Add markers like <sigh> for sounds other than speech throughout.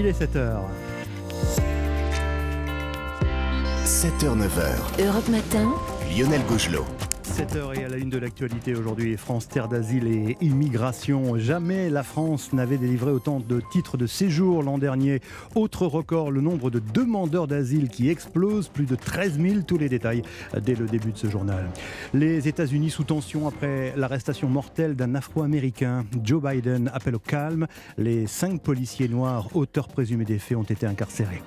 Il est 7h. 7h, 9h. Europe Matin. Lionel Gougelot. 7h et à la une de l'actualité aujourd'hui, France Terre d'Asile et Immigration. Jamais la France n'avait délivré autant de titres de séjour l'an dernier. Autre record, le nombre de demandeurs d'asile qui explose, plus de 13 000, tous les détails dès le début de ce journal. Les États-Unis sous tension après l'arrestation mortelle d'un Afro-Américain. Joe Biden appelle au calme. Les cinq policiers noirs, auteurs présumés des faits, ont été incarcérés.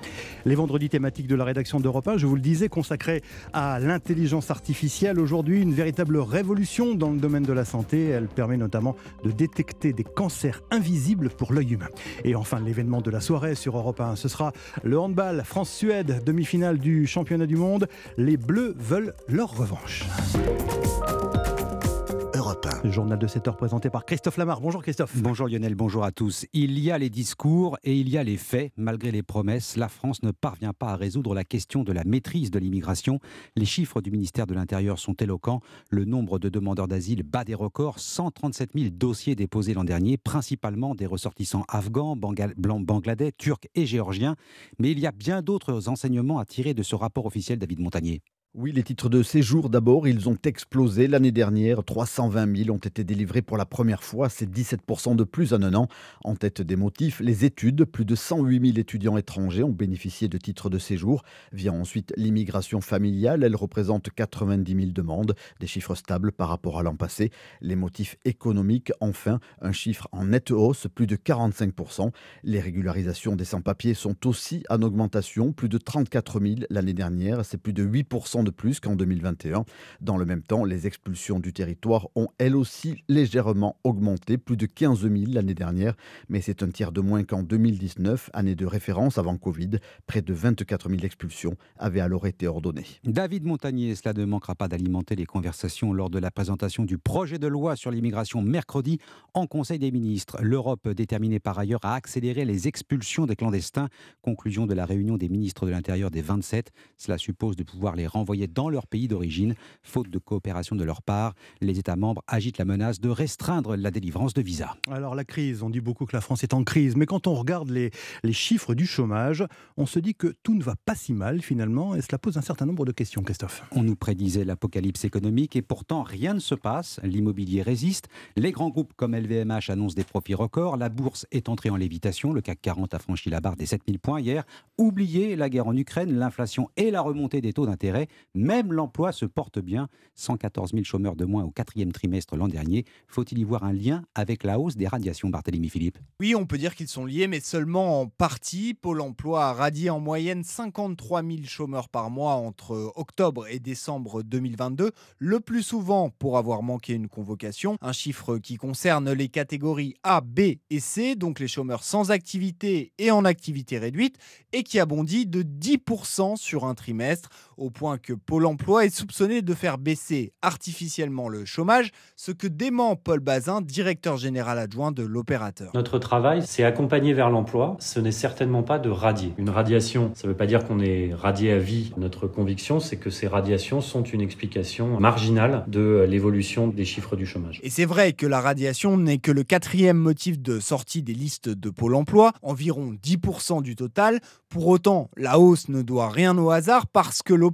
Les vendredis thématiques de la rédaction d'Europe 1, je vous le disais, consacrés à l'intelligence artificielle. Aujourd'hui, une véritable révolution dans le domaine de la santé. Elle permet notamment de détecter des cancers invisibles pour l'œil humain. Et enfin, l'événement de la soirée sur Europe 1, ce sera le handball France-Suède, demi-finale du championnat du monde. Les Bleus veulent leur revanche. Europe 1. Le journal de 7 heures présenté par Christophe Lamar. Bonjour Christophe. Bonjour Lionel, bonjour à tous. Il y a les discours et il y a les faits. Malgré les promesses, la France ne parvient pas à résoudre la question de la maîtrise de l'immigration. Les chiffres du ministère de l'Intérieur sont éloquents. Le nombre de demandeurs d'asile bat des records. 137 000 dossiers déposés l'an dernier, principalement des ressortissants afghans, bangladais, turcs et géorgiens. Mais il y a bien d'autres enseignements à tirer de ce rapport officiel David Montagnier. Oui, les titres de séjour d'abord, ils ont explosé l'année dernière. 320 000 ont été délivrés pour la première fois, c'est 17% de plus en un an. En tête des motifs, les études. Plus de 108 000 étudiants étrangers ont bénéficié de titres de séjour. Vient ensuite l'immigration familiale, elle représente 90 000 demandes, des chiffres stables par rapport à l'an passé. Les motifs économiques, enfin, un chiffre en nette hausse, plus de 45%. Les régularisations des sans-papiers sont aussi en augmentation, plus de 34 000 l'année dernière, c'est plus de 8% de plus qu'en 2021. Dans le même temps, les expulsions du territoire ont elles aussi légèrement augmenté, plus de 15 000 l'année dernière, mais c'est un tiers de moins qu'en 2019, année de référence avant Covid. Près de 24 000 expulsions avaient alors été ordonnées. David Montagnier, cela ne manquera pas d'alimenter les conversations lors de la présentation du projet de loi sur l'immigration mercredi en Conseil des ministres. L'Europe déterminée par ailleurs à accélérer les expulsions des clandestins. Conclusion de la réunion des ministres de l'Intérieur des 27. Cela suppose de pouvoir les renvoyer dans leur pays d'origine. Faute de coopération de leur part, les États membres agitent la menace de restreindre la délivrance de visas. Alors la crise, on dit beaucoup que la France est en crise, mais quand on regarde les, les chiffres du chômage, on se dit que tout ne va pas si mal finalement, et cela pose un certain nombre de questions, Christophe. On nous prédisait l'apocalypse économique et pourtant rien ne se passe. L'immobilier résiste. Les grands groupes comme LVMH annoncent des profits records. La bourse est entrée en lévitation. Le CAC 40 a franchi la barre des 7000 points hier. Oubliez la guerre en Ukraine, l'inflation et la remontée des taux d'intérêt. Même l'emploi se porte bien. 114 000 chômeurs de moins au quatrième trimestre l'an dernier. Faut-il y voir un lien avec la hausse des radiations, Barthélémy Philippe? Oui, on peut dire qu'ils sont liés, mais seulement en partie. Pôle emploi a radié en moyenne 53 000 chômeurs par mois entre octobre et décembre 2022, le plus souvent pour avoir manqué une convocation. Un chiffre qui concerne les catégories A, B et C, donc les chômeurs sans activité et en activité réduite, et qui a bondi de 10% sur un trimestre, au point que Pôle emploi est soupçonné de faire baisser artificiellement le chômage, ce que dément Paul Bazin, directeur général adjoint de l'opérateur. Notre travail, c'est accompagner vers l'emploi. Ce n'est certainement pas de radier. Une radiation, ça ne veut pas dire qu'on est radié à vie. Notre conviction, c'est que ces radiations sont une explication marginale de l'évolution des chiffres du chômage. Et c'est vrai que la radiation n'est que le quatrième motif de sortie des listes de Pôle emploi, environ 10% du total. Pour autant, la hausse ne doit rien au hasard parce que l'opérateur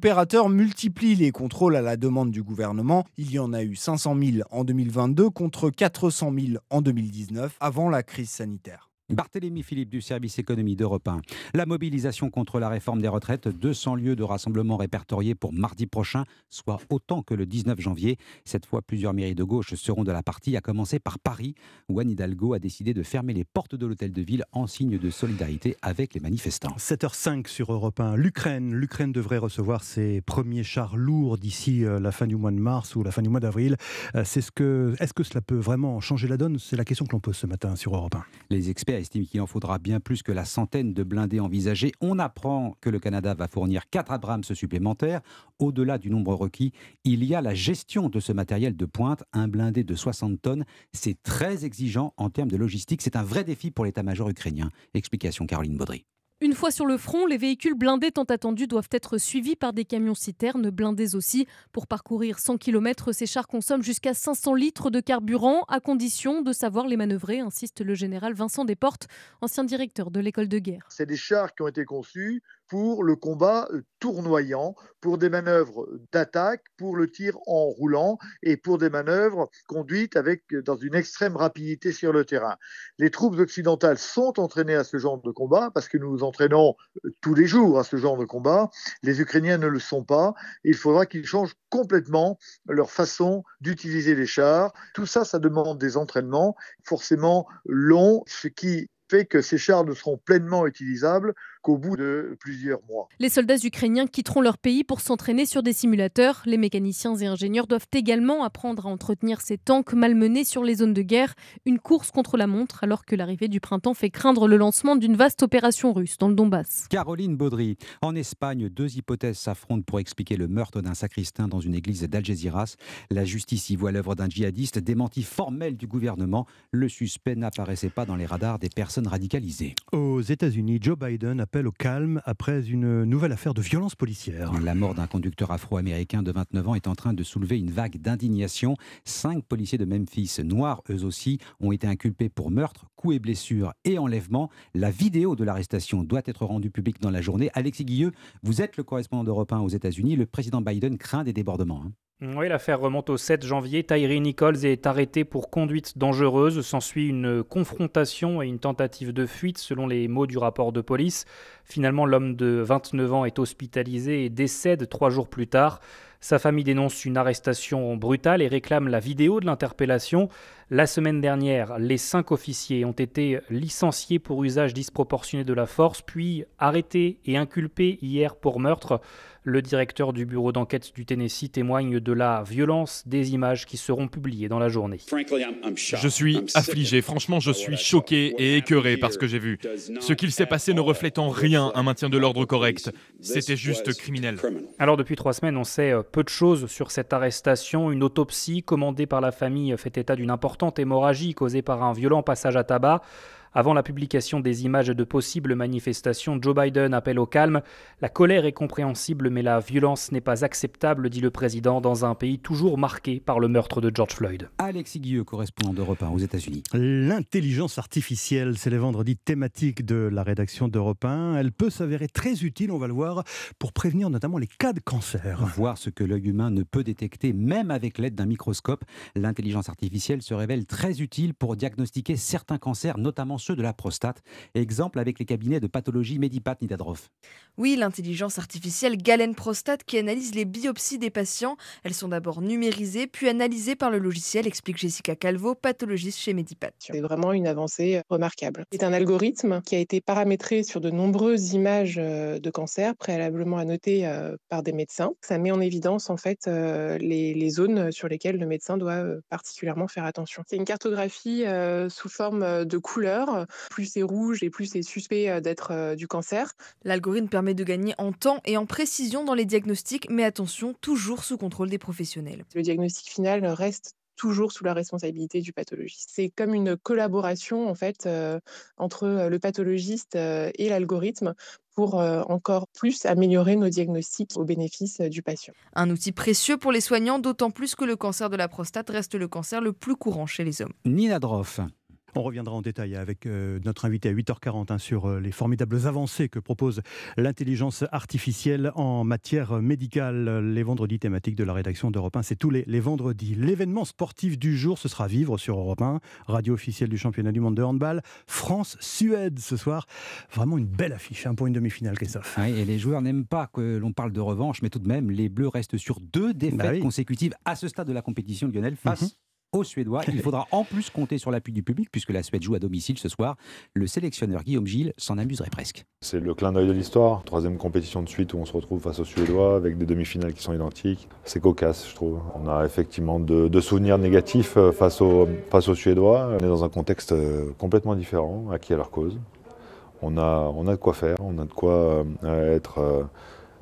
multiplie les contrôles à la demande du gouvernement. Il y en a eu 500 000 en 2022 contre 400 000 en 2019 avant la crise sanitaire. Barthélémy Philippe du service économie d'Europe 1. La mobilisation contre la réforme des retraites, 200 lieux de rassemblement répertoriés pour mardi prochain, soit autant que le 19 janvier. Cette fois, plusieurs mairies de gauche seront de la partie, à commencer par Paris, où Anne Hidalgo a décidé de fermer les portes de l'hôtel de ville en signe de solidarité avec les manifestants. 7h05 sur Europe 1. L'Ukraine. L'Ukraine devrait recevoir ses premiers chars lourds d'ici euh, la fin du mois de mars ou la fin du mois d'avril. Euh, C'est ce que, est-ce que cela peut vraiment changer la donne? C'est la question que l'on pose ce matin sur Europe 1. Les experts estiment qu'il en faudra bien plus que la centaine de blindés envisagés. On apprend que le Canada va fournir 4 Abrams supplémentaires. Au-delà du nombre requis, il y a la gestion de ce matériel de pointe. Un blindé de 60 tonnes, c'est très exigeant en termes de logistique. C'est un vrai défi pour l'état-major ukrainien. Explication Caroline Baudry. Une fois sur le front, les véhicules blindés tant attendus doivent être suivis par des camions citernes blindés aussi. Pour parcourir 100 km, ces chars consomment jusqu'à 500 litres de carburant, à condition de savoir les manœuvrer, insiste le général Vincent Desportes, ancien directeur de l'école de guerre. C'est des chars qui ont été conçus pour le combat euh, tournoyant, pour des manœuvres d'attaque, pour le tir en roulant et pour des manœuvres conduites avec euh, dans une extrême rapidité sur le terrain. Les troupes occidentales sont entraînées à ce genre de combat parce que nous entraînons euh, tous les jours à ce genre de combat. Les Ukrainiens ne le sont pas. Il faudra qu'ils changent complètement leur façon d'utiliser les chars. Tout ça, ça demande des entraînements forcément longs, ce qui fait que ces chars ne seront pleinement utilisables qu'au bout de plusieurs mois. Les soldats ukrainiens quitteront leur pays pour s'entraîner sur des simulateurs. Les mécaniciens et ingénieurs doivent également apprendre à entretenir ces tanks malmenés sur les zones de guerre. Une course contre la montre alors que l'arrivée du printemps fait craindre le lancement d'une vaste opération russe dans le Donbass. Caroline Baudry. En Espagne, deux hypothèses s'affrontent pour expliquer le meurtre d'un sacristain dans une église d'Algeciras. La justice y voit l'œuvre d'un djihadiste, démenti formel du gouvernement. Le suspect n'apparaissait pas dans les radars des personnes radicalisées. Aux États-Unis, Joe Biden appelle au calme après une nouvelle affaire de violence policière. La mort d'un conducteur afro-américain de 29 ans est en train de soulever une vague d'indignation. Cinq policiers de Memphis, noirs eux aussi, ont été inculpés pour meurtre, coups et blessures et enlèvement. La vidéo de l'arrestation doit être rendue publique dans la journée. Alexis Guilleux, vous êtes le correspondant d'Europe 1 aux États-Unis. Le président Biden craint des débordements. Hein. Oui, l'affaire remonte au 7 janvier. Tyree Nichols est arrêté pour conduite dangereuse. S'ensuit une confrontation et une tentative de fuite, selon les mots du rapport de police. Finalement, l'homme de 29 ans est hospitalisé et décède trois jours plus tard. Sa famille dénonce une arrestation brutale et réclame la vidéo de l'interpellation. La semaine dernière, les cinq officiers ont été licenciés pour usage disproportionné de la force, puis arrêtés et inculpés hier pour meurtre. Le directeur du bureau d'enquête du Tennessee témoigne de la violence des images qui seront publiées dans la journée. Je suis affligé, franchement je suis choqué et écœuré par ce que j'ai vu. Ce qu'il s'est passé ne reflète en rien un maintien de l'ordre correct. C'était juste criminel. Alors depuis trois semaines, on sait euh, peu de choses sur cette arrestation. Une autopsie commandée par la famille fait état d'une importante hémorragie causée par un violent passage à tabac. Avant la publication des images de possibles manifestations, Joe Biden appelle au calme. La colère est compréhensible, mais la violence n'est pas acceptable, dit le président, dans un pays toujours marqué par le meurtre de George Floyd. Alexis Guilleux, correspondant d'Europe 1 aux États-Unis. L'intelligence artificielle, c'est le vendredi thématique de la rédaction d'Europe 1. Elle peut s'avérer très utile, on va le voir, pour prévenir notamment les cas de cancer. Voir ce que l'œil humain ne peut détecter, même avec l'aide d'un microscope. L'intelligence artificielle se révèle très utile pour diagnostiquer certains cancers, notamment ceux de la prostate. Exemple avec les cabinets de pathologie Medipat Nidadrov. Oui, l'intelligence artificielle Galen Prostate qui analyse les biopsies des patients. Elles sont d'abord numérisées, puis analysées par le logiciel, explique Jessica Calvo, pathologiste chez Medipat. C'est vraiment une avancée euh, remarquable. C'est un algorithme qui a été paramétré sur de nombreuses images euh, de cancer préalablement annotées euh, par des médecins. Ça met en évidence en fait les, les zones sur lesquelles le médecin doit particulièrement faire attention. C'est une cartographie sous forme de couleurs plus c'est rouge et plus c'est suspect euh, d'être euh, du cancer. L'algorithme permet de gagner en temps et en précision dans les diagnostics, mais attention, toujours sous contrôle des professionnels. Le diagnostic final reste toujours sous la responsabilité du pathologiste. C'est comme une collaboration en fait euh, entre le pathologiste et l'algorithme pour encore plus améliorer nos diagnostics au bénéfice du patient. Un outil précieux pour les soignants, d'autant plus que le cancer de la prostate reste le cancer le plus courant chez les hommes. Nina Droff. On reviendra en détail avec euh, notre invité à 8h40 hein, sur euh, les formidables avancées que propose l'intelligence artificielle en matière médicale. Les vendredis thématiques de la rédaction d'Europe 1, c'est tous les, vendredis. L'événement sportif du jour, ce sera Vivre sur Europe 1, radio officielle du championnat du monde de handball. France-Suède ce soir. Vraiment une belle affiche hein, pour une demi-finale, Christophe. et les joueurs n'aiment pas que l'on parle de revanche, mais tout de même, les Bleus restent sur deux défaites bah consécutives à ce stade de la compétition, Lionel, face mhm aux Suédois. Il <laughs> faudra en plus compter sur l'appui du public, puisque la Suède joue à domicile ce soir. Le sélectionneur Guillaume Gilles s'en amuserait presque. C'est le clin d'œil de l'histoire. Troisième compétition de suite où on se retrouve face aux Suédois avec des demi-finales qui sont identiques. C'est cocasse, je trouve. On a effectivement de, souvenirs négatifs euh, face aux, face aux Suédois. On est dans un contexte euh, complètement différent, acquis à leur cause. On a, on a de quoi faire, on a de quoi euh, être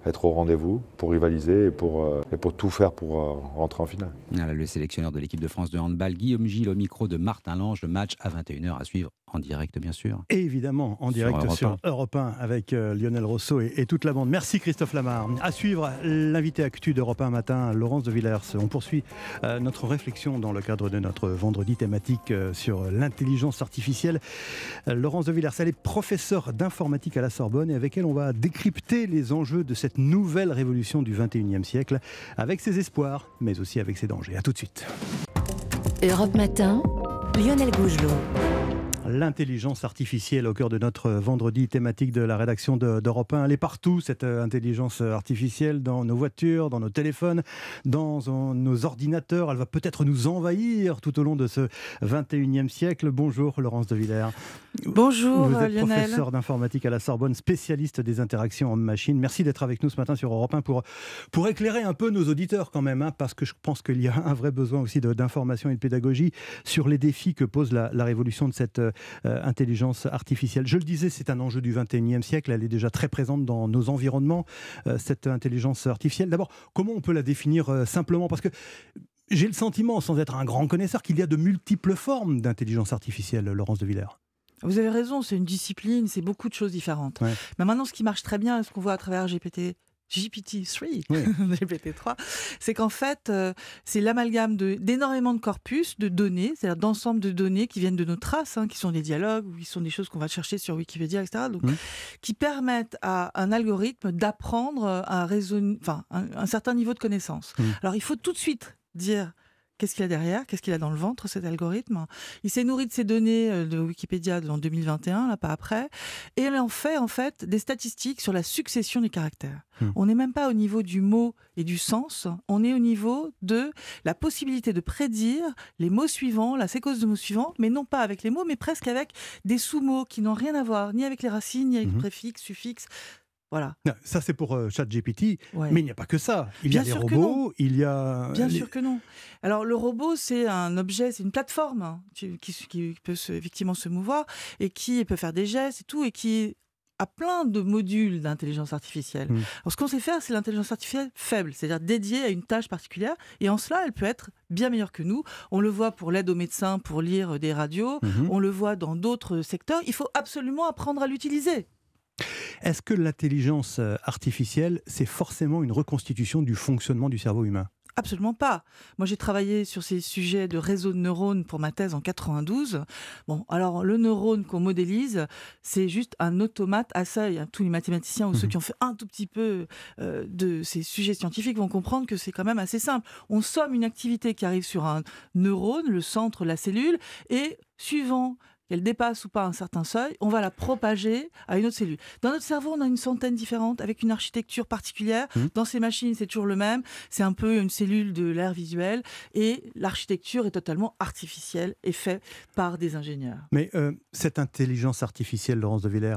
être au rendez-vous pour rivaliser et pour, euh, et pour tout faire pour euh, rentrer en finale. le sélectionneur de l'équipe de France de handball, Guillaume Gilles, au micro de Martin Lange, le match à 21h à suivre En direct, bien sûr. Et évidemment, en direct sur Europe 1, avec euh, Lionel Rousseau et, toute la bande. Merci Christophe Lamar. À suivre, l'invité actu d'Europe 1 matin, Laurence de Villers. On poursuit euh, notre réflexion dans le cadre de notre vendredi thématique euh, sur l'intelligence artificielle. Laurence de Villers, elle est professeure d'informatique à la Sorbonne et avec elle, on va décrypter les enjeux de cette nouvelle révolution du 21e siècle, avec ses espoirs, mais aussi avec ses dangers. A tout de suite. Europe Matin, Lionel Gougelot. L'intelligence artificielle au cœur de notre vendredi thématique de la rédaction d'Europe 1. Elle est partout, cette euh, intelligence artificielle, dans nos voitures, dans nos téléphones, dans nos ordinateurs. Elle va peut-être nous envahir tout au long de ce 21e siècle. Bonjour Laurence de Villers. Bonjour Vous êtes Lionel. professeur d'informatique à la Sorbonne, spécialiste des interactions en machine. Merci d'être avec nous ce matin sur Europe 1 pour, pour éclairer un peu nos auditeurs quand même, hein, parce que je pense qu'il y a un vrai besoin aussi d'information et de pédagogie sur les défis que pose la, la révolution de cette euh, intelligence artificielle. Je le disais, c'est un enjeu du 21e siècle, elle est déjà très présente dans nos environnements, euh, cette intelligence artificielle. D'abord, comment on peut la définir euh, simplement? Parce que j'ai le sentiment, sans être un grand connaisseur, qu'il y a de multiples formes d'intelligence artificielle, Laurence de Villers. Vous avez raison, c'est une discipline, c'est beaucoup de choses différentes. Mais maintenant, ce qui marche très bien, ce qu'on voit à travers GPT, GPT-3, GPT-3, c'est qu'en fait, euh, c'est l'amalgame d'énormément de, corpus, de données, c'est-à-dire d'ensemble de données qui viennent de nos traces, hein, qui sont des dialogues, ou qui sont des choses qu'on va chercher sur Wikipédia, etc., donc, qui permettent à un algorithme d'apprendre un, enfin, un, certain niveau de connaissance. Alors, il faut tout de suite dire Qu'est-ce qu'il a derrière? Qu'est-ce qu'il a dans le ventre, cet algorithme? Il s'est nourri de ces données euh, de Wikipédia en 2021, là, pas après. Et il en fait, en fait, des statistiques sur la succession des caractères. Hmm. On n'est même pas au niveau du mot et du sens, on est au niveau de la possibilité de prédire les mots suivants, la séquence de mots suivants, mais non pas avec les mots, mais presque avec des sous-mots qui n'ont rien à voir, ni avec les racines, ni avec les hmm. préfixes, suffixes. Voilà. Ça, c'est pour euh, ChatGPT. Mais il n'y a pas que ça. Il y a les robots, il y a. Bien sûr que non. Alors, le robot, c'est un objet, c'est une plateforme hein, qui, peut effectivement se mouvoir et qui peut faire des gestes et tout, et qui a plein de modules d'intelligence artificielle. Hmm. Alors, ce qu'on sait faire, c'est l'intelligence artificielle faible, c'est-à-dire dédiée à une tâche particulière. Et en cela, elle peut être bien meilleure que nous. On le voit pour l'aide aux médecins, pour lire des radios. Mhm. On le voit dans d'autres secteurs. Il faut absolument apprendre à l'utiliser. Est-ce que l'intelligence euh, artificielle, c'est forcément une reconstitution du fonctionnement du cerveau humain? Absolument pas. Moi, j'ai travaillé sur ces sujets de réseau de neurones pour ma thèse en 92. Bon, alors le neurone qu'on modélise, c'est juste un automate à seuil. Tous les mathématiciens ou ceux mhm. qui ont fait un tout petit peu euh, de ces sujets scientifiques vont comprendre que c'est quand même assez simple. On somme une activité qui arrive sur un neurone, le centre, la cellule, et suivant qu'elle dépasse ou pas un certain seuil, on va la propager à une autre cellule. Dans notre cerveau, on a une centaine différentes avec une architecture particulière. Mmh. Dans ces machines, c'est toujours le même. C'est un peu une cellule de l'air visuel et l'architecture est totalement artificielle et faite par des ingénieurs. Mais euh, cette intelligence artificielle, Laurence de Villers,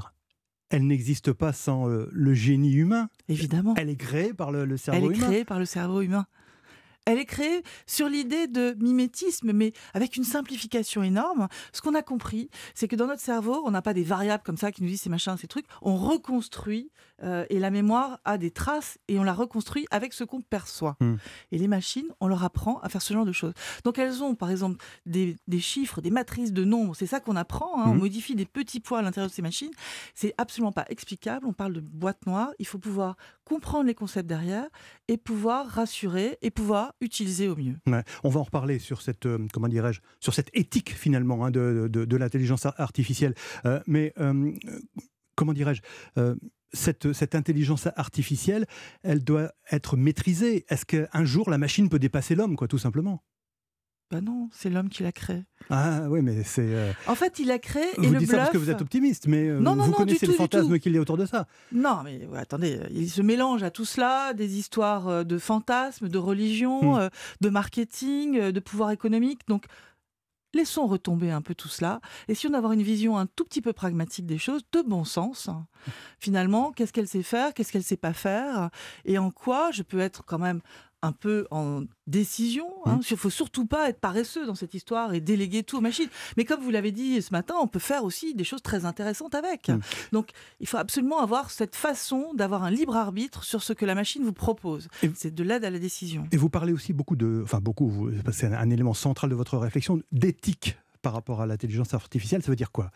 elle n'existe pas sans euh, le génie humain. Évidemment. Elle est créée par le, cerveau humain. Elle est créée par le cerveau humain. Elle est créée sur l'idée de mimétisme, mais avec une simplification énorme. Ce qu'on a compris, c'est que dans notre cerveau, on n'a pas des variables comme ça qui nous disent ces machins, ces trucs. On reconstruit euh, et la mémoire a des traces et on la reconstruit avec ce qu'on perçoit. Hmm. Et les machines, on leur apprend à faire ce genre de choses. Donc elles ont, par exemple, des, chiffres, des matrices de nombres. C'est ça qu'on apprend. Hein. On hmm. modifie des petits points à l'intérieur de ces machines. C'est absolument pas explicable. On parle de boîte noire. Il faut pouvoir comprendre les concepts derrière et pouvoir rassurer et pouvoir utiliser au mieux. On va en reparler sur cette, euh, comment dirais-je, sur cette éthique finalement hein, de, l'intelligence artificielle. Euh, mais comment dirais-je cette, cette, intelligence artificielle, elle doit être maîtrisée. Est-ce qu'un jour la machine peut dépasser l'homme, quoi, tout simplement? Ben non, c'est l'homme qui l'a créé. Ah oui, mais c'est. Euh, en fait, il a créé. Et vous le dites ça parce que vous êtes optimiste, mais euh, vous connaissez le fantasme qu'il y a autour de ça. Non, mais attendez, il se mélange à tout cela, des histoires euh, de fantasmes, de religion, hmm. de marketing, de pouvoir économique. Donc, laissons retomber un peu tout cela, essayons d'avoir une vision un tout petit peu pragmatique des choses, de bon sens. Finalement, qu'est-ce qu'elle sait faire, qu'est-ce qu'elle sait pas faire, et en quoi je peux être quand même un peu en décision. Hein. Mmh. Il ne faut surtout pas être paresseux dans cette histoire et déléguer tout aux machines. Mais comme vous l'avez dit ce matin, on peut faire aussi des choses très intéressantes avec. Mmh. Donc, il faut absolument avoir cette façon d'avoir un libre arbitre sur ce que la machine vous propose. C'est de l'aide à la décision. Et vous parlez aussi beaucoup de, enfin beaucoup, c'est un élément central de votre réflexion, d'éthique par rapport à l'intelligence artificielle, ça veut dire quoi?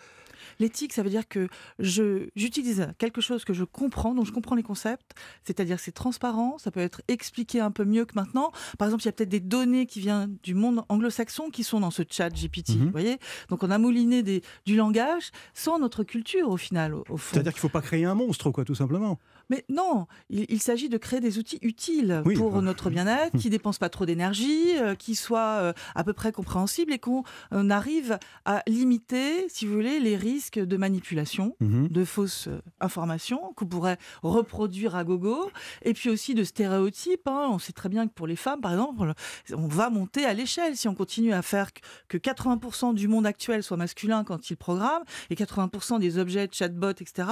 L'éthique, ça veut dire que je, j'utilise quelque chose que je comprends, donc je comprends les concepts, c'est-à-dire que c'est transparent, ça peut être expliqué un peu mieux que maintenant. Par exemple, il y a peut-être des données qui viennent du monde anglo-saxon qui sont dans ce chat GPT, mhm. vous voyez? Donc on a mouliné des, du langage sans notre culture au final, au, fond. C'est-à-dire qu'il ne faut pas créer un monstre, quoi, tout simplement. Mais non, il, s'agit de créer des outils utiles pour notre bien-être, qui ne <laughs> dépensent pas trop d'énergie, euh, qui soient euh, à peu près compréhensibles et qu'on arrive à limiter, si vous voulez, les risques de manipulation, mhm. de fausses euh, informations qu'on pourrait reproduire à gogo, et puis aussi de stéréotypes. Hein. On sait très bien que pour les femmes, par exemple, on va monter à l'échelle si on continue à faire que 80% du monde actuel soit masculin quand il programme, et 80% des objets, chatbots, etc.,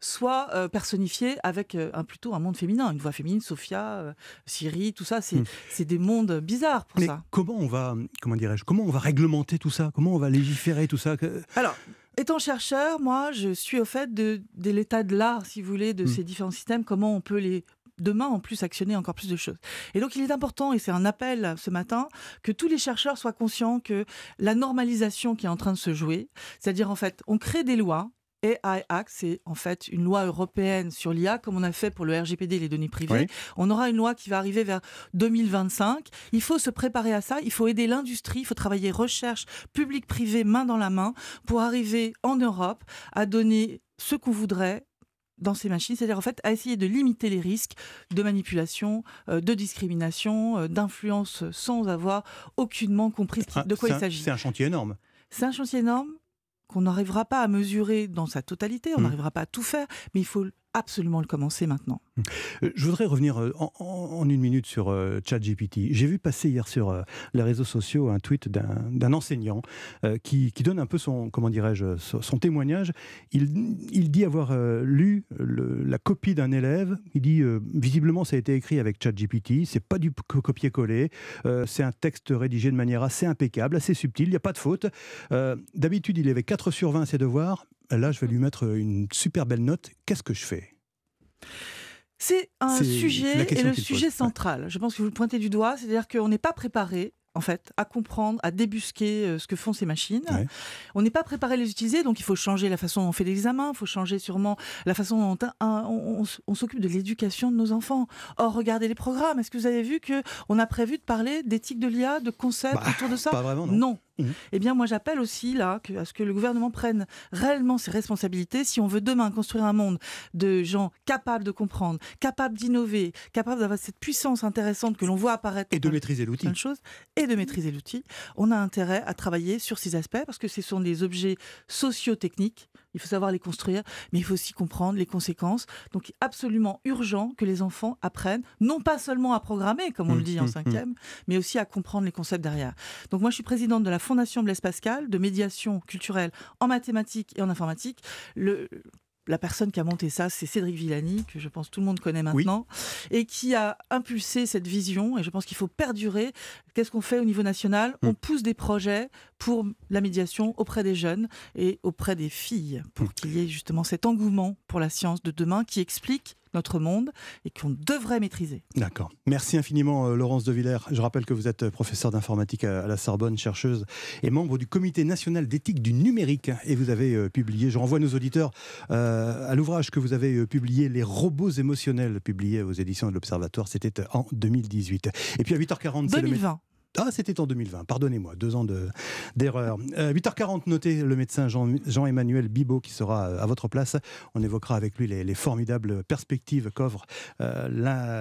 soient personnifiés avec euh, un, plutôt un monde féminin, une voix féminine, Sophia, Siri, tout ça, hmm. c'est des mondes bizarres pour Mais ça. Comment on va, comment dirais-je, comment on va réglementer tout ça? Comment on va légiférer tout ça? Alors, Étant chercheur, moi, je suis au fait de, l'état de l'art, si vous voulez, de hmm. ces différents systèmes, comment on peut les demain en plus actionner encore plus de choses. Et donc il est important, et c'est un appel ce matin, que tous les chercheurs soient conscients que la normalisation qui est en train de se jouer, c'est-à-dire en fait on crée des lois, AI Act, c'est en fait une loi européenne sur l'IA, comme on a fait pour le RGPD, les données privées. On aura une loi qui va arriver vers 2025. Il faut se préparer à ça. Il faut aider l'industrie. Il faut travailler recherche publique-privée main dans la main pour arriver en Europe à donner ce qu'on voudrait dans ces machines, c'est-à-dire en fait à essayer de limiter les risques de manipulation, euh, de discrimination, euh, d'influence sans avoir aucunement compris de quoi il s'agit. C'est un chantier énorme. C'est un chantier énorme qu'on n'arrivera pas à mesurer dans sa totalité, on mmh. n'arrivera pas à tout faire, mais il faut absolument le commencer maintenant. Euh, je voudrais revenir euh, en, une minute sur euh, ChatGPT. J'ai vu passer hier sur les réseaux sociaux un tweet d'un enseignant qui, donne un peu son, comment dirais-je, son, témoignage. Il, dit avoir lu la copie d'un élève. Il dit visiblement ça a été écrit avec ChatGPT. C'est pas du copier-coller. c'est un texte rédigé de manière assez impeccable, assez subtil. Il n'y a pas de faute. D'habitude, il avait 4 sur 20 à ses devoirs là, je vais lui mettre une super belle note. Qu'est-ce que je fais? C'est un sujet et le sujet central. Je pense que vous le pointez du doigt, c'est-à-dire qu'on n'est pas préparé en fait, à comprendre, à débusquer euh, ce que font ces machines. On n'est pas préparé à les utiliser, donc il faut changer la façon dont on fait l'examen, il faut changer sûrement la façon dont on, s'occupe de l'éducation de nos enfants. Or, regardez les programmes. Est-ce que vous avez vu que on a prévu de parler d'éthique de l'IA, de concepts bah, autour de ça? Pas vraiment, non. Mmh. Eh bien, moi, j'appelle aussi là à ce que le gouvernement prenne réellement ses responsabilités. Si on veut demain construire un monde de gens capables de comprendre, capables d'innover, capables d'avoir cette puissance intéressante que l'on voit apparaître et de maîtriser l'outil, et de maîtriser l'outil, on a intérêt à travailler sur ces aspects parce que ce sont des objets socio-techniques il faut savoir les construire, mais il faut aussi comprendre les conséquences. Donc, absolument urgent que les enfants apprennent, non pas seulement à programmer, comme on le mmh, dit en mmh, mmh. cinquième, mais aussi à comprendre les concepts derrière. Donc, moi, je suis présidente de la Fondation Blaise Pascal, de médiation culturelle en mathématiques et en informatique. Le, la personne qui a monté ça, c'est Cédric Villani, que je pense tout le monde connaît maintenant, et qui a impulsé cette vision. Et je pense qu'il faut perdurer. Qu'est-ce qu'on fait au niveau national? On pousse des projets pour la médiation auprès des jeunes et auprès des filles, pour qu'il y ait justement cet engouement pour la science de demain qui explique notre monde et qu'on devrait maîtriser. D'accord. Merci infiniment euh, Laurence de Villers. Je rappelle que vous êtes professeur d'informatique à la Sorbonne, chercheuse et membre du comité national d'éthique du numérique. Et vous avez euh, publié, je renvoie nos auditeurs euh, à l'ouvrage que vous avez publié, Les robots émotionnels, publié aux éditions de l'Observatoire. C'était en 2018. Et puis à 8h40, c'est le... Ah, c'était en 2020, pardonnez-moi, deux ans d'erreur. 8h40, euh, notez le médecin Jean-Emmanuel Bibot qui sera euh, à votre place. On évoquera avec lui les, formidables perspectives qu'offre euh,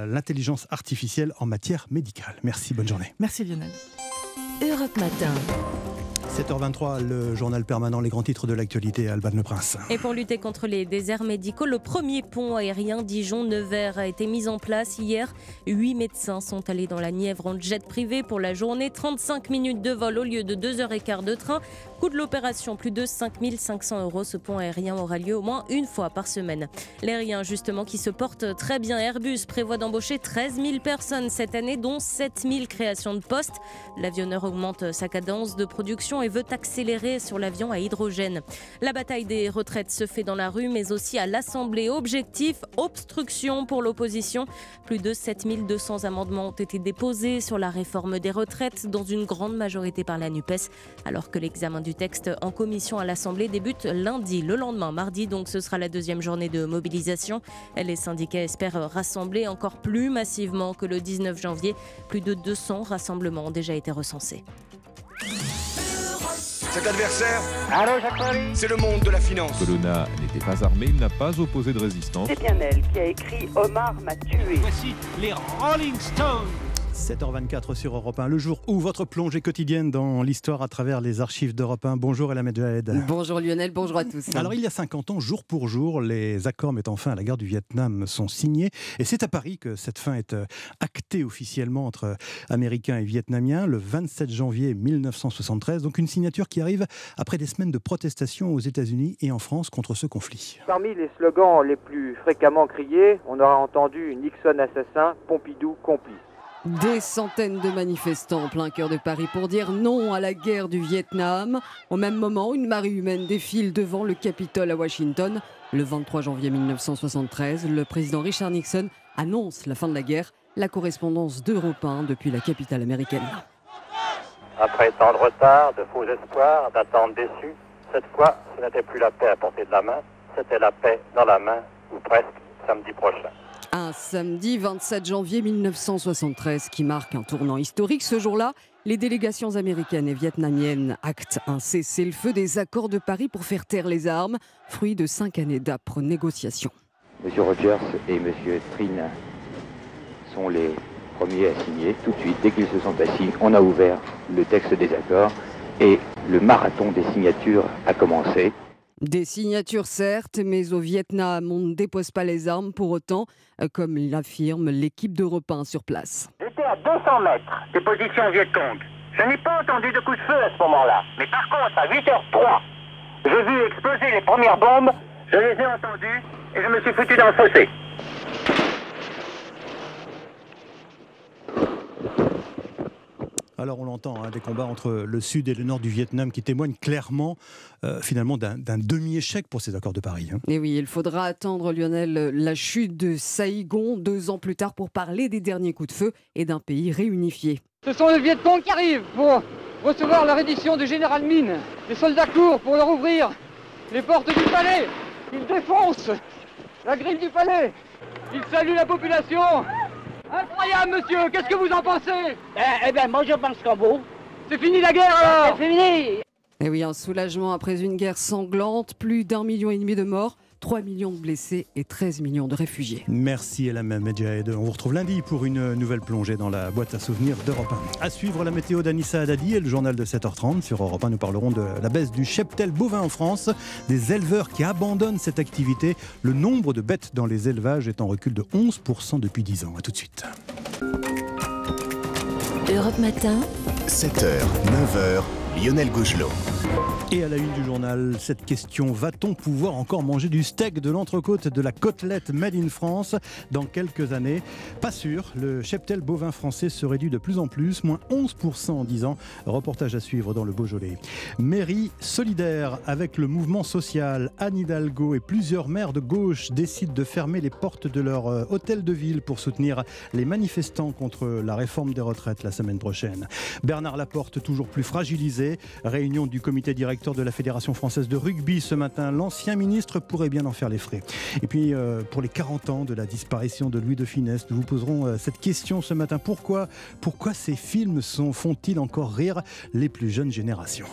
l'intelligence artificielle en matière médicale. Merci, bonne journée. Merci Lionel. Europe Matin. 7h23, le journal permanent, les grands titres de l'actualité, Alban Le Prince. Et pour lutter contre les déserts médicaux, le premier pont aérien Dijon-Nevers a été mis en place hier. Huit médecins sont allés dans la Nièvre en jet privé pour la journée. 35 minutes de vol au lieu de 2h15 de train. Coût de l'opération, plus de 5500 euros. Ce pont aérien aura lieu au moins une fois par semaine. L'aérien, justement, qui se porte très bien, Airbus prévoit d'embaucher 13 000 personnes cette année, dont 7 000 créations de postes. L'avionneur augmente sa cadence de production et veut accélérer sur l'avion à hydrogène. La bataille des retraites se fait dans la rue, mais aussi à l'Assemblée. Objectif obstruction pour l'opposition. Plus de 7200 amendements ont été déposés sur la réforme des retraites, dans une grande majorité par la NUPES, alors que l'examen du texte en commission à l'Assemblée débute lundi. Le lendemain, mardi, donc ce sera la deuxième journée de mobilisation. Les syndicats espèrent rassembler encore plus massivement que le 19 janvier. Plus de 200 rassemblements ont déjà été recensés. Cet adversaire, c'est le monde de la finance. Colonna n'était pas armé, il n'a pas opposé de résistance. C'est bien elle qui a écrit Omar m'a tué. Voici les Rolling Stones. 7h24 sur Europe 1, le jour où votre plongée quotidienne dans l'histoire à travers les archives d'Europe 1. Bonjour Elamed Jahed. Bonjour Lionel, bonjour à tous. Alors il y a 50 ans, jour pour jour, les accords mettant fin à la guerre du Vietnam sont signés. Et c'est à Paris que cette fin est euh, actée officiellement entre Américains et Vietnamiens le 27 janvier 1973. Donc une signature qui arrive après des semaines de protestations aux États-Unis et en France contre ce conflit. Parmi les slogans les plus fréquemment criés, on aura entendu Nixon assassin, Pompidou complice. Des centaines de manifestants en plein cœur de Paris pour dire non à la guerre du Vietnam. Au même moment, une marée humaine défile devant le Capitole à Washington. Le 23 janvier 1973, le président Richard Nixon annonce la fin de la guerre. La correspondance d'Europe 1 depuis la capitale américaine. Après tant de retard, de faux espoirs, d'attentes déçues, cette fois, ce n'était plus la paix à portée de la main, c'était la paix dans la main, ou presque, samedi prochain. Un samedi 27 janvier 1973 qui marque un tournant historique. Ce jour-là, les délégations américaines et vietnamiennes actent un cessez-le-feu des accords de Paris pour faire taire les armes, fruit de cinq années d'âpres négociations. Monsieur Rogers et Monsieur Trin sont les premiers à signer. Tout de suite, dès qu'ils se sont assis, on a ouvert le texte des accords et le marathon des signatures a commencé. Des signatures certes, mais au Vietnam, on ne dépose pas les armes pour autant, euh, comme l'affirme l'équipe d'Europe 1 sur place. J'étais à 200 mètres des positions Vietcong. Je n'ai pas entendu de coup de feu à ce moment-là. Mais par contre, à 8h03, j'ai vu exploser les premières bombes, je les ai entendues et je me suis foutu dans le fossé. Alors on l'entend, hein, des combats entre le sud et le nord du Vietnam qui témoignent clairement euh, finalement d'un demi-échec pour ces accords de Paris. Hein. Et oui, il faudra attendre Lionel la chute de Saïgon deux ans plus tard pour parler des derniers coups de feu et d'un pays réunifié. Ce sont les Vietcong qui arrivent pour recevoir la reddition du général Mine. Les soldats courent pour leur ouvrir les portes du palais. Ils défoncent la grille du palais. Ils saluent la population. Incroyable, monsieur Qu'est-ce que vous en pensez? Eh, eh bien, moi, je pense qu'en vous. C'est fini la guerre, alors C'est fini Et eh oui, un soulagement après une guerre sanglante, plus d'un million et demi de morts. 3 millions de blessés et 13 millions de réfugiés. Merci Elamem Medjahed. On vous retrouve lundi pour une nouvelle plongée dans la boîte à souvenirs d'Europe 1. À suivre la météo d'Anissa Haddadi et le journal de 7h30. Sur Europe 1, nous parlerons de la baisse du cheptel bovin en France, des éleveurs qui abandonnent cette activité. Le nombre de bêtes dans les élevages est en recul de 11% depuis 10 ans. A tout de suite. Europe Matin. 7h, 9h, Lionel Gougelot. Et à la une du journal, cette question, va-t-on pouvoir encore manger du steak, de l'entrecôte, de la côtelette made in France dans quelques années? Pas sûr, le cheptel bovin français se réduit de plus en plus, moins 11% en 10 ans. Reportage à suivre dans le Beaujolais. Mairie solidaire avec le mouvement social, Anne Hidalgo et plusieurs maires de gauche décident de fermer les portes de leur euh, hôtel de ville pour soutenir les manifestants contre la réforme des retraites la semaine prochaine. Bernard Laporte, toujours plus fragilisé, réunion du comité directeur de la Fédération française de rugby ce matin. L'ancien ministre pourrait bien en faire les frais. Et puis, euh, pour les 40 ans de la disparition de Louis de Finesse, nous vous poserons euh, cette question ce matin. Pourquoi, pourquoi ces films font-ils encore rire les plus jeunes générations?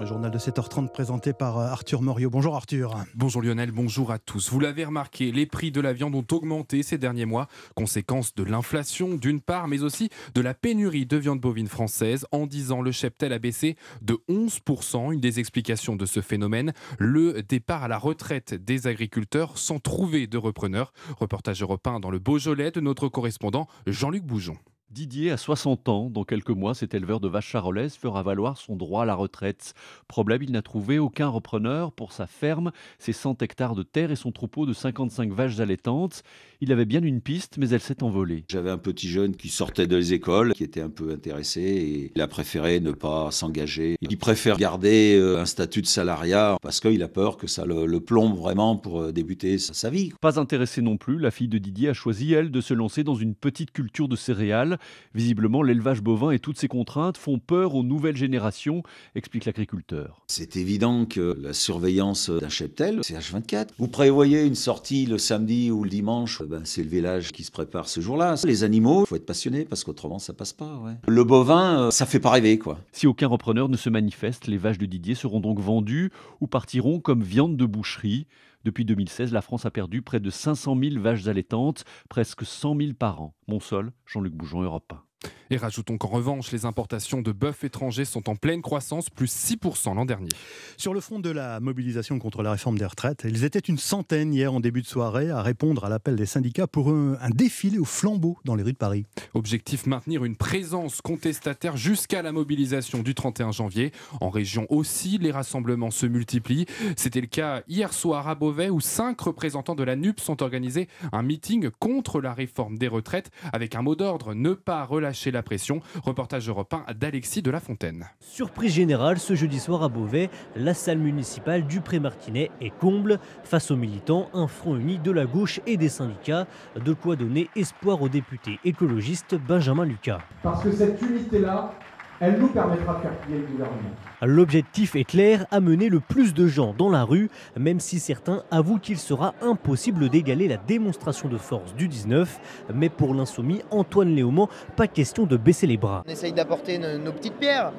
Le journal de 7h30 présenté par euh, Arthur Morio. Bonjour Arthur. Bonjour Lionel, bonjour à tous. Vous l'avez remarqué, les prix de la viande ont augmenté ces derniers mois, conséquence de l'inflation d'une part, mais aussi de la pénurie de viande bovine française. En 10 ans, le cheptel a baissé de 11%. Une des explications de ce phénomène, le départ à la retraite des agriculteurs sans trouver de repreneurs. Reportage européen dans le Beaujolais de notre correspondant Jean-Luc Boujon. Didier a 60 ans. Dans quelques mois, cet éleveur de vaches charolaises fera valoir son droit à la retraite. Problème, il n'a trouvé aucun repreneur pour sa ferme, ses 100 hectares de terre et son troupeau de 55 vaches allaitantes. Il avait bien une piste, mais elle s'est envolée. J'avais un petit jeune qui sortait des écoles, qui était un peu intéressé et il a préféré ne pas s'engager. Il préfère garder euh, un statut de salariat parce qu'il a peur que ça le, plombe vraiment pour euh, débuter sa vie. Pas intéressée non plus, la fille de Didier a choisi, elle, de se lancer dans une petite culture de céréales. Visiblement, l'élevage bovin et toutes ses contraintes font peur aux nouvelles générations, explique l'agriculteur. C'est évident que la surveillance d'un cheptel, c'est H24. Vous prévoyez une sortie le samedi ou le dimanche, ben, c'est le village qui se prépare ce jour-là. Les animaux, il faut être passionné parce qu'autrement ça passe pas. Le bovin, euh, ça fait pas rêver quoi. Si aucun repreneur ne se manifeste, les vaches de Didier seront donc vendues ou partiront comme viande de boucherie. Depuis 2016, la France a perdu près de 500 000 vaches allaitantes, presque 100 000 par an. Monsol, Jean-Luc Bougeon, Europe 1. Et rajoutons qu'en revanche, les importations de bœuf étrangers sont en pleine croissance, plus 6% l'an dernier. Sur le fond de la mobilisation contre la réforme des retraites, ils étaient une centaine hier en début de soirée à répondre à l'appel des syndicats pour un, défilé au flambeau dans les rues de Paris. Objectif maintenir une présence contestataire jusqu'à la mobilisation du 31 janvier. En région aussi, les rassemblements se multiplient. C'était le cas hier soir à Beauvais où cinq représentants de la NUP sont organisés un meeting contre la réforme des retraites avec un mot d'ordre ne pas relâcher la pression. Reportage européen d'Alexis de la Fontaine. Surprise générale ce jeudi soir à Beauvais, la salle municipale du Pré-Martinet est comble. Face aux militants, un front uni de la gauche et des syndicats. De quoi donner espoir au député écologiste Benjamin Lucas. Parce que cette unité-là, elle nous permettra de faire plier le gouvernement. L'objectif est clair, amener le plus de gens dans la rue, même si certains avouent qu'il sera impossible d'égaler la démonstration de force du 19. Mais pour l'insoumis Antoine Léaumont, pas question de baisser les bras. On essaye d'apporter nos petites pierres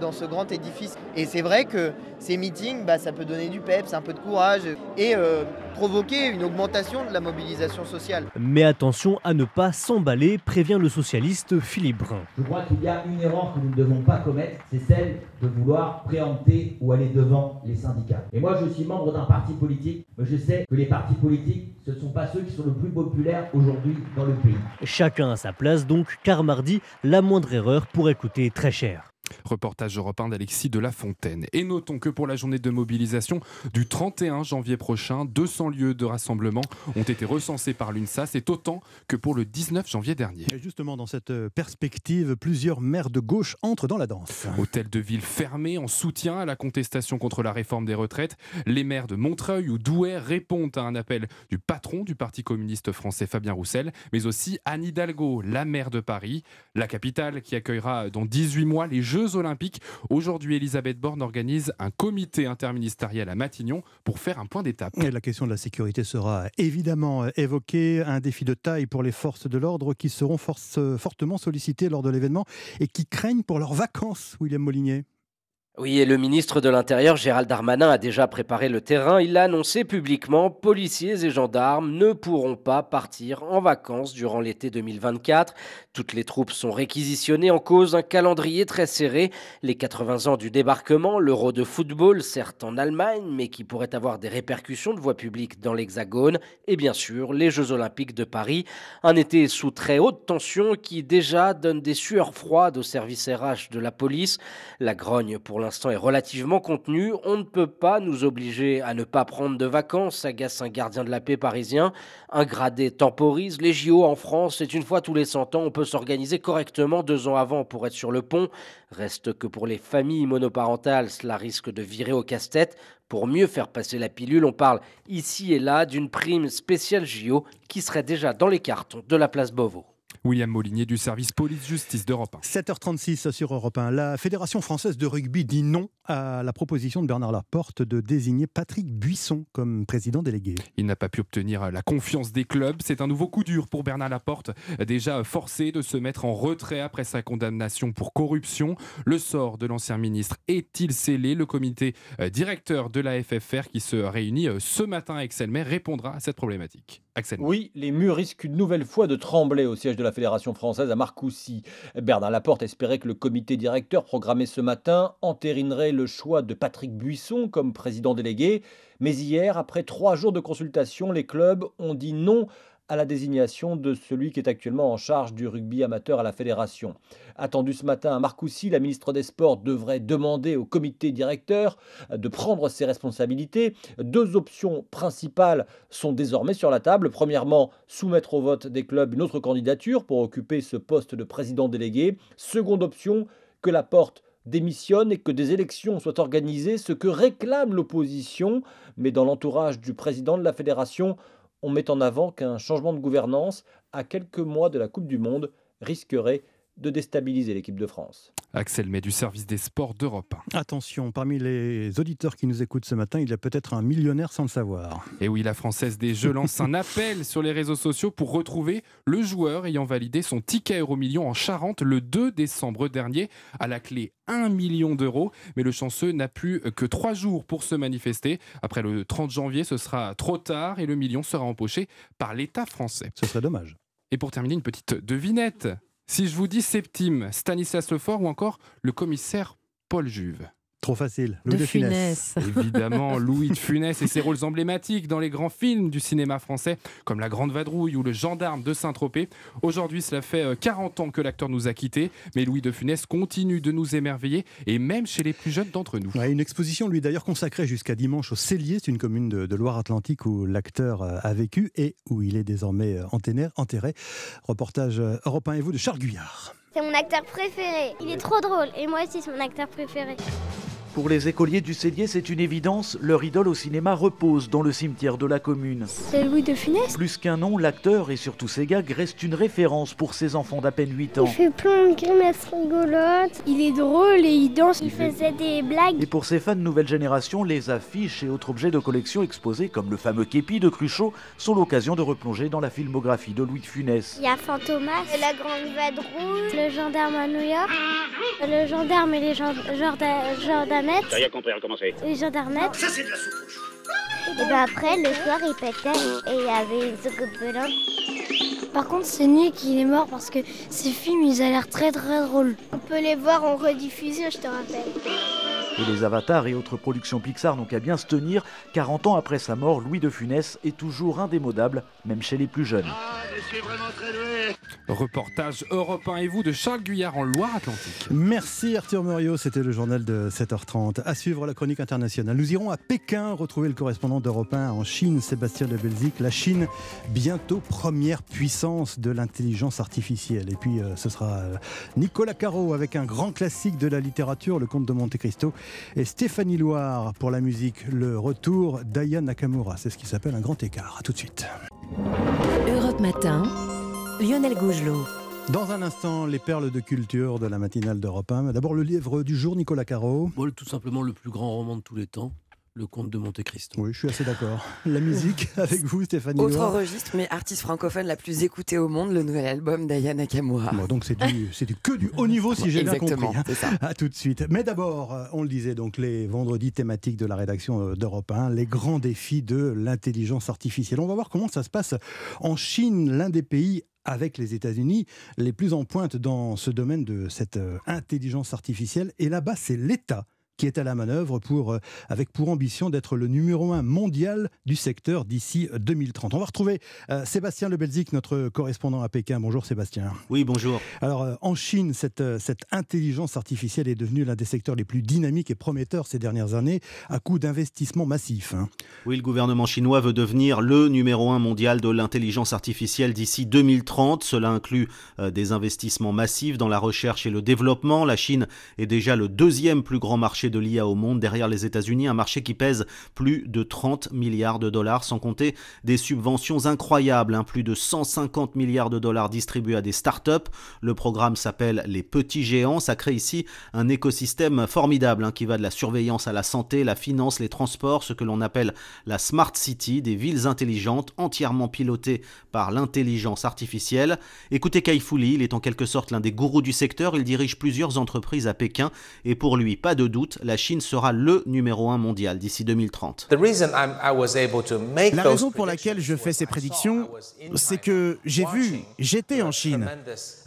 dans ce grand édifice. Et c'est vrai que ces meetings, bah, ça peut donner du peps, un peu de courage et euh, provoquer une augmentation de la mobilisation sociale. Mais attention à ne pas s'emballer, prévient le socialiste Philippe Brun. Je crois qu'il y a une erreur que nous ne devons pas commettre, c'est celle de vouloir préempter ou aller devant les syndicats. Et moi, je suis membre d'un parti politique, mais je sais que les partis politiques, ce ne sont pas ceux qui sont le plus populaires aujourd'hui dans le pays. Chacun à sa place donc, car mardi, la moindre erreur pourrait coûter très cher. Reportage européen d'Alexis de la Fontaine. Et notons que pour la journée de mobilisation du 31 janvier prochain, 200 lieux de rassemblement ont été recensés par l'UNSA. C'est autant que pour le 19 janvier dernier. Et justement, dans cette perspective, plusieurs maires de gauche entrent dans la danse. Hôtel de ville fermé en soutien à la contestation contre la réforme des retraites. Les maires de Montreuil ou Douai répondent à un appel du patron du Parti communiste français Fabien Roussel, mais aussi Anne Hidalgo, la maire de Paris, la capitale qui accueillera dans 18 mois les Jeux Jeux Olympiques. Aujourd'hui, Elisabeth Borne organise un comité interministériel à Matignon pour faire un point d'étape. la question de la sécurité sera évidemment évoquée. Un défi de taille pour les forces de l'ordre qui seront fortement sollicitées lors de l'événement et qui craignent pour leurs vacances, William Molinier. Oui, et le ministre de l'Intérieur, Gérald Darmanin, a déjà préparé le terrain. Il a annoncé publiquement policiers et gendarmes ne pourront pas partir en vacances durant l'été 2024. Toutes les troupes sont réquisitionnées en cause un calendrier très serré. Les 80 ans du débarquement, l'euro de football, certes en Allemagne, mais qui pourrait avoir des répercussions de voie publique dans l'Hexagone. Et bien sûr, les Jeux Olympiques de Paris. Un été sous très haute tension qui déjà donne des sueurs froides au service RH de la police. La grogne pour l'instant est relativement contenu. On ne peut pas nous obliger à ne pas prendre de vacances, agace un gardien de la paix parisien. Un gradé temporise. Les JO en France, c'est une fois tous les 100 ans. On peut s'organiser correctement deux ans avant pour être sur le pont. Reste que pour les familles monoparentales, cela risque de virer au casse-tête. Pour mieux faire passer la pilule, on parle ici et là d'une prime spéciale JO qui serait déjà dans les cartons de la place Beauvau. William Molinier du service police-justice d'Europe 1. 7h36 sur Europe 1. La Fédération française de rugby dit non à la proposition de Bernard Laporte de désigner Patrick Buisson comme président délégué. Il n'a pas pu obtenir la confiance des clubs. C'est un nouveau coup dur pour Bernard Laporte, déjà forcé de se mettre en retrait après sa condamnation pour corruption. Le sort de l'ancien ministre est-il scellé? Le comité euh, directeur de la FFR qui se réunit euh, ce matin avec Selmer répondra à cette problématique. Oui, les murs risquent une nouvelle fois de trembler au siège de la Fédération française à Marcoussis. Bernard Laporte espérait que le comité directeur programmé ce matin entérinerait le choix de Patrick Buisson comme président délégué. Mais hier, après trois jours de consultation, les clubs ont dit non à la désignation de celui qui est actuellement en charge du rugby amateur à la fédération. Attendu ce matin à Marcoussis, la ministre des Sports devrait demander au comité directeur de prendre ses responsabilités. Deux options principales sont désormais sur la table. Premièrement, soumettre au vote des clubs une autre candidature pour occuper ce poste de président délégué. Seconde option, que la porte démissionne et que des élections soient organisées, ce que réclame l'opposition. Mais dans l'entourage du président de la fédération, on met en avant qu'un changement de gouvernance à quelques mois de la Coupe du Monde risquerait de déstabiliser l'équipe de France. Axel May du service des sports d'Europe. Attention, parmi les auditeurs qui nous écoutent ce matin, il y a peut-être un millionnaire sans le savoir. Et oui, la Française des Jeux lance un appel sur les réseaux sociaux pour retrouver le joueur ayant validé son ticket Euromillion en Charente le 2 décembre dernier. À la clé, 1 million d'euros. Mais le chanceux n'a plus que trois jours pour se manifester. Après le 30 janvier, ce sera trop tard et le million sera empoché par l'État français. Ce serait dommage. Et pour terminer, une petite devinette. Si je vous dis Septime, Stanislas Lefort ou encore le commissaire Paul Juve. Trop facile. Louis de, de Funès. <laughs> Évidemment, Louis de Funès et ses rôles emblématiques dans les grands films du cinéma français, comme La Grande Vadrouille ou Le Gendarme de Saint-Tropez. Aujourd'hui, cela fait 40 euh, ans que l'acteur nous a quittés, mais Louis de Funès continue de nous émerveiller, et même chez les plus jeunes d'entre nous. une exposition, lui d'ailleurs, consacrée jusqu'à dimanche au Cellier, c'est une commune de, de Loire-Atlantique où l'acteur euh, a vécu et où il est désormais euh, enterré. enterré. Reportage européen et vous de Charles Guyard. C'est mon acteur préféré. Il est trop drôle, et moi aussi, c'est mon acteur préféré. Pour les écoliers du Cellier, c'est une évidence, leur idole au cinéma repose dans le cimetière de la commune. C'est Louis de Funès Plus qu'un nom, l'acteur et surtout ses gags restent une référence pour ses enfants d'à peine 8 ans. Il fait plein de grimaces rigolotes, il est drôle et il danse, il faisait des blagues. Et pour ses fans de nouvelle génération, les affiches et autres objets de collection exposés, comme le fameux képi de Cruchot, sont l'occasion de replonger dans la filmographie de Louis de Funès. Il y a Fantomas, la Grande Vadrouille, le gendarme à New York, le gendarme et les gendarmes j'ai rien compris, recommencer. Les gendarmettes. Ça, c'est de la soupe Et ben après, le soir, il pétait et il y avait une soucoupe volante. Par contre, c'est Nick, il est mort parce que ces films, ils ont l'air très très drôles. On peut les voir en rediffusion, je te rappelle. Et les avatars et autres productions Pixar n'ont qu'à bien se tenir. 40 ans après sa mort, Louis de Funès est toujours indémodable, même chez les plus jeunes. Ah, je suis vraiment très doué. Reportage européen et vous de Charles Guyard en Loire-Atlantique. Merci Arthur Muriot, c'était le journal de 7h30. À suivre la chronique internationale. Nous irons à Pékin retrouver le correspondant d'Europe 1 en Chine, Sébastien de Belzic. La Chine, bientôt première puissance de l'intelligence artificielle. Et puis euh, ce sera euh, Nicolas Caro avec un grand classique de la littérature, Le Comte de Monte Cristo. Et Stéphanie Loire pour la musique, le retour d'Aya Nakamura. C'est ce qui s'appelle un grand écart. A tout de suite. Europe Matin, Lionel Gougelot. Dans un instant, les perles de culture de la matinale d'Europe 1. D'abord, le livre du jour, Nicolas Caro. Bon, tout simplement le plus grand roman de tous les temps. Le comte de Monte Cristo. Oui, je suis assez d'accord. La musique <laughs> avec vous, Stéphanie Autre Loire. registre, mais artiste francophone la plus écoutée au monde, le nouvel album d'Aya Nakamura. Bon, donc c'est du, c'est du que du haut niveau si j'ai bien compris. hein. c'est ça. À tout de suite. Mais d'abord, euh, on le disait donc les vendredis thématiques de la rédaction euh, d'Europe 1, les grands défis de l'intelligence artificielle. On va voir comment ça se passe en Chine, l'un des pays avec les États-Unis, les plus en pointe dans ce domaine de cette euh, intelligence artificielle. Et là-bas, c'est l'État qui est à la manœuvre pour, euh, avec pour ambition d'être le numéro un mondial du secteur d'ici 2030. On va retrouver euh, Sébastien Lebelzik, notre correspondant à Pékin. Bonjour Sébastien. Oui, bonjour. Alors euh, en Chine, cette, euh, cette intelligence artificielle est devenue l'un des secteurs les plus dynamiques et prometteurs ces dernières années, à coup d'investissements massifs. hein. Oui, le gouvernement chinois veut devenir le numéro un mondial de l'intelligence artificielle d'ici 2030. Cela inclut euh, des investissements massifs dans la recherche et le développement. La Chine est déjà le deuxième plus grand marché de l'IA au monde, derrière les États-Unis, un marché qui pèse plus de 30 milliards de dollars, sans compter des subventions incroyables, hein, plus de 150 milliards de dollars distribués à des startups. Le programme s'appelle Les Petits Géants. Ça crée ici un écosystème formidable hein, qui va de la surveillance à la santé, la finance, les transports, ce que l'on appelle la Smart City, des villes intelligentes entièrement pilotées par l'intelligence artificielle. Écoutez Kai Fu Lee, il est en quelque sorte l'un des gourous du secteur, il dirige plusieurs entreprises à Pékin et pour lui, pas de doute, doute, la Chine sera le numéro un mondial d'ici 2030. La raison pour laquelle je fais ces prédictions, c'est que j'ai vu, j'étais en Chine,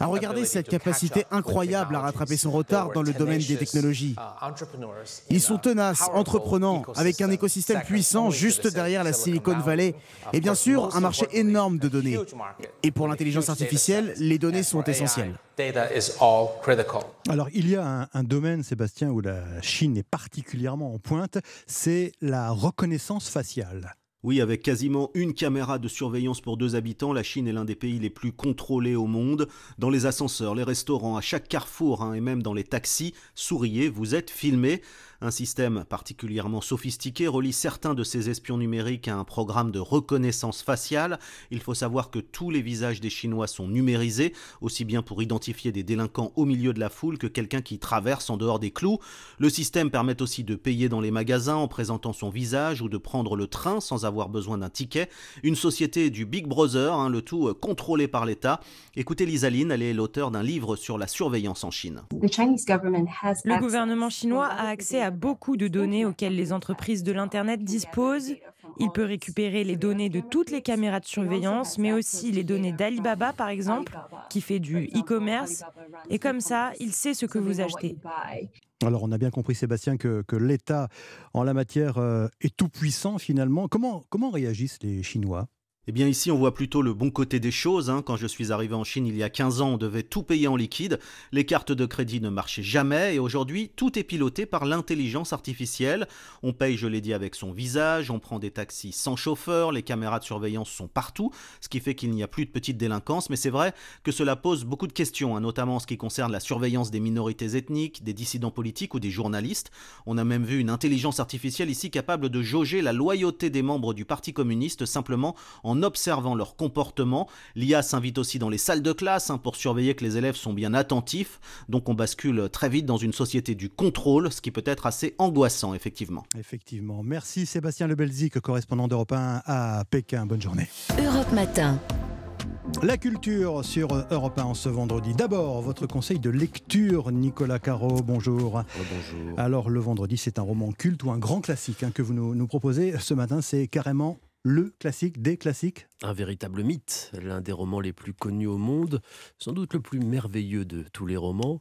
à regarder cette capacité incroyable à rattraper son retard dans le domaine des technologies. Ils sont tenaces, entreprenants, avec un écosystème puissant juste derrière la Silicon Valley, et bien sûr un marché énorme de données. Et pour l'intelligence artificielle, les données sont essentielles. Alors, il y a un, un, domaine, Sébastien, où la Chine est particulièrement en pointe, c'est la reconnaissance faciale. Oui, avec quasiment une caméra de surveillance pour deux habitants, la Chine est l'un des pays les plus contrôlés au monde. Dans les ascenseurs, les restaurants, à chaque carrefour hein, et même dans les taxis, souriez, vous êtes filmé. Un système particulièrement sophistiqué relie certains de ces espions numériques à un programme de reconnaissance faciale. Il faut savoir que tous les visages des Chinois sont numérisés, aussi bien pour identifier des délinquants au milieu de la foule que quelqu'un qui traverse en dehors des clous. Le système permet aussi de payer dans les magasins en présentant son visage ou de prendre le train sans avoir besoin d'un ticket. Une société du Big Brother, hein, le tout contrôlé par l'État. Écoutez Lisaline, elle est l'auteur d'un livre sur la surveillance en Chine. Le gouvernement chinois a accès à beaucoup de données auxquelles les entreprises de l'Internet disposent. Il peut récupérer les données de toutes les caméras de surveillance, mais aussi les données d'Alibaba, par exemple, qui fait du e-commerce. Et comme ça, il sait ce que vous achetez. Alors on a bien compris Sébastien que, l'État en la matière euh, est tout puissant finalement. Comment, comment réagissent les Chinois? Eh bien ici on voit plutôt le bon côté des choses. Hein. Quand je suis arrivé en Chine il y a 15 ans, on devait tout payer en liquide. Les cartes de crédit ne marchaient jamais et aujourd'hui tout est piloté par l'intelligence artificielle. On paye, je l'ai dit, avec son visage, on prend des taxis sans chauffeur, les caméras de surveillance sont partout, ce qui fait qu'il n'y a plus de petite délinquance. Mais c'est vrai que cela pose beaucoup de questions, hein, notamment en ce qui concerne la surveillance des minorités ethniques, des dissidents politiques ou des journalistes. On a même vu une intelligence artificielle ici capable de jauger la loyauté des membres du Parti communiste simplement en observant leur comportement. L'IA s'invite aussi dans les salles de classe hein, pour surveiller que les élèves sont bien attentifs. Donc on bascule très vite dans une société du contrôle, ce qui peut être assez angoissant, effectivement. Effectivement. Merci Sébastien Lebelzik, correspondant d'Europe 1 à Pékin. Bonne journée. Europe Matin. La culture sur Europe 1 en ce vendredi. D'abord, votre conseil de lecture, Nicolas Caro, bonjour. bonjour. Alors, le vendredi, c'est un roman culte ou un grand classique hein, que vous nous, nous proposez. Ce matin, c'est carrément le classique des classiques Un véritable mythe, l'un des romans les plus connus au monde, sans doute le plus merveilleux de tous les romans.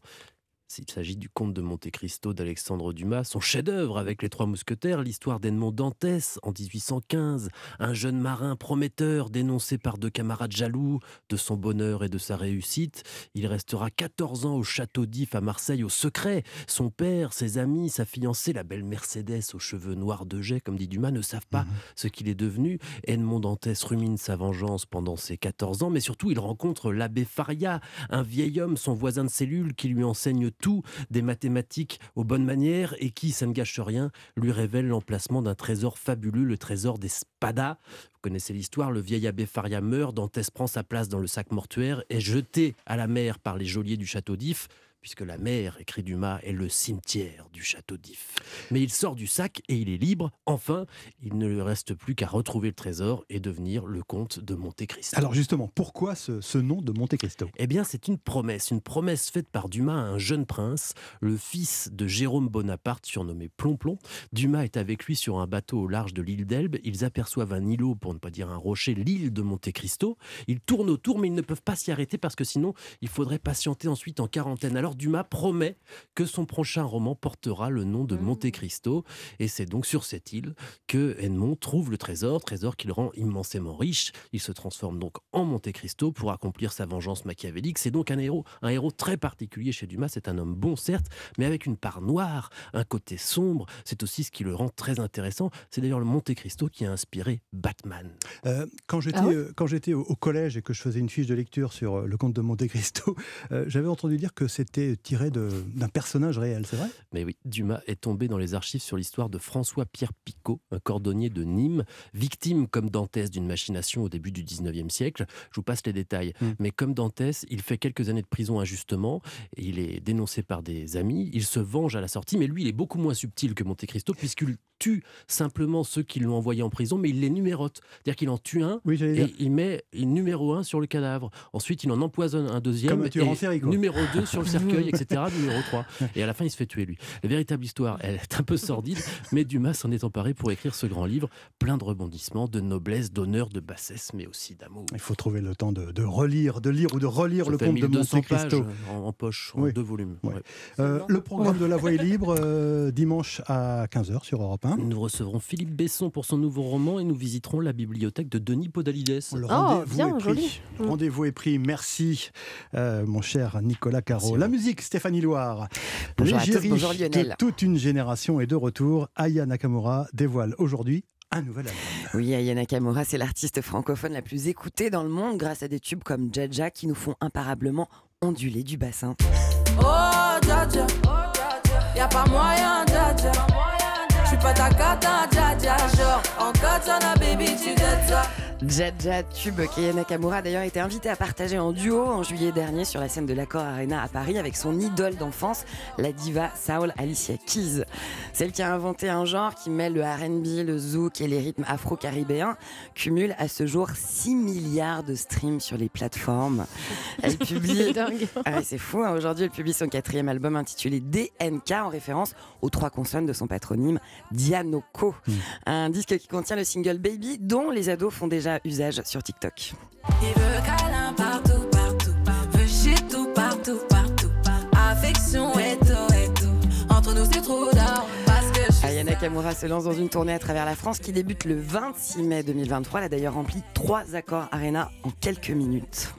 S'il s'agit du Comte de Monte Cristo d'Alexandre Dumas, son chef-d'œuvre avec les Trois Mousquetaires, l'histoire d'Edmond Dantès en 1815, un jeune marin prometteur dénoncé par deux camarades jaloux de son bonheur et de sa réussite. Il restera 14 ans au château d'If à Marseille au secret. Son père, ses amis, sa fiancée, la belle Mercedes aux cheveux noirs de jet, comme dit Dumas, ne savent pas ce qu'il est devenu. Edmond Dantès rumine sa vengeance pendant ses 14 ans, mais surtout il rencontre l'abbé Faria, un vieil homme, son voisin de cellule, qui lui enseigne tout, des mathématiques aux bonnes manières et qui, ça ne gâche rien, lui révèle l'emplacement d'un trésor fabuleux, le trésor des Spadas. Vous connaissez l'histoire, le vieil abbé Faria meurt, Dantès prend sa place dans le sac mortuaire, est jeté à la mer par les geôliers du château d'If puisque la mer, écrit Dumas, est le cimetière du château d'If. Mais il sort du sac et il est libre. Enfin, il ne lui reste plus qu'à retrouver le trésor et devenir le comte de Monte Cristo. Alors justement, pourquoi ce, ce nom de Monte Cristo Eh bien, c'est une promesse, une promesse faite par Dumas à un jeune prince, le fils de Jérôme Bonaparte, surnommé Plomplon. Dumas est avec lui sur un bateau au large de l'île d'Elbe. Ils aperçoivent un îlot, pour ne pas dire un rocher, l'île de Monte Cristo. Ils tournent autour, mais ils ne peuvent pas s'y arrêter parce que sinon, il faudrait patienter ensuite en quarantaine. Alors Dumas promet que son prochain roman portera le nom de Monte Cristo. Et c'est donc sur cette île que Edmond trouve le trésor, trésor qui le rend immensément riche. Il se transforme donc en Monte Cristo pour accomplir sa vengeance machiavélique. C'est donc un héros, un héros très particulier chez Dumas. C'est un homme bon, certes, mais avec une part noire, un côté sombre. C'est aussi ce qui le rend très intéressant. C'est d'ailleurs le Monte Cristo qui a inspiré Batman. Euh, quand j'étais Ah ouais euh, quand j'étais au, au collège et que je faisais une fiche de lecture sur euh, le comte de Monte Cristo, euh, j'avais entendu dire que c'était tiré d'un personnage réel, c'est vrai? Mais oui, Dumas est tombé dans les archives sur l'histoire de François-Pierre Picot, un cordonnier de Nîmes, victime comme Dantès d'une machination au début du 19e siècle. Je vous passe les détails. Mm. Mais comme Dantès, il fait quelques années de prison injustement, et il est dénoncé par des amis, il se venge à la sortie, mais lui, il est beaucoup moins subtil que Monte Cristo, puisqu'il tue simplement ceux qui l'ont envoyé en prison, mais il les numérote. C'est-à-dire qu'il en tue un, Oui, et il met le numéro un sur le cadavre. Ensuite, il en empoisonne un deuxième, Comme un tueur et en série, quoi. numéro 2 sur le cercueil. <laughs> etc. numéro 3. Et à la fin, il se fait tuer, lui. La véritable histoire, elle est un peu sordide, mais Dumas s'en est emparé pour écrire ce grand livre, plein de rebondissements, de noblesse, d'honneur, de bassesse, mais aussi d'amour. Il faut trouver le temps de, relire, de lire ou de relire le conte de Monte Cristo. En, en, poche, en deux volumes. Euh, le programme de La Voix est libre, euh, dimanche à 15h sur Europe 1. Nous recevrons Philippe Besson pour son nouveau roman et nous visiterons la bibliothèque de Denis Podalides. Le oh, bien, joli. Rendez-vous est pris. Merci, euh, mon cher Nicolas Caro. La musique, Stéphanie Loire. Bonjour, bonjour Lionel. toute une génération est de retour. Aya Nakamura dévoile aujourd'hui un nouvel album. Oui, Aya Nakamura, c'est l'artiste francophone la plus écoutée dans le monde grâce à des tubes comme Jaja qui nous font imparablement onduler du bassin. Oh, Jaja, y a pas moyen, Jaja. Je suis pas ta cata, Jaja, genre en katana, baby, tu ça. Jaja Tube, Kaya Nakamura a d'ailleurs été invité à partager en duo en juillet dernier sur la scène de l'Accord Arena à Paris avec son idole d'enfance, la diva Saul Alicia Keys. Celle qui a inventé un genre qui mêle le RB, le zouk et les rythmes afro-caribéens, cumule à ce jour 6 milliards de streams sur les plateformes. Elle <laughs> publie. Ah c'est fou, hein. aujourd'hui elle publie son quatrième album intitulé DNK en référence aux trois consonnes de son patronyme Dianoko. Hmm. Un disque qui contient le single Baby dont les ados font déjà usage sur TikTok. Il veut câlin partout, partout, veut chier tout, partout, partout. Affection et tout, et tout. Entre nous, c'est trop d'or. Ayana Kamura se lance dans une tournée à travers la France qui débute le 26 mai 2023. Elle a d'ailleurs rempli trois accords Arena en quelques minutes.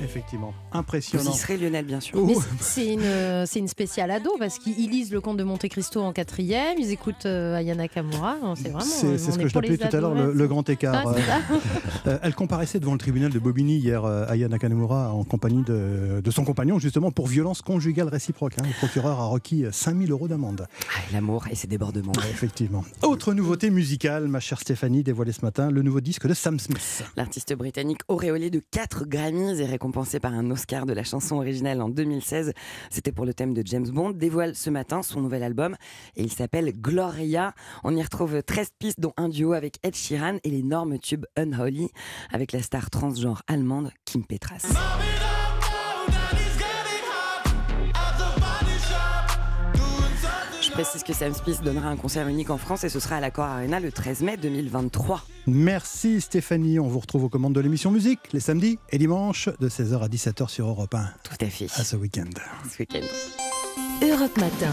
Effectivement, impressionnant. Vous y serez Lionel, bien sûr. C'est une, c'est une spéciale ado parce qu'ils lisent le conte de Monte Cristo en quatrième, ils écoutent euh, Ayana Kamura. C'est vraiment. C'est ce que je t'appelais tout à l'heure le, grand écart. Euh, <laughs> euh, elle comparaissait devant le tribunal de Bobigny hier, Ayana Kamura, en compagnie de, de, son compagnon, justement pour violence conjugale réciproque. Hein. Le procureur a requis 5000 euros d'amende. Ah, L'amour et ses débordements. effectivement. Autre nouveauté musicale, ma chère Stéphanie, dévoilée ce matin, le nouveau disque de Sam Smith. L'artiste britannique auréolé de 4 Grammys et récompensé par un Oscar de la chanson originale en 2016. C'était pour le thème de James Bond. Dévoile ce matin son nouvel album et il s'appelle Gloria. On y retrouve 13 pistes dont un duo avec Ed Sheeran et l'énorme tube Unholy avec la star transgenre allemande Kim Petras. Précise que Sam Smith donnera un concert unique en France et ce sera à l'Accor Arena le 13 mai 2023. Merci Stéphanie. On vous retrouve aux commandes de l'émission musique les samedis et dimanches de 16h à 17h sur Europe 1. Tout à fait. À ce week-end. Ce week-end. Europe Matin.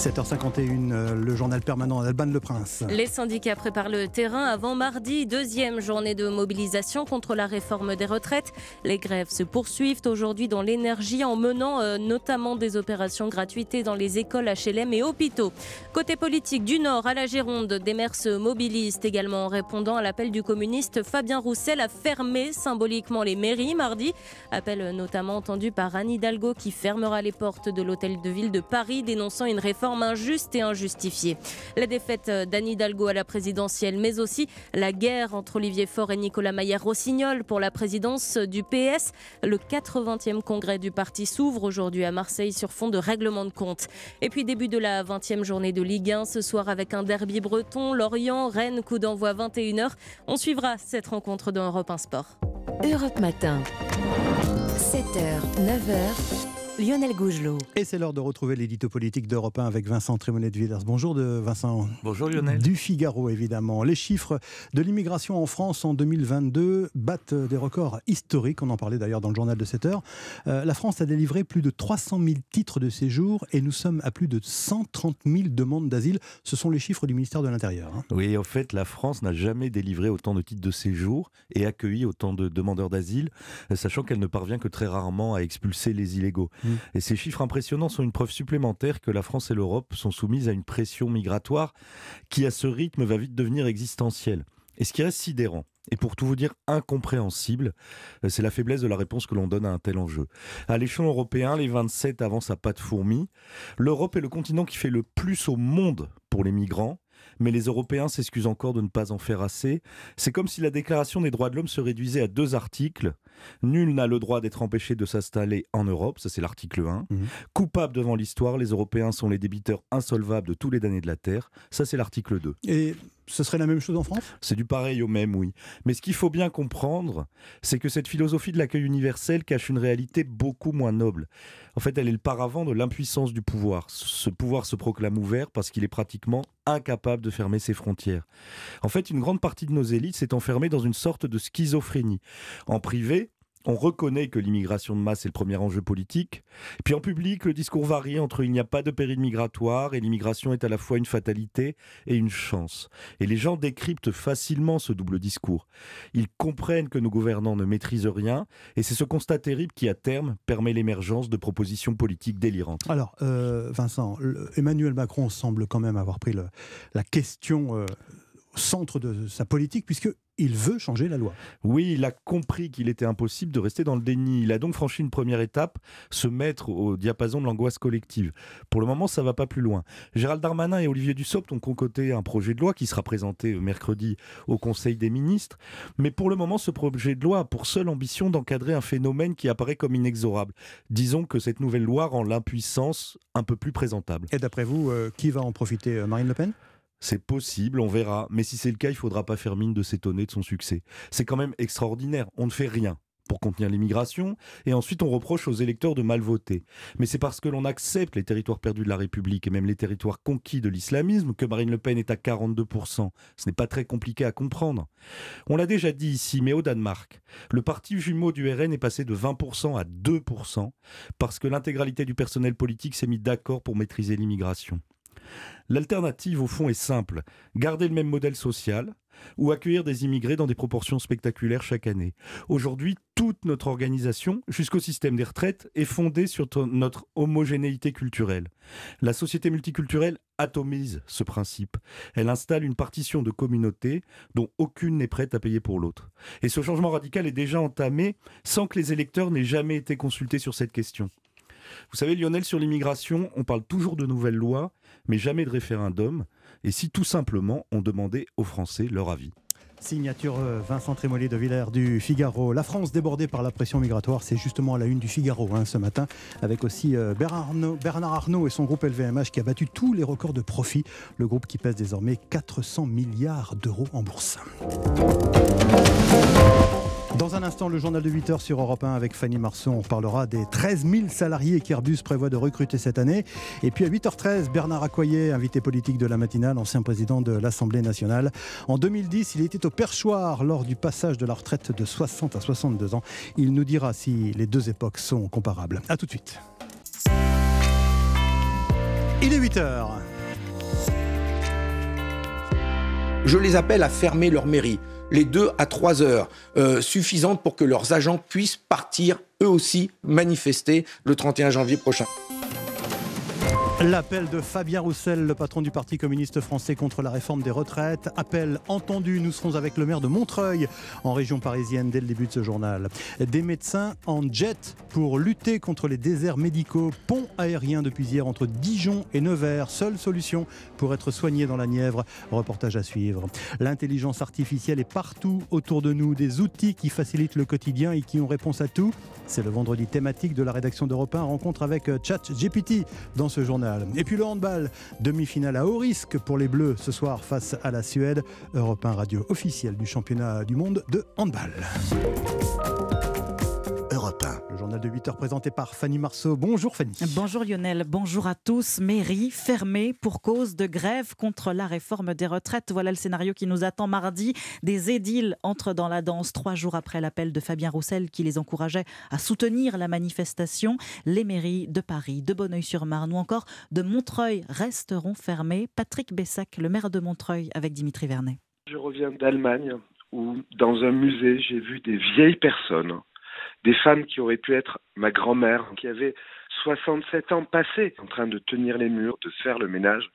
7h51, euh, le journal permanent d'Alban Le Prince. Les syndicats préparent le terrain avant mardi, deuxième journée de mobilisation contre la réforme des retraites. Les grèves se poursuivent aujourd'hui dans l'énergie en menant euh, notamment des opérations gratuites dans les écoles HLM et hôpitaux. Côté politique, du Nord à la Gironde, des maires se mobilisent également en répondant à l'appel du communiste Fabien Roussel à fermer symboliquement les mairies mardi. Appel notamment entendu par Anne Hidalgo qui fermera les portes de l'hôtel de ville de Paris, dénonçant une réforme injuste et injustifiée. La défaite d'Anne Hidalgo à la présidentielle, mais aussi la guerre entre Olivier Faure et Nicolas Maillard-Rossignol pour la présidence du PS. Le 80e congrès du parti s'ouvre aujourd'hui à Marseille sur fond de règlement de compte. Et puis début de la 20e journée de Ligue 1 ce soir avec un derby breton, Lorient, Rennes, coup d'envoi 21h. On suivra cette rencontre dans Europe 1 Sport. Europe Matin. 7h, 9h. Lionel Gougelot. Et c'est l'heure de retrouver l'édito politique d'Europe 1 avec Vincent Trémonet de Villers. Bonjour de Vincent. Bonjour Lionel. Du Figaro évidemment. Les chiffres de l'immigration en France en 2022 battent des records historiques. On en parlait d'ailleurs dans le journal de 7 heures. Euh, la France a délivré plus de 300 000 titres de séjour et nous sommes à plus de 130 000 demandes d'asile. Ce sont les chiffres du ministère de l'Intérieur. Hein. Oui, en fait, la France n'a jamais délivré autant de titres de séjour et accueilli autant de demandeurs d'asile, sachant qu'elle ne parvient que très rarement à expulser les illégaux. Mmh. Mm. Et ces chiffres impressionnants sont une preuve supplémentaire que la France et l'Europe sont soumises à une pression migratoire qui, à ce rythme, va vite devenir existentielle. Et ce qui reste sidérant, et pour tout vous dire incompréhensible, euh, c'est la faiblesse de la réponse que l'on donne à un tel enjeu. À l'échelon européen, les 27 avancent à pas de fourmi. L'Europe est le continent qui fait le plus au monde pour les migrants mais les Européens s'excusent encore de ne pas en faire assez. C'est comme si la Déclaration des droits de l'homme se réduisait à deux articles. Nul n'a le droit d'être empêché de s'installer en Europe, ça c'est l'article 1. Mhm. Coupable devant l'histoire, les Européens sont les débiteurs insolvables de tous les damnés de la Terre, ça c'est l'article 2. Et ce serait la même chose en France? C'est du pareil au même, oui. Mais ce qu'il faut bien comprendre, c'est que cette philosophie de l'accueil universel cache une réalité beaucoup moins noble. En fait, elle est le paravent de l'impuissance du pouvoir. Ce pouvoir se proclame ouvert parce qu'il est pratiquement incapable de fermer ses frontières. En fait, une grande partie de nos élites s'est enfermée dans une sorte de schizophrénie. En privé, on reconnaît que l'immigration de masse est le premier enjeu politique. Puis en public, le discours varie entre il n'y a pas de péril migratoire et l'immigration est à la fois une fatalité et une chance. Et les gens décryptent facilement ce double discours. Ils comprennent que nos gouvernants ne maîtrisent rien et c'est ce constat terrible qui, à terme, permet l'émergence de propositions politiques délirantes. Alors, euh, Vincent, Emmanuel Macron semble quand même avoir pris la question euh, centre de sa politique puisque il veut changer la loi. Oui, il a compris qu'il était impossible de rester dans le déni. Il a donc franchi une première étape, se mettre au diapason de l'angoisse collective. Pour le moment, ça va pas plus loin. Gérald Darmanin et Olivier Dussopt ont concocté un projet de loi qui sera présenté mercredi au Conseil des ministres. Mais pour le moment, ce projet de loi a pour seule ambition d'encadrer un phénomène qui apparaît comme inexorable. Disons que cette nouvelle loi rend l'impuissance un peu plus présentable. Et d'après vous, euh, qui va en profiter euh, Marine Le Pen? C'est possible, on verra. Mais si c'est le cas, il faudra pas faire mine de s'étonner de son succès. C'est quand même extraordinaire. On ne fait rien pour contenir l'immigration, et ensuite on reproche aux électeurs de mal voter. Mais c'est parce que l'on accepte les territoires perdus de la République et même les territoires conquis de l'islamisme que Marine Le Pen est à 42%. Ce n'est pas très compliqué à comprendre. On l'a déjà dit ici, mais au Danemark, le parti jumeau du RN est passé de 20% à 2% parce que l'intégralité du personnel politique s'est mis d'accord pour maîtriser l'immigration. L'alternative, au fond, est simple. Garder le même modèle social ou accueillir des immigrés dans des proportions spectaculaires chaque année. Aujourd'hui, toute notre organisation, jusqu'au système des retraites, est fondée sur notre homogénéité culturelle. La société multiculturelle atomise ce principe. Elle installe une partition de communautés dont aucune n'est prête à payer pour l'autre. Et ce changement radical est déjà entamé sans que les électeurs n'aient jamais été consultés sur cette question. Vous savez, Lionel, sur l'immigration, on parle toujours de nouvelles lois, mais jamais de référendum. Et si tout simplement on demandait aux Français leur avis Signature euh, Vincent Trémollet de Villers du Figaro. La France débordée par la pression migratoire, c'est justement à la une du Figaro hein, ce matin, avec aussi euh, Bernard Arnault, et son groupe LVMH qui a battu tous les records de profit. Le groupe qui pèse désormais 400 milliards d'euros en bourse. Dans un instant, le journal de 8 heures sur Europe 1 avec Fanny Marceau. On parlera des 13 000 salariés qu'Airbus prévoit de recruter cette année. Et puis à 8h13, Bernard Accoyer, invité politique de la matinale, ancien président de l'Assemblée nationale. En 2010, il était au perchoir lors du passage de la retraite de 60 à 62 ans. Il nous dira si les deux époques sont comparables. A tout de suite. Il est 8 h Je les appelle à fermer leur mairie les deux à trois heures euh, suffisantes pour que leurs agents puissent partir eux aussi manifester le 31 janvier prochain. L'appel de Fabien Roussel, le patron du Parti communiste français contre la réforme des retraites. Appel entendu. Nous serons avec le maire de Montreuil, en région parisienne, dès le début de ce journal. Des médecins en jet pour lutter contre les déserts médicaux. Pont aérien depuis hier entre Dijon et Nevers. Seule solution pour être soigné dans la Nièvre. Reportage à suivre. L'intelligence artificielle est partout autour de nous. Des outils qui facilitent le quotidien et qui ont réponse à tout. C'est le vendredi thématique de la rédaction d'Europe 1. Rencontre avec ChatGPT dans ce journal. Et puis le handball, demi-finale à haut risque pour les Bleus ce soir face à la Suède. Europe 1 radio officielle du championnat du monde de handball. Le journal de 8 heures présenté par Fanny Marceau. Bonjour Fanny. Bonjour Lionel, bonjour à tous. Mairie fermée pour cause de grève contre la réforme des retraites. Voilà le scénario qui nous attend mardi. Des édiles entrent dans la danse trois jours après l'appel de Fabien Roussel qui les encourageait à soutenir la manifestation. Les mairies de Paris, de Bonneuil-sur-Marne ou encore de Montreuil resteront fermées. Patrick Bessac, le maire de Montreuil, avec Dimitri Vernet. Je reviens d'Allemagne où dans un musée j'ai vu des vieilles personnes des femmes qui auraient pu être ma grand-mère, qui avait 67 ans passés en train de tenir les murs, de faire le ménage.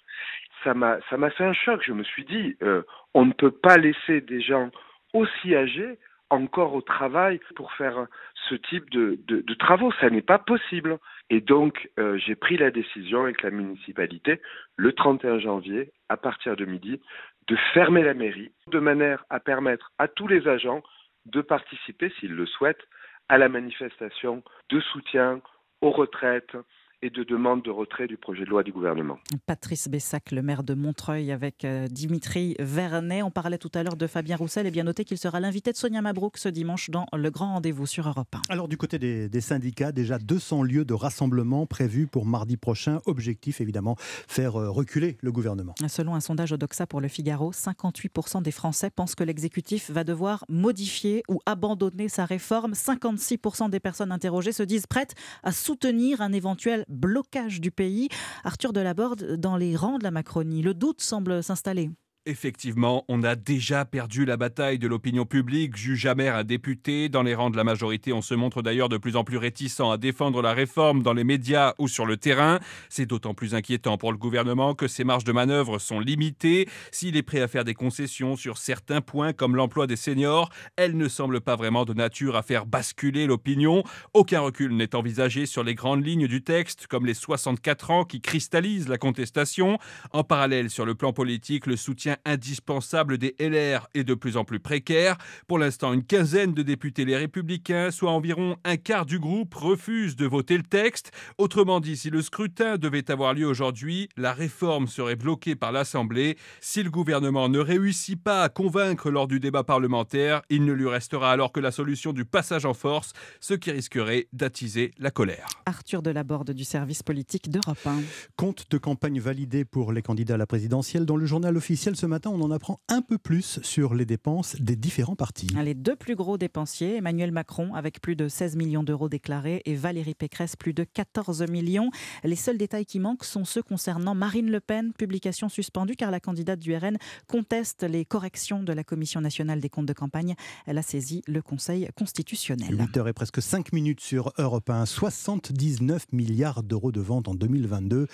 Ça m'a, fait un choc. Je me suis dit, euh, on ne peut pas laisser des gens aussi âgés encore au travail pour faire ce type de, de, travaux. Ça n'est pas possible. Et donc, euh, j'ai pris la décision avec la municipalité, le 31 janvier, à partir de midi, de fermer la mairie, de manière à permettre à tous les agents de participer, s'ils le souhaitent, à la manifestation de soutien aux retraites et de demande de retrait du projet de loi du gouvernement. Patrice Bessac, le maire de Montreuil, avec euh, Dimitri Vernet. On parlait tout à l'heure de Fabien Roussel. Et bien noté qu'il sera l'invité de Sonia Mabrouk ce dimanche dans le grand rendez-vous sur Europe 1. Alors, du côté des, des, syndicats, déjà 200 lieux de rassemblement prévus pour mardi prochain. Objectif, évidemment, faire euh, reculer le gouvernement. Selon un sondage Odoxa pour le Figaro, 58% des Français pensent que l'exécutif va devoir modifier ou abandonner sa réforme. 56% des personnes interrogées se disent prêtes à soutenir un éventuel blocage du pays. Arthur Delaborde, dans les rangs de la Macronie, le doute semble s'installer. Effectivement, on a déjà perdu la bataille de l'opinion publique, juge amer un député. Dans les rangs de la majorité, on se montre d'ailleurs de plus en plus réticent à défendre la réforme dans les médias ou sur le terrain. C'est d'autant plus inquiétant pour le gouvernement que ses marges de manœuvre sont limitées. S'il est prêt à faire des concessions sur certains points comme l'emploi des seniors, elle ne semble pas vraiment de nature à faire basculer l'opinion. Aucun recul n'est envisagé sur les grandes lignes du texte, comme les 64 ans qui cristallisent la contestation. En parallèle, sur le plan politique, le soutien indispensable des LR est de plus en plus précaire. Pour l'instant, une quinzaine de députés les républicains, soit environ un quart du groupe, refusent de voter le texte. Autrement dit, si le scrutin devait avoir lieu aujourd'hui, la réforme serait bloquée par l'Assemblée. Si le gouvernement ne réussit pas à convaincre lors du débat parlementaire, il ne lui restera alors que la solution du passage en force, ce qui risquerait d'attiser la colère. Arthur Delaborde du service politique d'Europe 1. Compte de campagne validé pour les candidats à la présidentielle. Dans le journal officiel ce matin, on en apprend un peu plus sur les dépenses des différents partis. Les deux plus gros dépensiers, Emmanuel Macron avec plus de 16 millions d'euros déclarés et Valérie Pécresse plus de 14 millions. Les seuls détails qui manquent sont ceux concernant Marine Le Pen, publication suspendue car la candidate du RN conteste les corrections de la Commission nationale des comptes de campagne. Elle a saisi le Conseil constitutionnel. 8h et presque 5 minutes sur Europe 1. 79 milliards d'euros de ventes en 2022.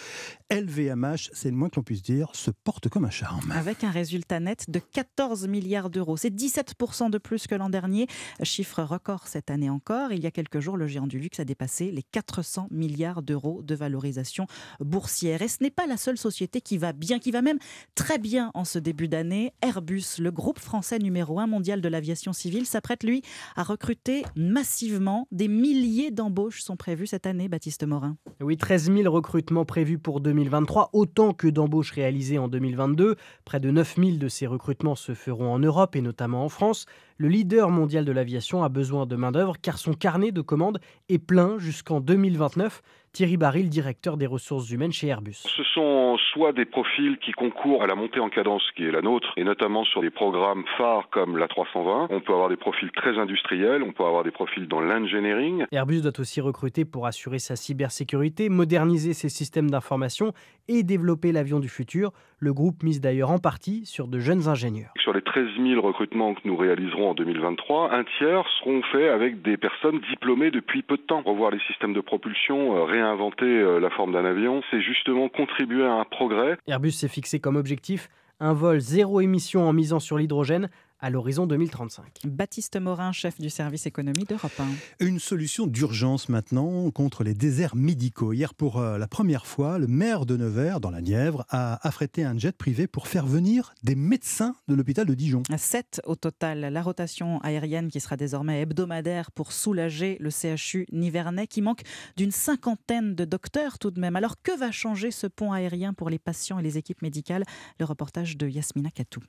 LVMH, c'est le moins que l'on puisse dire, se porte comme un charme. Avec un résultat net de 14 milliards d'euros. C'est 17% de plus que l'an dernier. Chiffre record cette année encore. Il y a quelques jours, le géant du luxe a dépassé les 400 milliards d'euros de valorisation boursière. Et ce n'est pas la seule société qui va bien, qui va même très bien en ce début d'année. Airbus, le groupe français numéro un mondial de l'aviation civile, s'apprête, lui, à recruter massivement. Des milliers d'embauches sont prévues cette année, Baptiste Morin. Oui, 13 000 recrutements prévus pour 2023, autant que d'embauches réalisées en 2022. Près de 9000 de ces recrutements se feront en Europe et notamment en France. Le leader mondial de l'aviation a besoin de main-d'œuvre car son carnet de commandes est plein jusqu'en 2029. Thierry Barry, le directeur des ressources humaines chez Airbus. Ce sont soit des profils qui concourent à la montée en cadence qui est la nôtre, et notamment sur des programmes phares comme la 320. On peut avoir des profils très industriels, on peut avoir des profils dans l'engineering. Airbus doit aussi recruter pour assurer sa cybersécurité, moderniser ses systèmes d'information et développer l'avion du futur. Le groupe mise d'ailleurs en partie sur de jeunes ingénieurs. Sur les 13 000 recrutements que nous réaliserons en 2023, un tiers seront faits avec des personnes diplômées depuis peu de temps. Revoir les systèmes de propulsion, euh, réinventer euh, la forme d'un avion, c'est justement contribuer à un progrès. Airbus s'est fixé comme objectif un vol zéro émission en misant sur l'hydrogène à l'horizon 2035. Baptiste Morin, chef du service économie d'Europe 1. Une solution d'urgence maintenant contre les déserts médicaux. Hier, pour euh, la première fois, le maire de Nevers, dans la Nièvre, a affrété un jet privé pour faire venir des médecins de l'hôpital de Dijon. Sept au total. La rotation aérienne qui sera désormais hebdomadaire pour soulager le CHU nivernais qui manque d'une cinquantaine de docteurs tout de même. Alors que va changer ce pont aérien pour les patients et les équipes médicales? Le reportage de Yasmina Katou.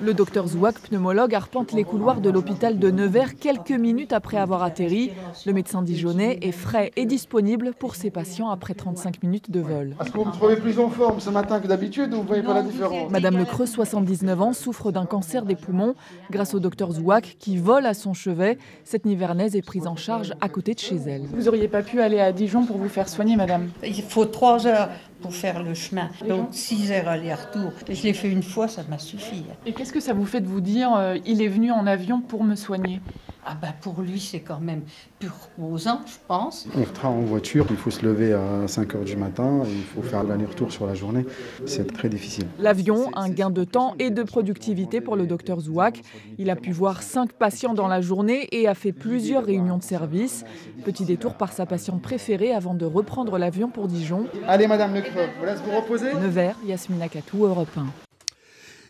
Le docteur Zouak, pneumologue, arpente les couloirs de l'hôpital de Nevers quelques minutes après avoir atterri. Le médecin dijonnais est frais et disponible pour ses patients après 35 minutes de vol. Est-ce que vous me trouvez plus en forme ce matin que d'habitude ou vous voyez pas la différence Madame Lecreux, 79 ans, souffre d'un cancer des poumons. Grâce au docteur Zouak, qui vole à son chevet, cette Nivernaise est prise en charge à côté de chez elle. Vous auriez pas pu aller à Dijon pour vous faire soigner, madame? Il faut trois heures pour faire le chemin. Donc 6 heures aller-retour. Je l'ai fait une fois, ça m'a suffi. Et qu'est-ce que ça vous fait de vous dire euh, il est venu en avion pour me soigner? Ah bah pour lui, c'est quand même plus reposant, je pense. On travaille en voiture, il faut se lever à 5 heures du matin, il faut faire l'aller-retour sur la journée. C'est très difficile. L'avion, un gain de temps et de productivité pour le docteur Zouak. Il a pu voir 5 patients dans la journée et a fait plusieurs réunions de service. Petit détour par sa patiente préférée avant de reprendre l'avion pour Dijon. Allez, Madame Lecreux, vous laisse vous reposer. Nevers, Yasmina Katou, Europe 1.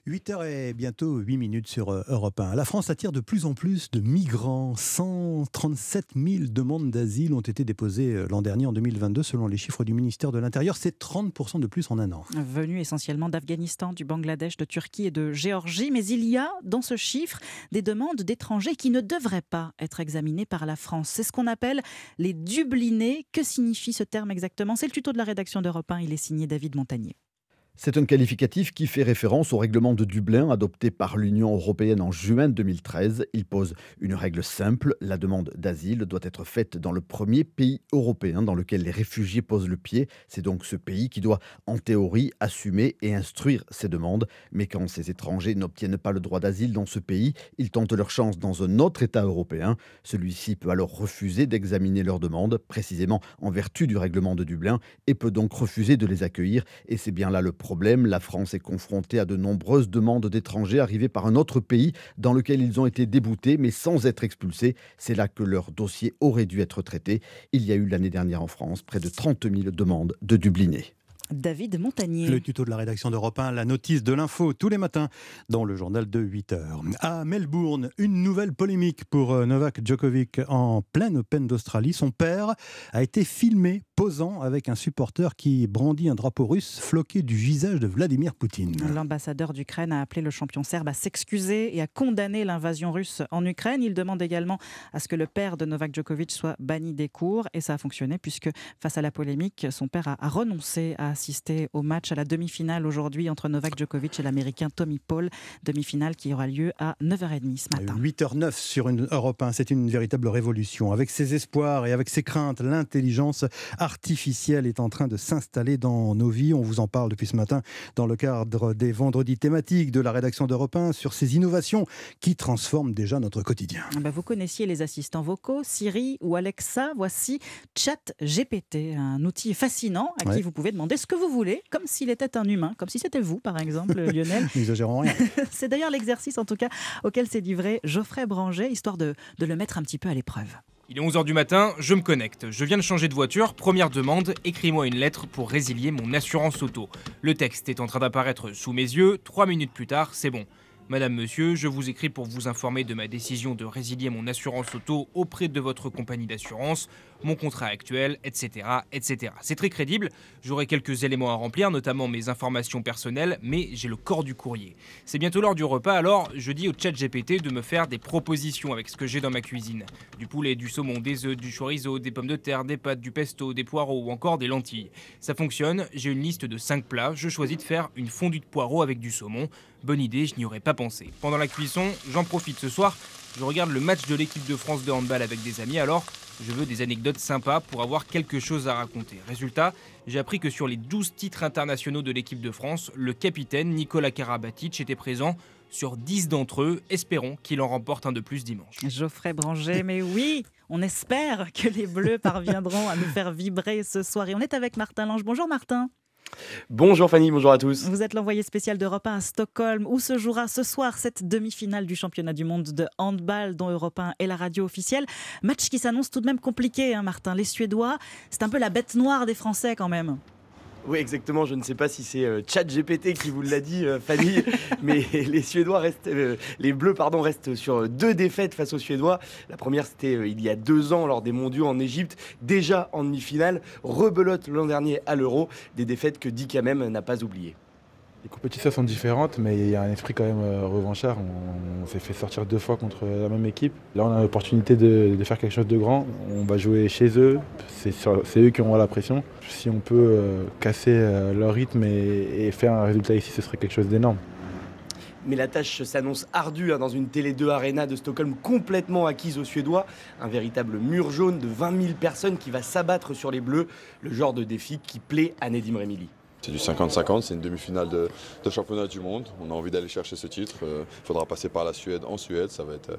8h et bientôt 8 minutes sur euh, Europe 1. La France attire de plus en plus de migrants. 137 000 demandes d'asile ont été déposées euh, l'an dernier, en 2022, selon les chiffres du ministère de l'Intérieur. C'est 30% de plus en un an. Venus essentiellement d'Afghanistan, du Bangladesh, de Turquie et de Géorgie. Mais il y a dans ce chiffre des demandes d'étrangers qui ne devraient pas être examinées par la France. C'est ce qu'on appelle les dublinés. Que signifie ce terme exactement? C'est le tuto de la rédaction d'Europe 1. Il est signé David Montagnier. C'est un qualificatif qui fait référence au règlement de Dublin adopté par l'Union européenne en juin 2013. Il pose une règle simple, la demande d'asile doit être faite dans le premier pays européen dans lequel les réfugiés posent le pied. C'est donc ce pays qui doit, en théorie, assumer et instruire ces demandes. Mais quand ces étrangers n'obtiennent pas le droit d'asile dans ce pays, ils tentent leur chance dans un autre État européen. Celui-ci peut alors refuser d'examiner leurs demandes, précisément en vertu du règlement de Dublin, et peut donc refuser de les accueillir. La France est confrontée à de nombreuses demandes d'étrangers arrivés par un autre pays dans lequel ils ont été déboutés mais sans être expulsés. C'est là que leur dossier aurait dû être traité. Il y a eu l'année dernière en France près de 30 000 demandes de Dublinés. David Montagnier. Le tuto de la rédaction d'Europe 1, la notice de l'info tous les matins dans le journal de 8 heures. À Melbourne, une nouvelle polémique pour euh, Novak Djokovic en pleine Open d'Australie. Son père a été filmé posant avec un supporter qui brandit un drapeau russe floqué du visage de Vladimir Poutine. L'ambassadeur d'Ukraine a appelé le champion serbe à s'excuser et à condamner l'invasion russe en Ukraine. Il demande également à ce que le père de Novak Djokovic soit banni des cours et ça a fonctionné puisque face à la polémique, son père a, renoncé à assister au match à la demi-finale aujourd'hui entre Novak Djokovic et l'américain Tommy Paul, demi-finale qui aura lieu à 9h30 ce matin. 8h09 sur une Europe 1, c'est une véritable révolution. Avec ses espoirs et avec ses craintes, l'intelligence artificielle est en train de s'installer dans nos vies. On vous en parle depuis ce matin dans le cadre des vendredis thématiques de la rédaction d'Europe 1 sur ces innovations qui transforment déjà notre quotidien. Bah, vous connaissiez les assistants vocaux, Siri ou Alexa. Voici Chat GPT, un outil fascinant à qui vous pouvez demander ce que vous voulez, comme s'il était un humain, comme si c'était vous, par exemple, <laughs> Lionel. N'exagérons rien. <laughs> c'est d'ailleurs l'exercice, en tout cas, auquel s'est livré Geoffrey Branger, histoire de, de le mettre un petit peu à l'épreuve. Il est 11h du matin, je me connecte. Je viens de changer de voiture. Première demande, écris-moi une lettre pour résilier mon assurance auto. Le texte est en train d'apparaître sous mes yeux. Trois minutes plus tard, c'est bon. Madame, monsieur, je vous écris pour vous informer de ma décision de résilier mon assurance auto auprès de votre compagnie d'assurance mon contrat actuel, etc. etc. C'est très crédible, j'aurai quelques éléments à remplir, notamment mes informations personnelles, mais j'ai le corps du courrier. C'est bientôt l'heure du repas, alors je dis au chat GPT de me faire des propositions avec ce que j'ai dans ma cuisine. Du poulet, du saumon, des œufs, du chorizo, des pommes de terre, des pâtes, du pesto, des poireaux ou encore des lentilles. Ça fonctionne, j'ai une liste de 5 plats, je choisis de faire une fondue de poireaux avec du saumon. Bonne idée, je n'y aurais pas pensé. Pendant la cuisson, j'en profite ce soir, je regarde le match de l'équipe de France de handball avec des amis, alors je veux des anecdotes sympas pour avoir quelque chose à raconter. Résultat, j'ai appris que sur les 12 titres internationaux de l'équipe de France, le capitaine Nicolas Karabatic était présent sur 10 d'entre eux. Espérons qu'il en remporte un de plus dimanche. Geoffrey Branger, mais oui, on espère que les Bleus parviendront à nous faire vibrer ce soir. Et on est avec Martin Lange. Bonjour Martin. Bonjour Fanny, bonjour à tous. Vous êtes l'envoyé spécial d'Europe 1 à Stockholm où se jouera ce soir cette demi-finale du championnat du monde de handball dont Europe 1 est la radio officielle. Match qui s'annonce tout de même compliqué, hein, Martin. Les Suédois, c'est un peu la bête noire des Français quand même. Oui, exactement. Je ne sais pas si c'est euh, ChatGPT qui vous l'a dit, euh, Fanny, <laughs> mais les Suédois restent, euh, les Bleus, pardon, restent sur deux défaites face aux Suédois. La première, c'était il y a deux ans lors des Mondiaux en Égypte, déjà en demi-finale. Rebelote l'an dernier à l'Euro, des défaites que Dick même n'a pas oubliées. Les compétitions sont différentes, mais il y a un esprit quand même euh, revanchard. On, s'est fait sortir deux fois contre la même équipe. Là, on a l'opportunité de, faire quelque chose de grand. On va jouer chez eux. C'est eux qui auront la pression. Si on peut euh, casser euh, leur rythme et, faire un résultat ici, ce serait quelque chose d'énorme. Mais la tâche s'annonce ardue hein, dans une Télé 2 Arena de Stockholm complètement acquise aux Suédois. Un véritable mur jaune de 20 000 personnes qui va s'abattre sur les Bleus. Le genre de défi qui plaît à Nedim Remili. C'est du 50-50, c'est une demi-finale de, championnat du monde. On a envie d'aller chercher ce titre. Il euh, faudra passer par la Suède en Suède. Ça va être,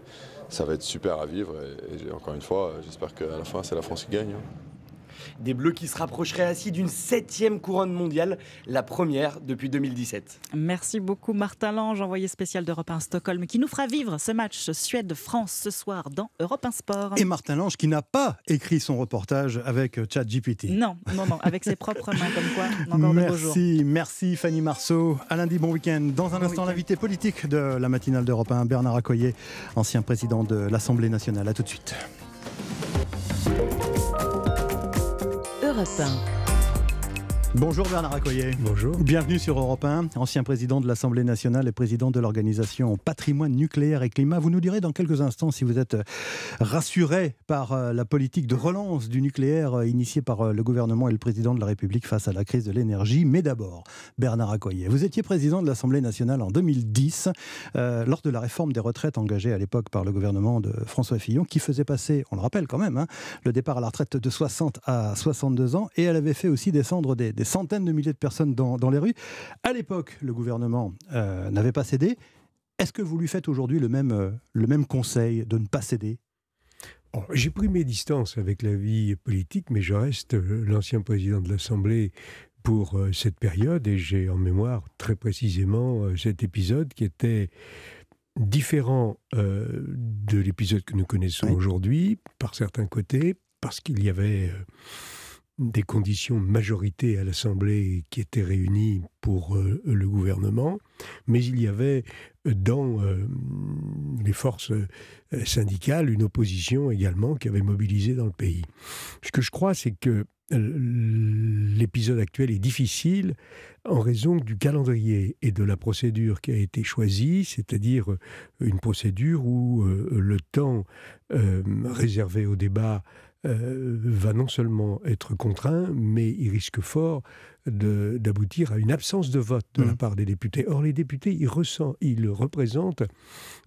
être super à vivre. Et, encore une fois, j'espère qu'à la fin, c'est la France qui gagne. Hein. Des Bleus qui se rapprocheraient ainsi d'une septième couronne mondiale, la première depuis 2017. Merci beaucoup Martin Lange, envoyé spécial d'Europe 1 Stockholm, qui nous fera vivre ce match Suède-France ce soir dans Europe 1 Sport. Et Martin Lange qui n'a pas écrit son reportage avec ChatGPT. Non, non, non, avec ses propres mains, comme quoi. Encore merci, merci Fanny Marceau. À lundi, bon week-end. Dans un instant, l'invité politique de la matinale d'Europe 1, Bernard Accoyer, ancien président de l'Assemblée nationale. A tout de suite. Europe 1. Bonjour Bernard Accoyer. Bonjour. Bienvenue sur Europe 1, ancien président de l'Assemblée nationale et président de l'organisation Patrimoine nucléaire et climat. Vous nous direz dans quelques instants si vous êtes euh, rassuré par euh, la politique de relance du nucléaire euh, initiée par le gouvernement et le président de la République face à la crise de l'énergie. Mais d'abord, Bernard Accoyer, vous étiez président de l'Assemblée nationale en 2010 lors de la réforme des retraites engagée à l'époque par le gouvernement de François Fillon qui faisait passer, on le rappelle quand même, hein, le départ à la retraite de 60 à 62 ans et elle avait fait aussi descendre des centaines de milliers de personnes dans, les rues. À l'époque, le gouvernement euh, n'avait pas cédé. Est-ce que vous lui faites aujourd'hui le même, euh, le même conseil de ne pas céder? Oh, J'ai pris mes distances avec la vie politique, mais je reste euh, l'ancien président de l'Assemblée pour cette période et j'ai en mémoire très précisément cet épisode qui était différent de l'épisode que nous connaissons aujourd'hui par certains côtés, parce qu'il y avait des conditions majorité à l'Assemblée qui étaient réunies pour euh, le gouvernement, mais il y avait euh, dans euh, les forces syndicales une opposition également qui avait mobilisé dans le pays. Ce que je crois, c'est que l'épisode actuel est difficile en raison du calendrier et de la procédure qui a été choisie, c'est-à-dire une procédure où le temps réservé au débat euh, va non seulement être contraint, mais il risque fort d'aboutir à une absence de vote de la mmh. part des députés. Or, les députés, ils, ressent, ils représentent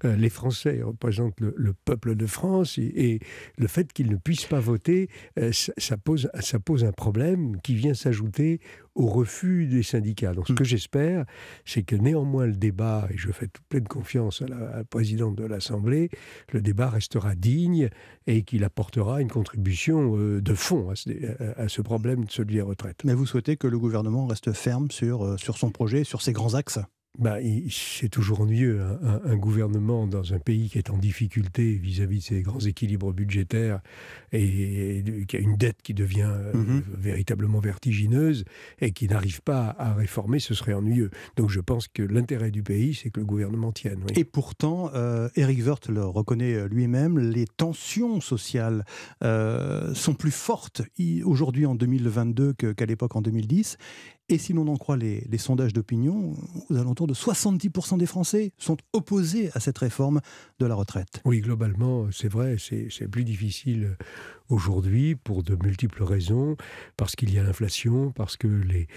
euh, les Français, ils représentent le, peuple de France, et, le fait qu'ils ne puissent pas voter, euh, ça, pose, ça pose un problème qui vient s'ajouter au refus des syndicats. Donc, ce mmh. que j'espère, c'est que néanmoins le débat, et je fais toute pleine confiance à la, présidente de l'Assemblée, le débat restera digne et qu'il apportera une contribution euh, de fond à ce, à ce problème de celui des retraites. Mais vous souhaitez que le gouvernement reste ferme sur, euh, sur son projet, sur ses grands axes bah, c'est toujours ennuyeux, un, gouvernement dans un pays qui est en difficulté vis-à-vis de ses grands équilibres budgétaires et, qui a une dette qui devient euh, mhm. véritablement vertigineuse et qui n'arrive pas à réformer, ce serait ennuyeux. Donc je pense que l'intérêt du pays, c'est que le gouvernement tienne. Et pourtant, euh, Eric Woerth le reconnaît lui-même, les tensions sociales euh, sont plus fortes aujourd'hui en 2022 qu'à l'époque en 2010. Et si l'on en croit les, sondages d'opinion, aux alentours de 70% des Français sont opposés à cette réforme de la retraite. Oui, globalement, c'est vrai, c'est plus difficile aujourd'hui pour de multiples raisons, parce qu'il y a l'inflation, parce que les,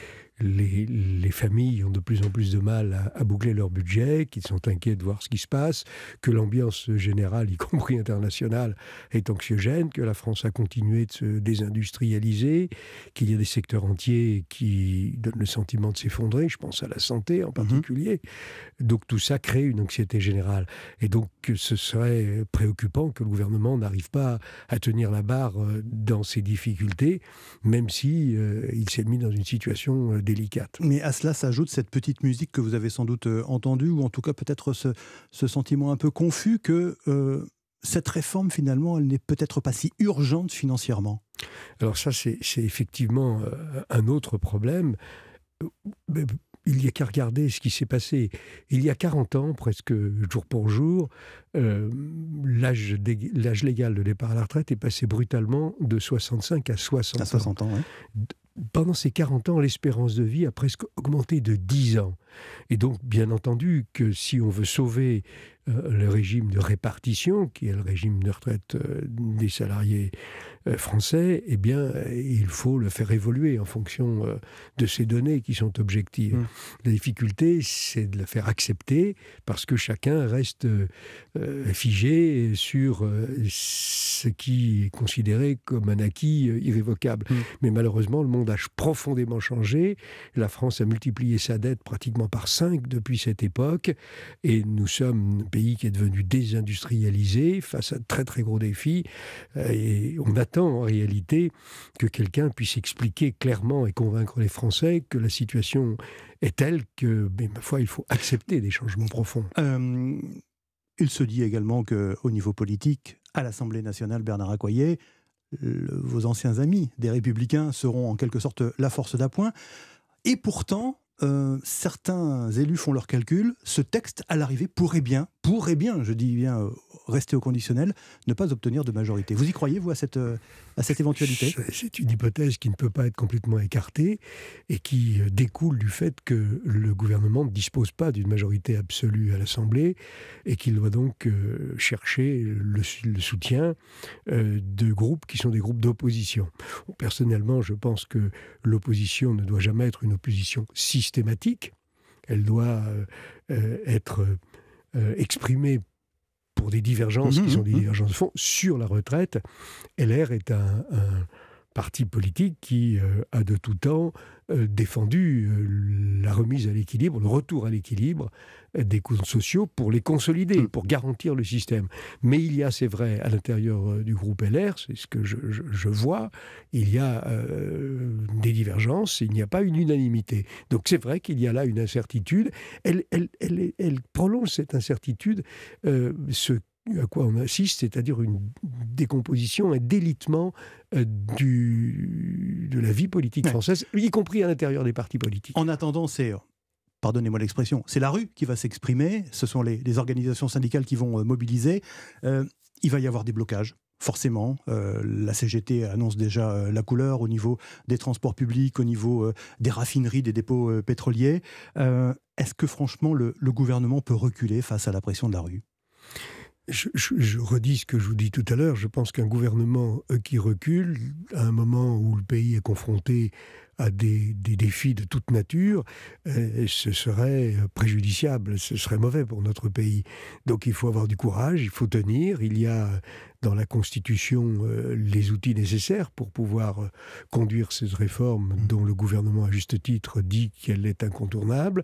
les, familles ont de plus en plus de mal à, boucler leur budget, qu'ils sont inquiets de voir ce qui se passe, que l'ambiance générale, y compris internationale, est anxiogène, que la France a continué de se désindustrialiser, qu'il y a des secteurs entiers qui donnent le sentiment de s'effondrer, je pense à la santé en mhm. particulier. Donc tout ça crée une anxiété générale. Et donc ce serait préoccupant que le gouvernement n'arrive pas à tenir la barre euh, dans ces difficultés, même si euh, il s'est mis dans une situation mais à cela s'ajoute cette petite musique que vous avez sans doute euh, entendue, ou en tout cas peut-être ce, sentiment un peu confus que euh, cette réforme, finalement, elle n'est peut-être pas si urgente financièrement. Alors ça, c'est effectivement euh, un autre problème. Il n'y a qu'à regarder ce qui s'est passé. Il y a 40 ans, presque jour pour jour, l'âge légal de départ à la retraite est passé brutalement de 65 à 60 à 60 ans. Pendant ces 40 ans, l'espérance de vie a presque augmenté de 10 ans. Et donc, bien entendu, que si on veut sauver euh, le régime de répartition, qui est le régime de retraite euh, des salariés français, eh bien, il faut le faire évoluer en fonction de ces données qui sont objectives. Mmh. La difficulté, c'est de le faire accepter parce que chacun reste figé sur ce qui est considéré comme un acquis irrévocable. Mmh. Mais malheureusement, le monde a profondément changé. La France a multiplié sa dette pratiquement par cinq depuis cette époque et nous sommes un pays qui est devenu désindustrialisé face à de très très gros défis. Euh, et on a attend en réalité que quelqu'un puisse expliquer clairement et convaincre les Français que la situation est telle que, ben, ma foi, il faut accepter des changements profonds. Euh, il se dit également qu'au niveau politique, à l'Assemblée nationale, Bernard Accoyer, vos anciens amis des Républicains seront en quelque sorte la force d'appoint. Et pourtant, euh, certains élus font leurs calculs. Ce texte, à l'arrivée, pourrait bien, pourrait bien, je dis bien, rester au conditionnel, ne pas obtenir de majorité. Vous y croyez, vous, à cette, euh, à cette éventualité? C'est une hypothèse qui ne peut pas être complètement écartée et qui découle du fait que le gouvernement ne dispose pas d'une majorité absolue à l'Assemblée et qu'il doit donc chercher le, soutien de groupes qui sont des groupes d'opposition. Personnellement, je pense que l'opposition ne doit jamais être une opposition systématique. Elle doit euh, euh, être euh, exprimée pour des divergences qui mhm, sont des mhm. divergences de fond sur la retraite. LR est un, parti politique qui a de tout temps défendu la remise à l'équilibre, le retour à l'équilibre des comptes sociaux pour les consolider, mm. pour garantir le système. Mais il y a, c'est vrai, à l'intérieur euh, du groupe LR, c'est ce que je, vois, il y a euh, des divergences, il n'y a pas une unanimité. Donc c'est vrai qu'il y a là une incertitude. Elle, elle, elle, prolonge cette incertitude, euh, ce à quoi on assiste, c'est-à-dire une décomposition, un délitement du, de la vie politique française, y compris à l'intérieur des partis politiques. En attendant, c'est pardonnez-moi l'expression, c'est la rue qui va s'exprimer, ce sont les, organisations syndicales qui vont euh, mobiliser. Euh, il va y avoir des blocages, forcément. Euh, la CGT annonce déjà la couleur au niveau des transports publics, au niveau des raffineries, des dépôts pétroliers. Est-ce que franchement le, gouvernement peut reculer face à la pression de la rue? Je, redis ce que je vous dis tout à l'heure. Je pense qu'un gouvernement qui recule, à un moment où le pays est confronté à des, défis de toute nature, euh, ce serait préjudiciable, ce serait mauvais pour notre pays. Donc il faut avoir du courage, il faut tenir. Il y a dans la Constitution euh, les outils nécessaires pour pouvoir euh, conduire ces réformes mmh. dont le gouvernement, à juste titre, dit qu'elle est incontournable.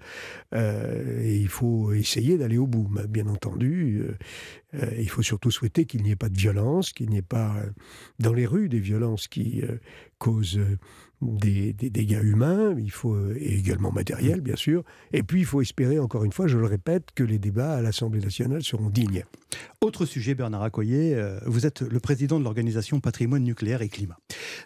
et il faut essayer d'aller au bout. bien entendu, il faut surtout souhaiter qu'il n'y ait pas de violence, qu'il n'y ait pas dans les rues des violences qui causent des, dégâts humains, il faut euh, et également matériels bien sûr, et puis il faut espérer encore une fois, je le répète, que les débats à l'Assemblée nationale seront dignes. Autre sujet, Bernard Accoyer, euh, vous êtes le président de l'organisation Patrimoine nucléaire et climat.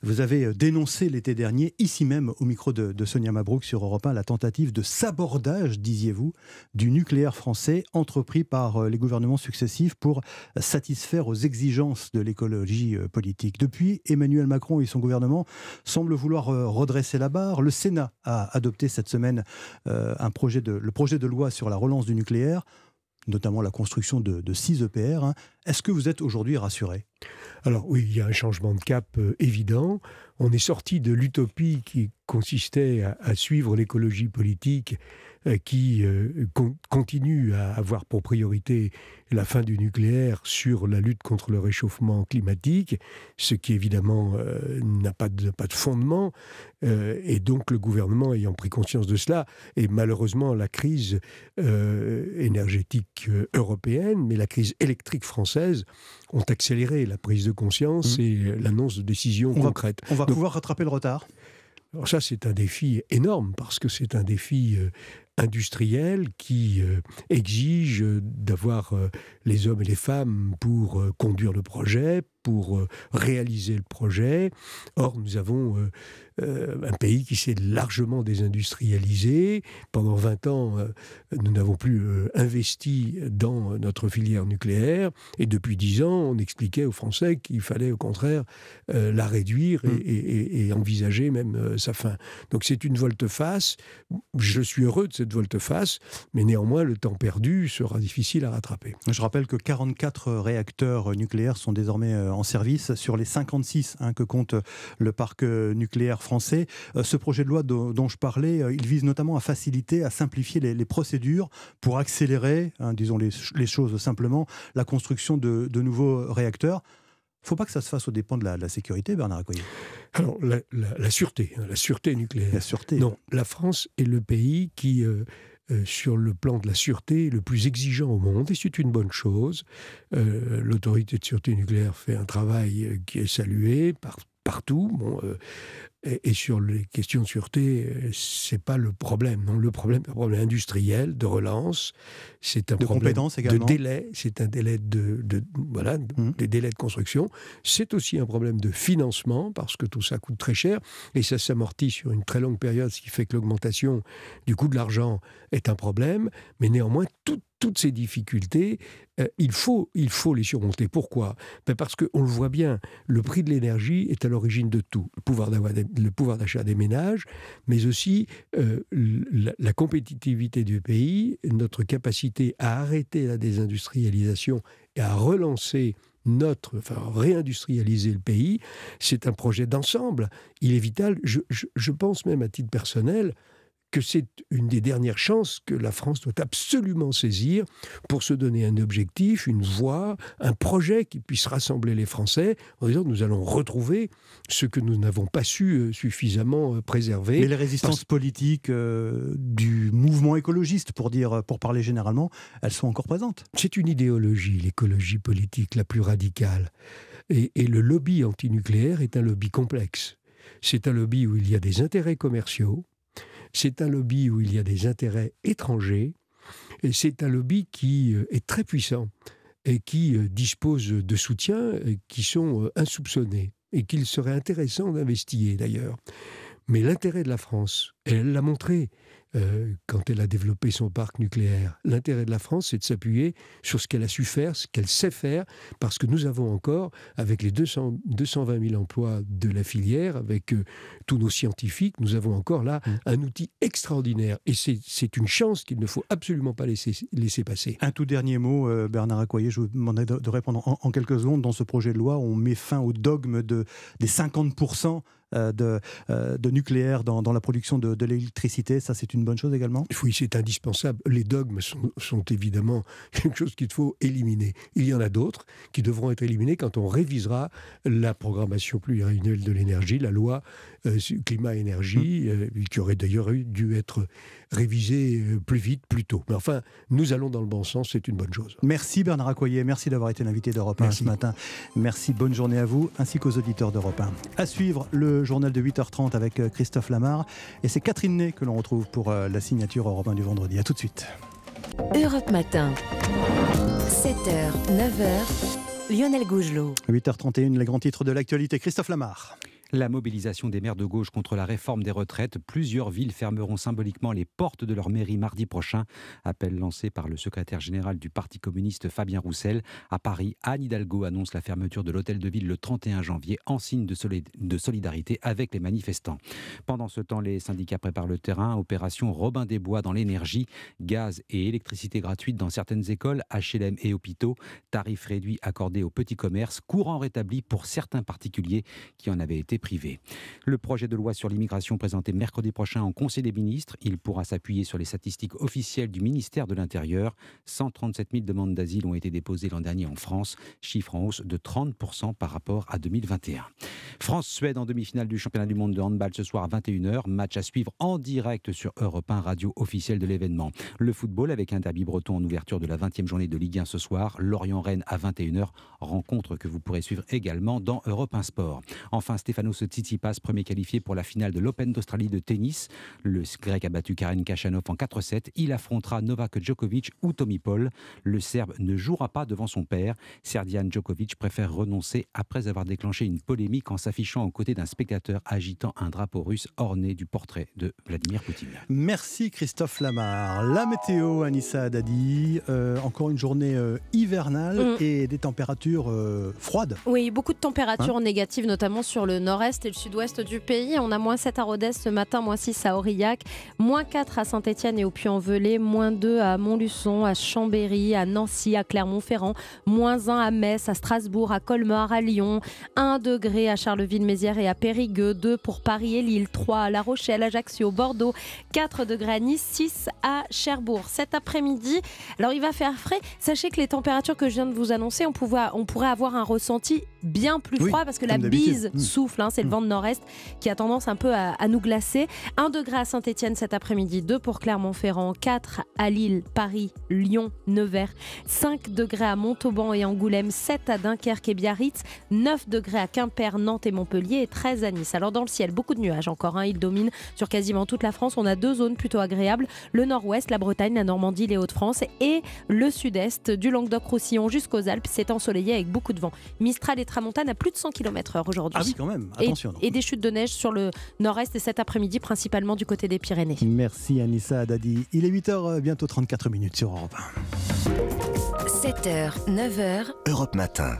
Vous avez euh, dénoncé l'été dernier, ici même au micro de, Sonia Mabrouk sur Europe 1, la tentative de sabordage, disiez-vous, du nucléaire français entrepris par les gouvernements successifs pour satisfaire aux exigences de l'écologie politique. Depuis, Emmanuel Macron et son gouvernement semblent vouloir redresser la barre. Le Sénat a adopté cette semaine euh, le projet de loi sur la relance du nucléaire, notamment la construction de, six EPR. Hein. Est-ce que vous êtes aujourd'hui rassuré? Alors oui, il y a un changement de cap euh, évident. On est sorti de l'utopie qui consistait à suivre l'écologie politique qui euh, continue à avoir pour priorité la fin du nucléaire sur la lutte contre le réchauffement climatique, ce qui évidemment euh, n'a pas de, pas de fondement. et donc le gouvernement ayant pris conscience de cela, et malheureusement la crise énergétique européenne, mais la crise électrique française, ont accéléré la prise de conscience mmh. et l'annonce de décisions concrètes. on va pouvoir rattraper le retard alors ça, c'est un défi énorme parce que c'est un défi industriel qui euh, exige d'avoir euh, les hommes et les femmes pour euh, conduire le projet, pour réaliser le projet. Or, nous avons un pays qui s'est largement désindustrialisé. Pendant 20 ans, nous n'avons plus investi dans notre filière nucléaire. Et depuis 10 ans, on expliquait aux Français qu'il fallait au contraire la réduire et, mmh. et envisager même sa fin. Donc c'est une volte-face. Je suis heureux de cette volte-face, mais néanmoins, le temps perdu sera difficile à rattraper. Je rappelle que 44 réacteurs nucléaires sont désormais euh, en service sur les 56 hein, que compte le parc euh, nucléaire français. Euh, ce projet de loi dont, je parlais, il vise notamment à faciliter, à simplifier les, procédures pour accélérer, hein, disons les, choses simplement, la construction de, de nouveaux réacteurs faut pas que ça se fasse aux dépens de la, sécurité, Bernard Accoyer. Alors, la, sûreté, hein, la sûreté nucléaire. La sûreté. Non, la France est le pays qui euh, euh, sur le plan de la sûreté le plus exigeant au monde, et c'est une bonne chose. Euh, l'autorité de sûreté nucléaire fait un travail euh, qui est salué par, partout. Bon, et, sur les questions de sûreté, euh, c'est pas le problème. Non, le problème, un problème industriel, de relance. C'est un de problème également. de délai. C'est un délai de, de voilà, Mmh. des délais de construction. C'est aussi un problème de financement parce que tout ça coûte très cher et ça s'amortit sur une très longue période, ce qui fait que l'augmentation du coût de l'argent est un problème. Mais néanmoins, tout- toutes ces difficultés, euh, il, faut, il faut les surmonter. Pourquoi? Ben Parce qu'on le voit bien, le prix de l'énergie est à l'origine de tout. Le pouvoir d'achat des ménages, mais aussi euh, la, compétitivité du pays, notre capacité à arrêter la désindustrialisation et à relancer notre, enfin, réindustrialiser le pays, c'est un projet d'ensemble. Il est vital. Je pense même à titre personnel que c'est une des dernières chances que la France doit absolument saisir pour se donner un objectif, une voie, un projet qui puisse rassembler les Français en disant nous allons retrouver ce que nous n'avons pas su euh, suffisamment euh, préserver. Mais les résistances politiques euh, du mouvement écologiste, pour, dire, pour parler généralement, elles sont encore présentes. C'est une idéologie, l'écologie politique la plus radicale. Et, et le lobby antinucléaire est un lobby complexe. C'est un lobby où il y a des intérêts commerciaux, c'est un lobby où il y a des intérêts étrangers, et c'est un lobby qui euh, est très puissant et qui euh, dispose de soutiens euh, qui sont insoupçonnés et qu'il serait intéressant d'investiguer d'ailleurs. Mais l'intérêt de la France, elle l'a montré euh, quand elle a développé son parc nucléaire, l'intérêt de la France, c'est de s'appuyer sur ce qu'elle a su faire, ce qu'elle sait faire, parce que nous avons encore, avec les 200, 220 000 emplois de la filière, avec euh, tous nos scientifiques, nous avons encore là un outil extraordinaire. Et c'est une chance qu'il ne faut absolument pas laisser, laisser passer. Un tout dernier mot, euh, Bernard Accoyer, je vous demandais de, de répondre en, en quelques secondes. Dans ce projet de loi, on met fin au dogme de, des 50% euh, de, euh, de nucléaire dans, dans la production de, de l'électricité. Ça, c'est une bonne chose également? Oui, c'est indispensable. Les dogmes sont, sont évidemment <laughs> quelque chose qu'il faut éliminer. Il y en a d'autres qui devront être éliminés quand on révisera la programmation pluriannuelle de l'énergie, la loi euh, climat-énergie, euh, qui aurait d'ailleurs eu- dû être révisée euh, plus vite, plus tôt. Mais enfin, nous allons dans le bon sens, c'est une bonne chose. Merci Bernard Accoyer, merci d'avoir été l'invité d'Europe 1 ce matin. Merci, bonne journée à vous ainsi qu'aux auditeurs d'Europe 1. À suivre le journal de 8h30 avec euh, Christophe Lamar et c'est Catherine Ney que l'on retrouve pour euh, la signature Europe 1 du vendredi. À tout de suite. Europe Matin. 7h, 9h. Lionel Gougelot. 8h31, les grands titres de l'actualité. Christophe Lamar. La mobilisation des maires de gauche contre la réforme des retraites. Plusieurs villes fermeront symboliquement les portes de leur mairie mardi prochain. Appel lancé par le secrétaire général du Parti communiste Fabien Roussel. À Paris, Anne Hidalgo annonce la fermeture de l'hôtel de ville le 31 janvier en signe de, solid- de solidarité avec les manifestants. Pendant ce temps, les syndicats préparent le terrain. Opération Robin des Bois dans l'énergie. Gaz et électricité gratuite dans certaines écoles, HLM et hôpitaux. Tarifs réduits accordés aux petits commerces. Courant rétabli pour certains particuliers qui en avaient été privés. Le projet de loi sur l'immigration présenté mercredi prochain en Conseil des ministres, il pourra s'appuyer sur les statistiques officielles du ministère de l'Intérieur. 137 000 demandes d'asile ont été déposées l'an dernier en France, chiffre en hausse de 30% par rapport à 2021. France-Suède en demi-finale du championnat du monde de handball ce soir à 21h. Match à suivre en direct sur Europe 1, radio officielle de l'événement. Le football avec un derby breton en ouverture de la 20e journée de Ligue 1 ce soir. Lorient-Rennes à 21h. Rencontre que vous pourrez suivre également dans Europe 1 Sport. Enfin, Stefanos Tsitsipas, premier qualifié pour la finale de l'Open d'Australie de tennis. Le grec a battu Karen Kachanov en 4-7. Il affrontera Novak Djokovic ou Tommy Paul. Le Serbe ne jouera pas devant son père. Serdian Djokovic préfère renoncer après avoir déclenché une polémique en s'affichant aux côtés d'un spectateur agitant un drapeau russe orné du portrait de Vladimir Poutine. Merci Christophe Lamar. La météo, Anissa Haddadi, euh, encore une journée euh, hivernale Mm. et des températures euh, froides. Oui, beaucoup de températures Hein négatives, notamment sur le nord-est et le sud-ouest du pays. On a moins 7 à Rodez ce matin, moins 6 à Aurillac, moins 4 à Saint-Etienne et au Puy-en-Velay, moins 2 à Montluçon, à Chambéry, à Nancy, à Clermont-Ferrand, moins 1 à Metz, à Strasbourg, à Colmar, à Lyon, 1 degré à Charleville-Mézières et à Périgueux, 2 pour Paris et Lille, 3 à La Rochelle, Ajaccio, Bordeaux, 4 degrés à Nice, 6 à Cherbourg. Cet après-midi, alors il va faire frais. Sachez que les températures que je viens de vous annoncer, on, pouvait- on pourrait avoir un ressenti bien plus Oui, froid parce que la bise Mm. souffle. hein. Hein, c'est le vent de nord-est qui a tendance un peu à, nous glacer. 1 degré à Saint-Etienne cet après-midi, 2 pour Clermont-Ferrand, 4 à Lille, Paris, Lyon, Nevers, 5 degrés à Montauban et Angoulême, 7 à Dunkerque et Biarritz, 9 degrés à Quimper, Nantes et Montpellier et 13 à Nice. Alors dans le ciel, beaucoup de nuages encore, hein, ils dominent sur quasiment toute la France. On a deux zones plutôt agréables, le nord-ouest, la Bretagne, la Normandie, les Hauts-de-France et le sud-est du Languedoc-Roussillon jusqu'aux Alpes. C'est ensoleillé avec beaucoup de vent. Mistral et Tramontane à plus de 100 km/h aujourd'hui. Ah oui, quand même, attention. Et, et, des chutes de neige sur le nord-est et cet après-midi, principalement du côté des Pyrénées. Merci Anissa Dadi. Il est 8h, euh, bientôt 34 minutes sur Europe 1. 7h, 9h. Europe Matin.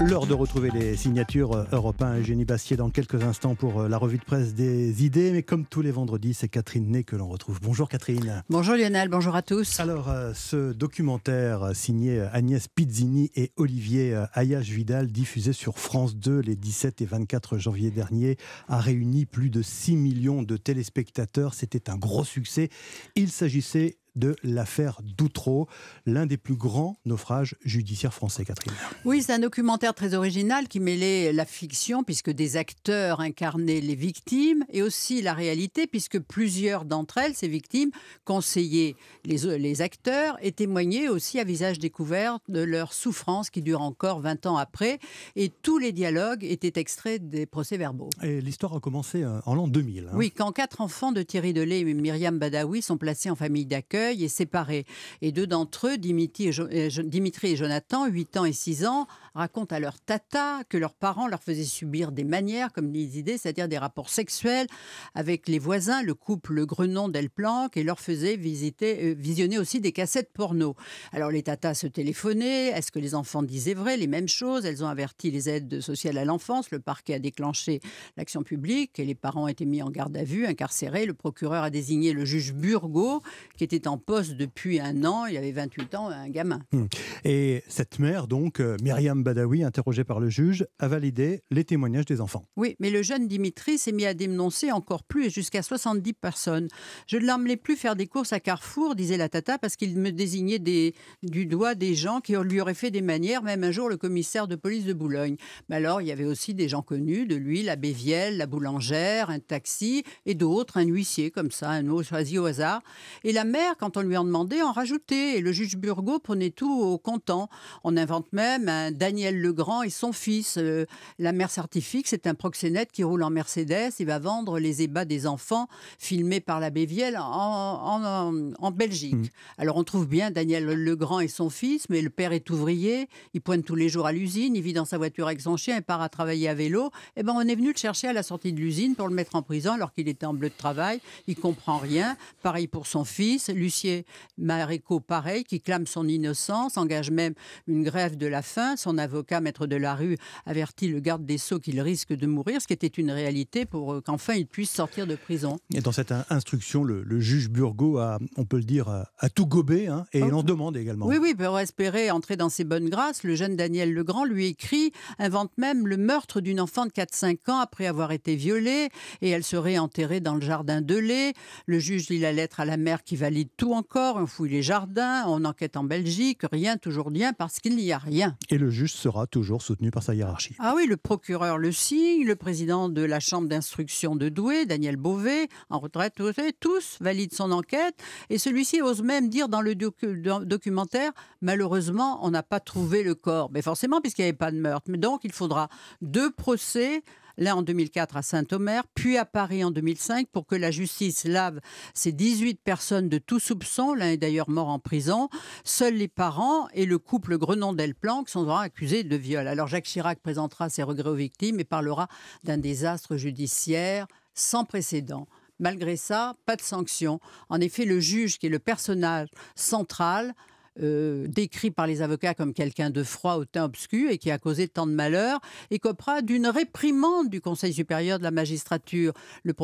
L'heure de retrouver les signatures euh, européens. Eugénie Bastier dans quelques instants pour euh, la revue de presse des idées. Mais comme tous les vendredis, c'est Catherine Ney que l'on retrouve. Bonjour Catherine. Bonjour Lionel, bonjour à tous. Alors, euh, ce documentaire signé Agnès Pizzini et Olivier Ayache-Vidal, diffusé sur France 2 les 17 et 24 janvier dernier, a réuni plus de 6 millions de téléspectateurs. C'était un gros succès. Il s'agissait de l'affaire Doutreau, l'un des plus grands naufrages judiciaires français, Catherine. Oui, c'est un documentaire très original qui mêlait la fiction, puisque des acteurs incarnaient les victimes, et aussi la réalité, puisque plusieurs d'entre elles, ces victimes, conseillaient les, les acteurs et témoignaient aussi à visage découvert de leur souffrance qui dure encore 20 ans après. Et tous les dialogues étaient extraits des procès-verbaux. Et l'histoire a commencé euh, en l'an 2000. Hein. Oui, quand quatre enfants de Thierry Delay et Myriam Badawi sont placés en famille d'accueil, et séparés. Et deux d'entre eux, Dimitri et, Jonathan, 8 ans et 6 ans, racontent à leur tata que leurs parents leur faisaient subir des manières, comme des idées, c'est-à-dire des rapports sexuels avec les voisins, le couple Grenon Delplanque, et leur faisaient visiter, euh, visionner aussi des cassettes porno. Alors les tatas se téléphonaient, est-ce que les enfants disaient vrai, les mêmes choses? Elles ont averti les aides sociales à l'enfance, le parquet a déclenché l'action publique, et les parents ont été mis en garde à vue, incarcérés. Le procureur a désigné le juge Burgot, qui était en poste depuis un an, il avait 28 ans, un gamin. Hmm. Et cette mère, donc, euh, Myriam Badawi, interrogée par le juge, a validé les témoignages des enfants. Oui, mais le jeune Dimitri s'est mis à dénoncer encore plus et jusqu'à 70 personnes. Je ne l'emmenais plus faire des courses à Carrefour, disait la tata, parce qu'il me désignait du doigt des gens qui lui auraient fait des manières, même un jour le commissaire de police de Boulogne. Mais alors, il y avait aussi des gens connus de lui, la Bévielle, la boulangère, un taxi et d'autres, un huissier comme ça, un mot choisi au hasard. Et la mère, quand on lui en demandait, en rajoutait. Et le juge Burgot prenait tout au comptant. On invente même un Daniel Legrand et son fils. Euh, la mère certifique, c'est un proxénète qui roule en Mercedes. Il va vendre les ébats des enfants filmés par la Bévielle en, en, Belgique. Mmh. Alors on trouve bien Daniel Legrand et son fils, mais le père est ouvrier. Il pointe tous les jours à l'usine. Il vit dans sa voiture avec son chien et part à travailler à vélo. Et eh ben on est venu le chercher à la sortie de l'usine pour le mettre en prison alors qu'il était en bleu de travail. Il comprend rien. Pareil pour son fils. Lucier Marico, pareil, qui clame son innocence, engage même une grève de la faim. Son avocat, maître de la rue, avertit le garde des Sceaux qu'il risque de mourir, ce qui était une réalité pour euh, qu'enfin il puisse sortir de prison. Et dans cette instruction, le, juge Burgot a, on peut le dire, a tout gobé, hein, et il en demande également. Oui, oui, pour espérer entrer dans ses bonnes grâces, le jeune Daniel Legrand lui écrit, invente même le meurtre d'une enfant de 4-5 ans après avoir été violée, et elle serait enterrée dans le jardin de lait. Le juge lit la lettre à la mère qui valide tout encore on fouille les jardins, on enquête en Belgique, rien, toujours bien, parce qu'il n'y a rien. Et le juge sera toujours soutenu par sa hiérarchie. Ah oui, le procureur le signe, le président de la chambre d'instruction de Douai, Daniel Beauvais, en retraite, tous valident son enquête, et celui-ci ose même dire dans le documentaire, malheureusement, on n'a pas trouvé le corps. Mais forcément, puisqu'il n'y avait pas de meurtre. Mais donc, il faudra deux procès l'un en 2004 à Saint-Omer, puis à Paris en 2005 pour que la justice lave ces 18 personnes de tout soupçon. L'un est d'ailleurs mort en prison. Seuls les parents et le couple Grenon-Delplanque sont accusés de viol. Alors Jacques Chirac présentera ses regrets aux victimes et parlera d'un désastre judiciaire sans précédent. Malgré ça, pas de sanction. En effet, le juge, qui est le personnage central, euh, décrit par les avocats comme quelqu'un de froid au teint obscur et qui a causé tant de malheur, et copera d'une réprimande du Conseil supérieur de la magistrature. Le,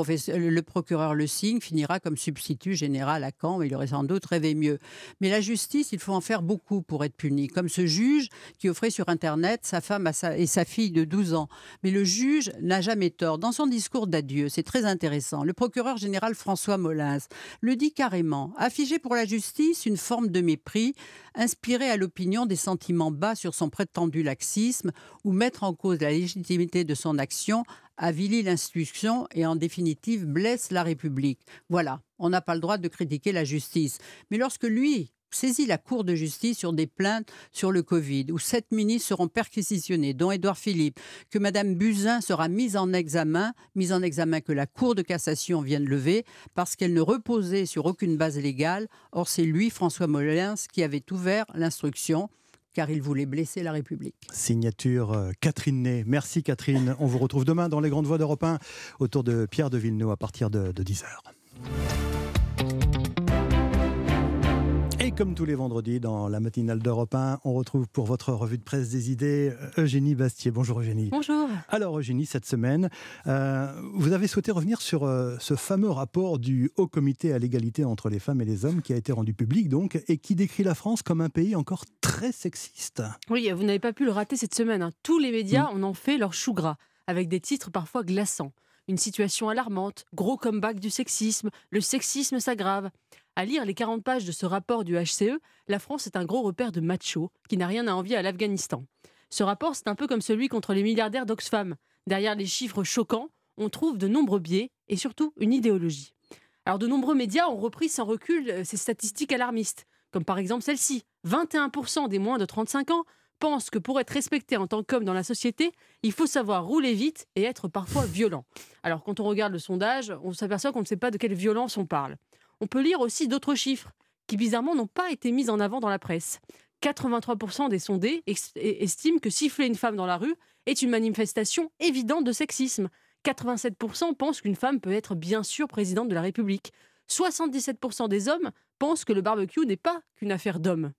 le procureur Le Signe finira comme substitut général à Caen, il aurait sans doute rêvé mieux. Mais la justice, il faut en faire beaucoup pour être puni, comme ce juge qui offrait sur Internet sa femme et sa fille de 12 ans. Mais le juge n'a jamais tort. Dans son discours d'adieu, c'est très intéressant, le procureur général François Molins le dit carrément, afficher pour la justice une forme de mépris inspirer à l'opinion des sentiments bas sur son prétendu laxisme ou mettre en cause la légitimité de son action avilit l'instruction et en définitive blesse la République. Voilà, on n'a pas le droit de critiquer la justice. Mais lorsque lui saisit la Cour de justice sur des plaintes sur le Covid, où sept ministres seront perquisitionnés, dont Édouard Philippe, que Madame Buzyn sera mise en examen, mise en examen que la Cour de cassation vient de lever, parce qu'elle ne reposait sur aucune base légale. Or, c'est lui, François Molins, qui avait ouvert l'instruction car il voulait blesser la République. Signature euh, Catherine Ney. Merci Catherine. On vous retrouve demain dans les grandes voies d'Europe 1 autour de Pierre de Villeneuve à partir de, de 10h. Comme tous les vendredis dans la matinale d'Europe 1, on retrouve pour votre revue de presse des idées Eugénie Bastier. Bonjour Eugénie. Bonjour. Alors Eugénie, cette semaine, euh, vous avez souhaité revenir sur euh, ce fameux rapport du Haut Comité à l'égalité entre les femmes et les hommes qui a été rendu public donc et qui décrit la France comme un pays encore très sexiste. Oui, vous n'avez pas pu le rater cette semaine. hein. Tous les médias en ont fait leur chou gras, avec des titres parfois glaçants. Une situation alarmante, gros comeback du sexisme, le sexisme s'aggrave. À lire les 40 pages de ce rapport du HCE, la France est un gros repère de macho qui n'a rien à envier à l'Afghanistan. Ce rapport, c'est un peu comme celui contre les milliardaires d'Oxfam. Derrière les chiffres choquants, on trouve de nombreux biais et surtout une idéologie. Alors de nombreux médias ont repris sans recul euh, ces statistiques alarmistes, comme par exemple celle-ci. 21% des moins de 35 ans pensent que pour être respecté en tant qu'homme dans la société, il faut savoir rouler vite et être parfois violent. Alors quand on regarde le sondage, on s'aperçoit qu'on ne sait pas de quelle violence on parle. On peut lire aussi d'autres chiffres qui bizarrement n'ont pas été mis en avant dans la presse. 83% des sondés estiment que siffler une femme dans la rue est une manifestation évidente de sexisme. 87% pensent qu'une femme peut être bien sûr présidente de la République. 77% des hommes pensent que le barbecue n'est pas qu'une affaire d'hommes.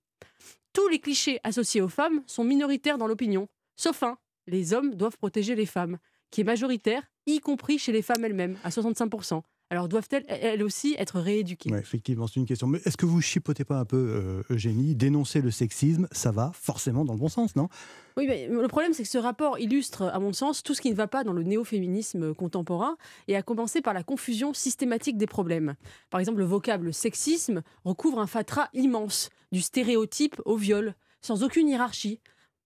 Tous les clichés associés aux femmes sont minoritaires dans l'opinion, sauf un, les hommes doivent protéger les femmes, qui est majoritaire, y compris chez les femmes elles-mêmes, à 65%. Alors doivent-elles, elles aussi, être rééduquées? Ouais, effectivement, c'est une question. Mais est-ce que vous chipotez pas un peu, euh, Eugénie Dénoncer le sexisme, ça va forcément dans le bon sens, non? Oui, mais le problème, c'est que ce rapport illustre, à mon sens, tout ce qui ne va pas dans le néo-féminisme contemporain, et à commencer par la confusion systématique des problèmes. Par exemple, le vocable sexisme recouvre un fatras immense, du stéréotype au viol, sans aucune hiérarchie.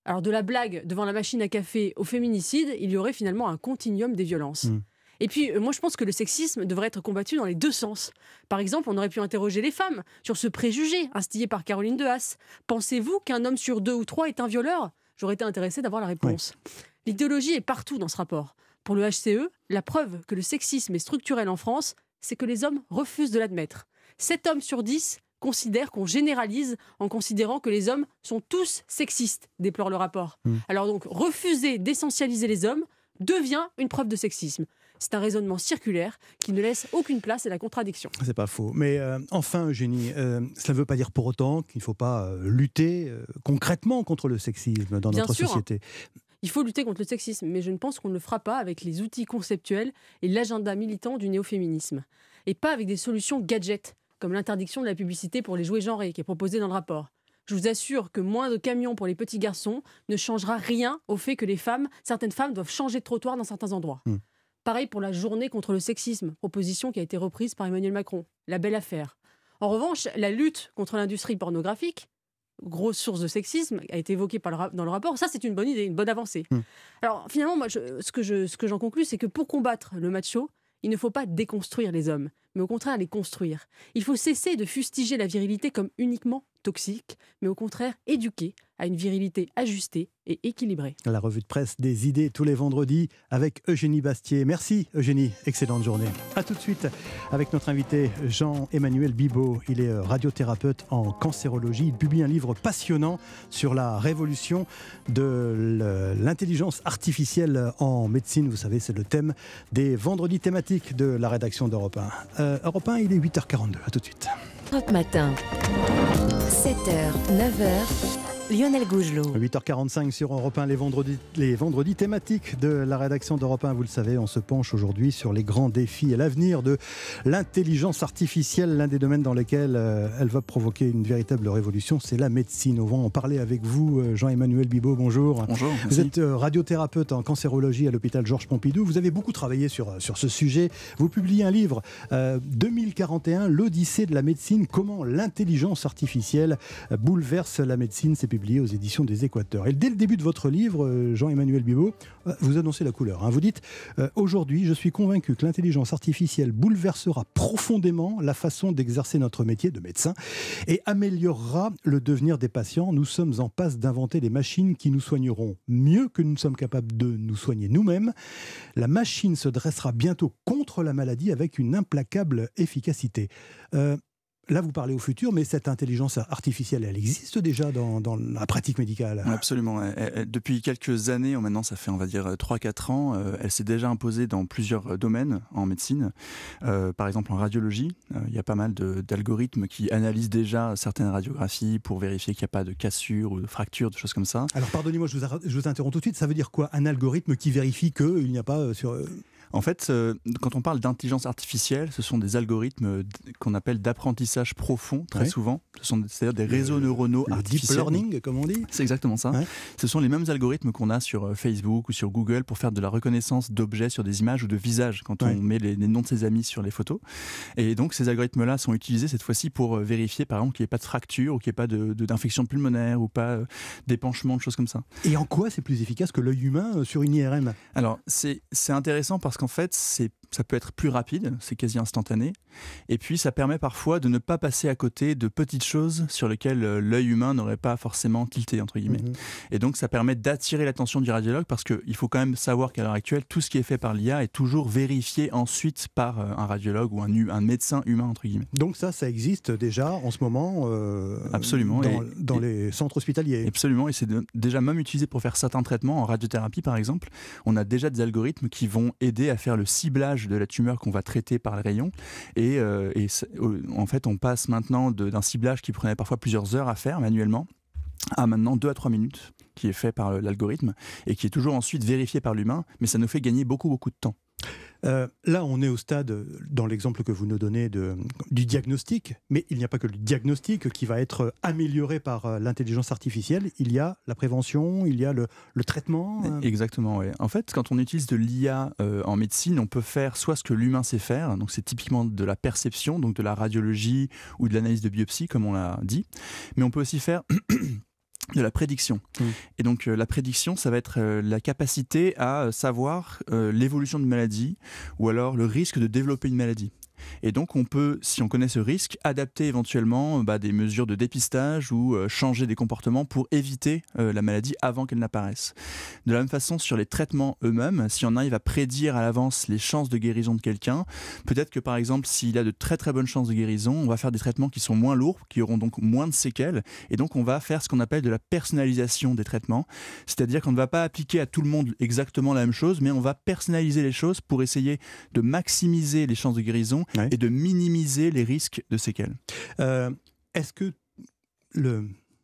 Alors, de la blague devant la machine à café au féminicide, il y aurait finalement un continuum des violences. Et puis, euh, moi, je pense que le sexisme devrait être combattu dans les deux sens. Par exemple, on aurait pu interroger les femmes sur ce préjugé instillé par Caroline de Haas. Pensez-vous qu'un homme sur deux ou trois est un violeur? J'aurais été intéressée d'avoir la réponse. L'idéologie est partout dans ce rapport. Pour le HCE, la preuve que le sexisme est structurel en France, c'est que les hommes refusent de l'admettre. 7 hommes sur 10 considèrent qu'on généralise en considérant que les hommes sont tous sexistes, déplore le rapport. Alors donc, refuser d'essentialiser les hommes devient une preuve de sexisme. C'est un raisonnement circulaire qui ne laisse aucune place à la contradiction. C'est pas faux. Mais euh, enfin, Eugénie, euh, cela ne veut pas dire pour autant qu'il ne faut pas euh, lutter euh, concrètement contre le sexisme dans Bien notre sûr. société. Il faut lutter contre le sexisme, mais je ne pense qu'on ne le fera pas avec les outils conceptuels et l'agenda militant du néo-féminisme. Et pas avec des solutions gadgets, comme l'interdiction de la publicité pour les jouets genrés qui est proposée dans le rapport. Je vous assure que moins de camions pour les petits garçons ne changera rien au fait que les femmes, certaines femmes doivent changer de trottoir dans certains endroits. Pareil pour la journée contre le sexisme, proposition qui a été reprise par Emmanuel Macron. La belle affaire. En revanche, la lutte contre l'industrie pornographique, grosse source de sexisme, a été évoquée par le ra- dans le rapport. Ça, c'est une bonne idée, une bonne avancée. Alors, finalement, moi, je- ce que je- ce j'en conclus, c'est que pour combattre le macho, il ne faut pas déconstruire les hommes, mais au contraire les construire. Il faut cesser de fustiger la virilité comme uniquement toxique, mais au contraire éduquer à une virilité ajustée et équilibrée. La revue de presse des idées tous les vendredis avec Eugénie Bastier. Merci Eugénie, excellente journée. A tout de suite avec notre invité Jean-Emmanuel Bibot. Il est euh, radiothérapeute en cancérologie. Il publie un livre passionnant sur la révolution de l'intelligence artificielle en médecine. Vous savez, c'est le thème des vendredis thématiques de la rédaction d'Europe 1. Euh, Europe 1, il est 8h42. A tout de suite. Matin. 7h, 9h. Lionel Gougelot. 8h45 sur Europe 1, les vendredis, les vendredis thématiques de la rédaction d'Europe 1. Vous le savez, on se penche aujourd'hui sur les grands défis et l'avenir de l'intelligence artificielle. L'un des domaines dans lesquels euh, elle va provoquer une véritable révolution, c'est la médecine. On va en parler avec vous, euh, Jean-Emmanuel Bibot. Bonjour. Bonjour. Vous êtes euh, radiothérapeute en cancérologie à l'hôpital Georges Pompidou. Vous avez beaucoup travaillé sur, sur ce sujet. Vous publiez un livre, 2041, l'Odyssée de la médecine, comment l'intelligence artificielle bouleverse la médecine. C'est publié aux éditions des Équateurs. Et dès le début de votre livre, euh, Jean-Emmanuel Bibot, euh, vous annoncez la couleur. Hein. Vous dites euh, Aujourd'hui, je suis convaincu que l'intelligence artificielle bouleversera profondément la façon d'exercer notre métier de médecin et améliorera le devenir des patients. Nous sommes en passe d'inventer des machines qui nous soigneront mieux que nous sommes capables de nous soigner nous-mêmes. La machine se dressera bientôt contre la maladie avec une implacable efficacité. Là, vous parlez au futur, mais cette intelligence artificielle, elle existe déjà dans, la pratique médicale? Absolument. depuis quelques années, maintenant ça fait on va dire 3-4 ans, euh, elle s'est déjà imposée dans plusieurs domaines en médecine. Euh, par exemple en radiologie, euh, il y a pas mal d'algorithmes qui analysent déjà certaines radiographies pour vérifier qu'il n'y a pas de cassure ou de fracture, de choses comme ça. Alors pardonnez-moi, je vous, je vous interromps tout de suite. Ça veut dire quoi Un algorithme qui vérifie qu'il n'y a pas sur... En fait, euh, quand on parle d'intelligence artificielle, ce sont des algorithmes euh, qu'on appelle d'apprentissage profond, très souvent. Ce sont c'est-à-dire des réseaux neuronaux artificiels. Deep learning, comme on dit C'est exactement ça. Ce sont les mêmes algorithmes qu'on a sur euh, Facebook ou sur Google pour faire de la reconnaissance d'objets sur des images ou de visages quand on met les, noms de ses amis sur les photos. Et donc, ces algorithmes-là sont utilisés cette fois-ci pour vérifier, par exemple, qu'il n'y ait pas de fracture ou qu'il n'y ait pas d'infection de, pulmonaire ou pas d'épanchement, de choses comme ça. Et en quoi c'est plus efficace que l'œil humain sur une IRM Alors, c'est intéressant parce qu'en fait, c'est ça peut être plus rapide, c'est quasi instantané. Et puis, ça permet parfois de ne pas passer à côté de petites choses sur lesquelles euh, l'œil humain n'aurait pas forcément tilté, entre guillemets. Mhm. Et donc, ça permet d'attirer l'attention du radiologue parce qu'il faut quand même savoir qu'à l'heure actuelle, tout ce qui est fait par l'IA est toujours vérifié ensuite par euh, un radiologue ou un, un, médecin humain, entre guillemets. Donc, ça, ça existe déjà en ce moment euh, Absolument. dans, dans les centres hospitaliers. Absolument. Et c'est déjà même utilisé pour faire certains traitements en radiothérapie, par exemple. On a déjà des algorithmes qui vont aider à faire le ciblage de la tumeur qu'on va traiter par le rayon. Et, euh, en fait, on passe maintenant d'un ciblage qui prenait parfois plusieurs heures à faire manuellement à maintenant 2 à 3 minutes qui est fait par l'algorithme et qui est toujours ensuite vérifié par l'humain, mais ça nous fait gagner beaucoup beaucoup de temps. Euh, là, on est au stade, dans l'exemple que vous nous donnez, de, du diagnostic, mais il n'y a pas que le diagnostic qui va être amélioré par euh, l'intelligence artificielle, il y a la prévention, il y a le, traitement. Euh. Exactement, oui. En fait, quand on utilise de l'IA en médecine, on peut faire soit ce que l'humain sait faire, donc c'est typiquement de la perception, donc de la radiologie ou de l'analyse de biopsie, comme on l'a dit, mais on peut aussi faire <clears throat> de la prédiction. Mmh. Et donc euh, la prédiction, ça va être euh, la capacité à euh, savoir l'évolution d'une maladie ou alors le risque de développer une maladie. Et donc, on peut, si on connaît ce risque, adapter éventuellement bah, des mesures de dépistage ou euh, changer des comportements pour éviter euh, la maladie avant qu'elle n'apparaisse. De la même façon, sur les traitements eux-mêmes, si on arrive à prédire à l'avance les chances de guérison de quelqu'un, peut-être que par exemple, s'il a de très très bonnes chances de guérison, on va faire des traitements qui sont moins lourds, qui auront donc moins de séquelles, et donc on va faire ce qu'on appelle de la personnalisation des traitements, c'est-à-dire qu'on ne va pas appliquer à tout le monde exactement la même chose, mais on va personnaliser les choses pour essayer de maximiser les chances de guérison et de minimiser les risques de séquelles. Euh, est-ce que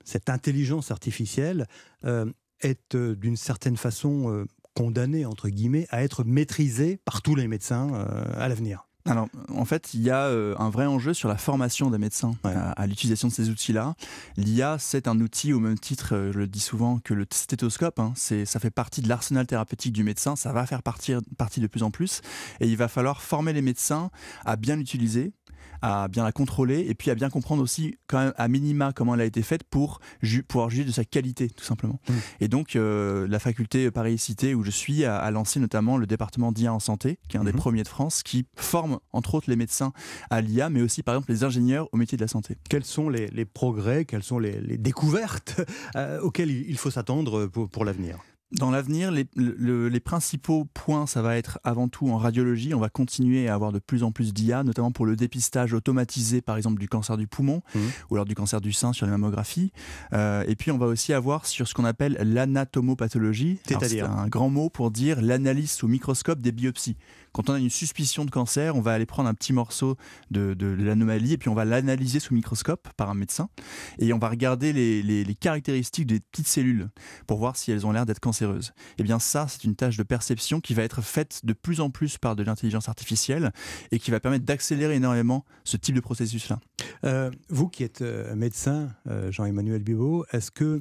cette intelligence artificielle euh, est euh, d'une certaine façon condamnée, entre guillemets, à être maîtrisée par tous les médecins à l'avenir? Alors, en fait, il y a un vrai enjeu sur la formation des médecins à, l'utilisation de ces outils-là. L'IA, c'est un outil au même titre, je le dis souvent, que le stéthoscope. Hein. ça fait partie de l'arsenal thérapeutique du médecin. Ça va faire partie, partie de plus en plus. Et il va falloir former les médecins à bien l'utiliser, à bien la contrôler et puis à bien comprendre aussi quand même à minima comment elle a été faite pour pouvoir juger de sa qualité tout simplement. Mmh. Et donc euh, la faculté Paris-Cité où je suis a, lancé notamment le département d'IA en santé qui est un des mmh. premiers de France qui forme entre autres les médecins à l'IA mais aussi par exemple les ingénieurs au métier de la santé. Quels sont les, progrès, quelles sont les, découvertes <laughs> euh, auxquelles il faut s'attendre pour, pour l'avenir? Dans l'avenir, les, principaux points, ça va être avant tout en radiologie. On va continuer à avoir de plus en plus d'IA, notamment pour le dépistage automatisé, par exemple, du cancer du poumon mmh. ou alors du cancer du sein sur les mammographies. Euh, et puis, on va aussi avoir sur ce qu'on appelle l'anatomopathologie. C'est-à-dire un grand mot pour dire l'analyse sous microscope des biopsies Quand on a une suspicion de cancer, on va aller prendre un petit morceau de, l'anomalie et puis on va l'analyser sous microscope par un médecin et on va regarder les, caractéristiques des petites cellules pour voir si elles ont l'air d'être cancéreuses. Et eh bien ça, c'est une tâche de perception qui va être faite de plus en plus par de l'intelligence artificielle et qui va permettre d'accélérer énormément ce type de processus-là. Euh, vous qui êtes euh, médecin, euh, Jean-Emmanuel Bibot, est-ce que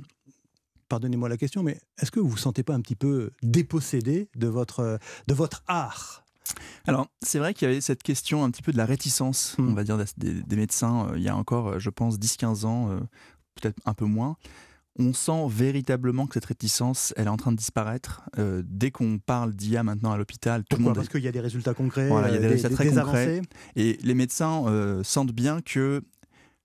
pardonnez-moi la question, mais est-ce que vous vous sentez pas un petit peu dépossédé de votre, de votre art? Alors, c'est vrai qu'il y avait cette question un petit peu de la réticence, Hmm. on va dire, des, des médecins, euh, il y a encore, euh, je pense, 10-15 ans, euh, peut-être un peu moins. On sent véritablement que cette réticence, elle est en train de disparaître. Euh, dès qu'on parle d'IA maintenant à l'hôpital, tout le monde Parce qu'il y a des résultats concrets, voilà, il y a des résultats très des concrets. Et les médecins sentent bien que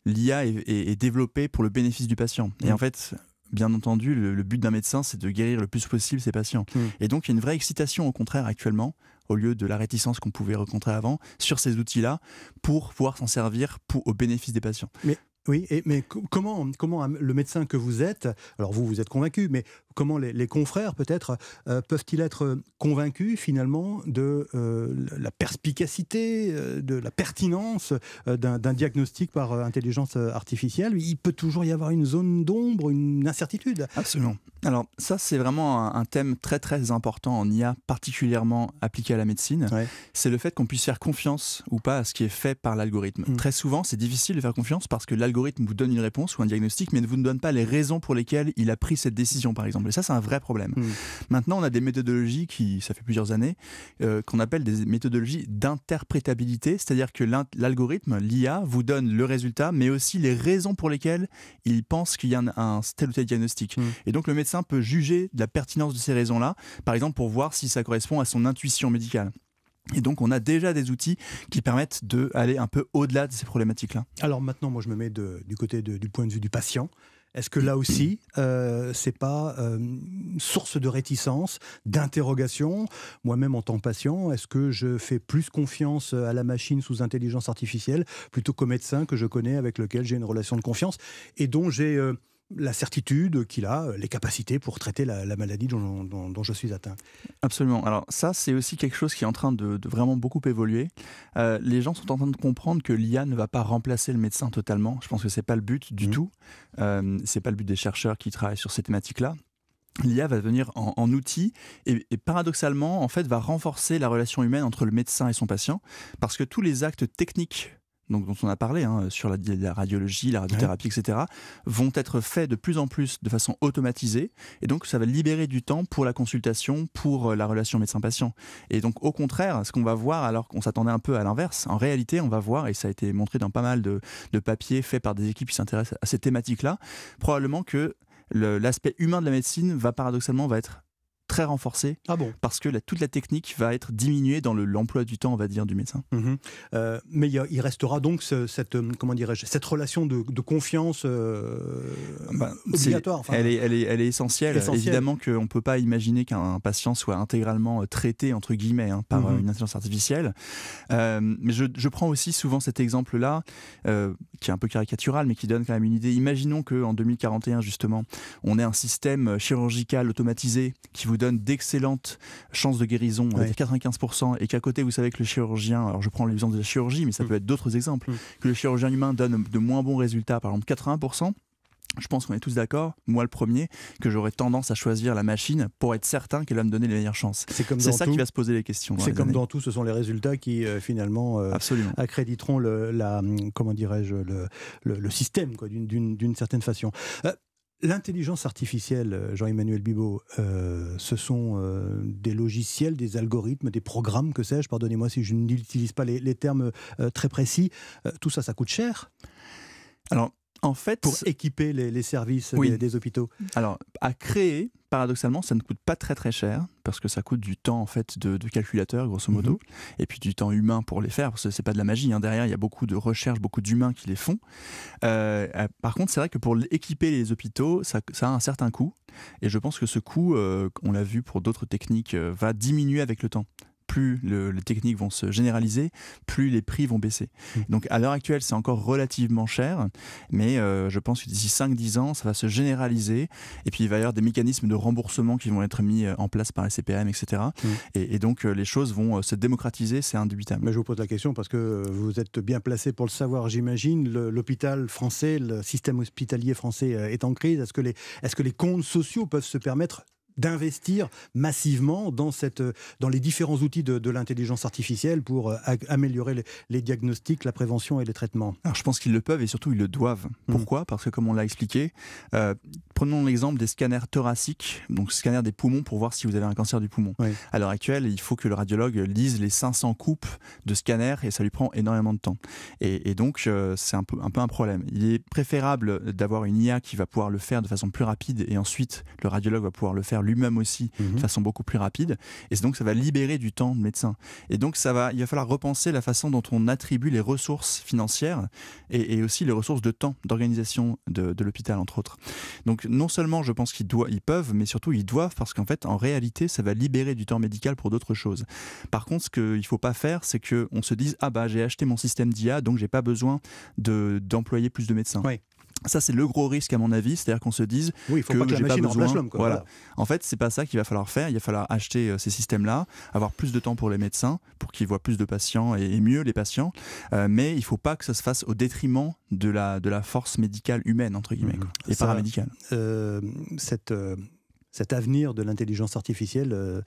l'IA est, est- est développée pour le bénéfice du patient. Et Mm. en fait, bien entendu, le, le but d'un médecin, c'est de guérir le plus possible ses patients. Mm. Et donc, il y a une vraie excitation, au contraire, actuellement, au lieu de la réticence qu'on pouvait rencontrer avant, sur ces outils-là, pour pouvoir s'en servir pour, au bénéfice des patients. Mais oui, et, mais co- comment, comment le médecin que vous êtes, alors vous, vous êtes convaincu, mais comment les, les confrères peut-être euh, peuvent-ils être convaincus finalement de euh, la perspicacité, euh, de la pertinence d'un diagnostic par intelligence artificielle? Il peut toujours y avoir une zone d'ombre, une incertitude. Absolument. Alors ça, c'est vraiment un, un thème très très important en IA, particulièrement appliqué à la médecine. C'est le fait qu'on puisse faire confiance ou pas à ce qui est fait par l'algorithme. Mm. Très souvent, c'est difficile de faire confiance parce que l'algorithme vous donne une réponse ou un diagnostic, mais ne vous donne pas les raisons pour lesquelles il a pris cette décision, par exemple. Et ça, c'est un vrai problème. Mm. Maintenant, on a des méthodologies qui, ça fait plusieurs années, euh, qu'on appelle des méthodologies d'interprétabilité, c'est-à-dire que l'algorithme, l'IA, vous donne le résultat, mais aussi les raisons pour lesquelles il pense qu'il y a un, un tel ou tel diagnostic. Mm. Et donc, le médecin peut juger de la pertinence de ces raisons-là, par exemple pour voir si ça correspond à son intuition médicale. Et donc, on a déjà des outils qui permettent d'aller un peu au-delà de ces problématiques-là. Alors maintenant, moi, je me mets de- du côté de- du point de vue du patient. Est-ce que là aussi, euh, c'est pas euh, source de réticence, d'interrogation? Moi-même, en tant que patient, est-ce que je fais plus confiance à la machine sous intelligence artificielle plutôt qu'au médecin que je connais, avec lequel j'ai une relation de confiance et dont j'ai euh, la certitude qu'il a euh, les capacités pour traiter la, la maladie dont, dont- dont je suis atteint Absolument. Alors ça, c'est aussi quelque chose qui est en train de, de vraiment beaucoup évoluer. Euh, les gens sont en train de comprendre que l'IA ne va pas remplacer le médecin totalement. Je pense que c'est pas le but du tout. Euh, c'est pas le but des chercheurs qui travaillent sur ces thématiques-là. L'IA va venir en, en outil et, et paradoxalement, en fait, va renforcer la relation humaine entre le médecin et son patient parce que tous les actes techniques donc, dont on a parlé hein, sur la, la radiologie, la radiothérapie, etc., vont être faits de plus en plus de façon automatisée. Et donc, ça va libérer du temps pour la consultation, pour euh, la relation médecin-patient. Et donc, au contraire, ce qu'on va voir, alors qu'on s'attendait un peu à l'inverse, en réalité, on va voir, et ça a été montré dans pas mal de, de papiers faits par des équipes qui s'intéressent à ces thématiques-là, probablement que l'aspect humain de la médecine va paradoxalement va être très renforcé Ah bon parce que la- toute la technique va être diminuée dans le- l'emploi du temps, on va dire, du médecin. Mhm. Euh, mais il, y a- il restera donc ce- cette, euh, comment dirais-je, cette relation de, de confiance euh, Bah, obligatoire. enfin, elle, est, elle, est, elle est essentielle. Essentielle. Évidemment qu'on ne peut pas imaginer qu'un patient soit intégralement traité, entre guillemets, hein, par Mhm. euh, une intelligence artificielle. Euh, mais je, je prends aussi souvent cet exemple-là, qui est un peu caricatural, mais qui donne quand même une idée. Imaginons qu'en 2041, justement, on ait un système chirurgical automatisé qui vous donne d'excellentes chances de guérison, on va Ouais. dire 95%, et qu'à côté, vous savez que le chirurgien, alors je prends l'exemple de la chirurgie, mais ça peut être d'autres exemples, que le chirurgien humain donne de moins bons résultats, par exemple 80%. Je pense qu'on est tous d'accord, moi le premier, que j'aurais tendance à choisir la machine pour être certain qu'elle va me donner les meilleures chances. C'est comme dans ça tout. qui va se poser les questions. dans C'est comme années. dans tout, ce sont les résultats qui euh, finalement euh, accréditeront le, la, hum, comment dirais-je, le, le- le système d'une- certaine façon. Euh, L'intelligence artificielle, euh, Jean-Emmanuel Bibot, euh, ce sont euh, des logiciels, des algorithmes, des programmes, que sais-je, pardonnez-moi si je n'utilise pas les, termes très précis. Tout ça, ça coûte cher en fait. Pour équiper les, les services Oui. des, des hôpitaux Alors, à créer, paradoxalement, ça ne coûte pas très très cher parce que ça coûte du temps en fait de, de calculateur, grosso modo, et puis du temps humain pour les faire. Parce que c'est pas de la magie. hein. Derrière, il y a beaucoup de recherches, beaucoup d'humains qui les font. Euh, euh, par contre, c'est vrai que pour équiper les hôpitaux, ça, ça a un certain coût, et je pense que ce coût, euh, on l'a vu pour d'autres techniques, euh, va diminuer avec le temps. Plus le, les techniques vont se généraliser, plus les prix vont baisser. Mmh. Donc à l'heure actuelle, c'est encore relativement cher, mais euh, je pense que d'ici 5-10 ans, ça va se généraliser. Et puis il va y avoir des mécanismes de remboursement qui vont être mis euh, en place par les CPM, etc. Mmh. Et, et donc euh, les choses vont se démocratiser, c'est indubitable. Mais je vous pose la question parce que vous êtes bien placé pour le savoir, j'imagine. L'hôpital français, le système hospitalier français est en crise. Est-ce que, les, est-ce que les comptes sociaux peuvent se permettre d'investir massivement dans, cette, dans les différents outils de, de l'intelligence artificielle pour euh, améliorer les, les diagnostics, la prévention et les traitements. Alors je pense qu'ils le peuvent et surtout ils le doivent. Pourquoi? Parce que comme on l'a expliqué, euh, prenons l'exemple des scanners thoraciques, donc scanner des poumons pour voir si vous avez un cancer du poumon. À l'heure actuelle, il faut que le radiologue lise les 500 coupes de scanners et ça lui prend énormément de temps. Et, et donc euh, c'est un peu, un peu un problème. Il est préférable d'avoir une IA qui va pouvoir le faire de façon plus rapide et ensuite le radiologue va pouvoir le faire lui-même aussi de façon beaucoup plus rapide. Et donc ça va libérer du temps de médecin. Et donc ça va, il va falloir repenser la façon dont on attribue les ressources financières et, et aussi les ressources de temps, d'organisation de, de l'hôpital entre autres. Donc non seulement je pense qu'ils doivent, ils peuvent, mais surtout ils doivent parce qu'en fait en réalité ça va libérer du temps médical pour d'autres choses. Par contre, ce qu'il faut pas faire, c'est que on se dise ah bah j'ai acheté mon système d'IA donc j'ai pas besoin de d'employer plus de médecins. Ça, c'est le gros risque, à mon avis. C'est-à-dire qu'on se dise Oui, il faut pas que la j'ai machine besoin- quoi. Voilà. Voilà. En fait, c'est pas ça qu'il va falloir faire. Il va falloir acheter euh, ces systèmes-là, avoir plus de temps pour les médecins, pour qu'ils voient plus de patients et, et mieux les patients. Euh, mais il faut pas que ça se fasse au détriment de la, de la force médicale humaine, entre guillemets, quoi, et Ça, paramédicale. euh, cette, cet avenir de l'intelligence artificielle, euh,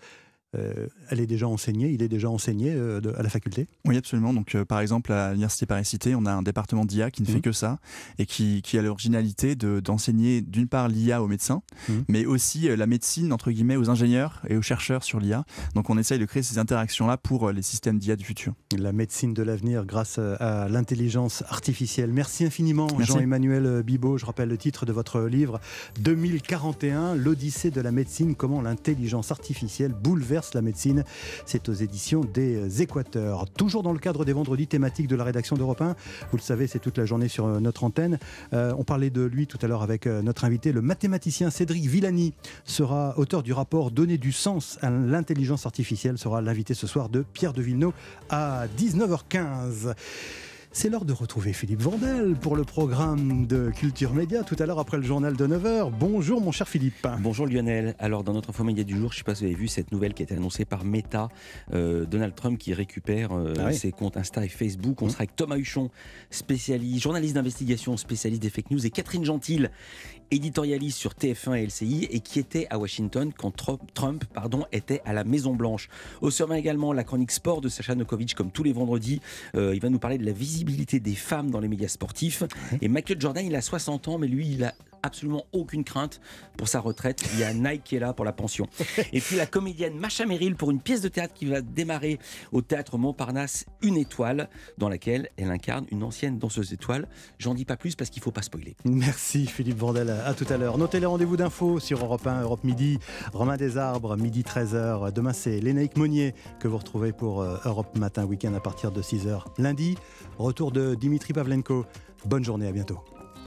euh, elle est déjà enseignée, il est déjà enseigné euh, de- à la faculté Oui, absolument. Donc, euh, par exemple, à l'Université Paris-Cité, on a un département d'IA qui ne fait Mhm. que ça et qui, qui a l'originalité de- d'enseigner d'une part l'IA aux médecins, Mhm. mais aussi la médecine, entre guillemets, aux ingénieurs et aux chercheurs sur l'IA. Donc, on essaye de créer ces interactions-là pour les systèmes d'IA du futur. La médecine de l'avenir grâce à l'intelligence artificielle. Merci infiniment. Jean-Emmanuel Bibot. Je rappelle le titre de votre livre 2041, l'Odyssée de la médecine, comment l'intelligence artificielle bouleverse la médecine. C'est aux éditions des Équateurs. Toujours dans le cadre des vendredis thématiques de la rédaction d'Europe 1. Vous le savez, c'est toute la journée sur euh, notre antenne. Euh, on parlait de lui tout à l'heure avec euh, notre invité, le mathématicien Cédric Villani sera auteur du rapport Donner du sens à l'intelligence artificielle, sera l'invité ce soir de Pierre de Villeneuve à 19h15. C'est l'heure de retrouver Philippe Vandel pour le programme de Culture Média tout à l'heure après le journal de 9h. Bonjour mon cher Philippe. Bonjour Lionel. Alors dans notre info média du jour, je ne sais pas si vous avez vu cette nouvelle qui a été annoncée par Meta, euh, Donald Trump qui récupère euh, Ah ses comptes Insta et Facebook. On Mmh. sera avec Thomas Huchon, spécialiste, journaliste d'investigation, spécialiste des fake news, et Catherine Gentil, éditorialiste sur TF1 et LCI, et qui était à Washington quand Trump, pardon, était à la Maison Blanche. Au sommet également la chronique sport de Sacha Nokovic, comme tous les vendredis. Euh, il va nous parler de la visibilité des femmes dans les médias sportifs. Et Michael Jordan, il a 60 ans, mais lui, il a absolument aucune crainte pour sa retraite. Il y a Nike qui est là pour la pension. <laughs> Et puis la comédienne Macha Merrill pour une pièce de théâtre qui va démarrer au théâtre Montparnasse, Une étoile, dans laquelle elle incarne une ancienne danseuse étoile. J'en dis pas plus parce qu'il faut pas spoiler. Merci Philippe Vandel, à tout à l'heure. Notez les rendez-vous d'infos sur Europe 1, Europe Midi, Romain Desarbres, midi 13h. Demain c'est Lénaïque Monnier que vous retrouvez pour euh, Europe Matin Week-end à partir de 6h. Lundi, retour de Dimitri Pavlenko. Bonne journée, à bientôt.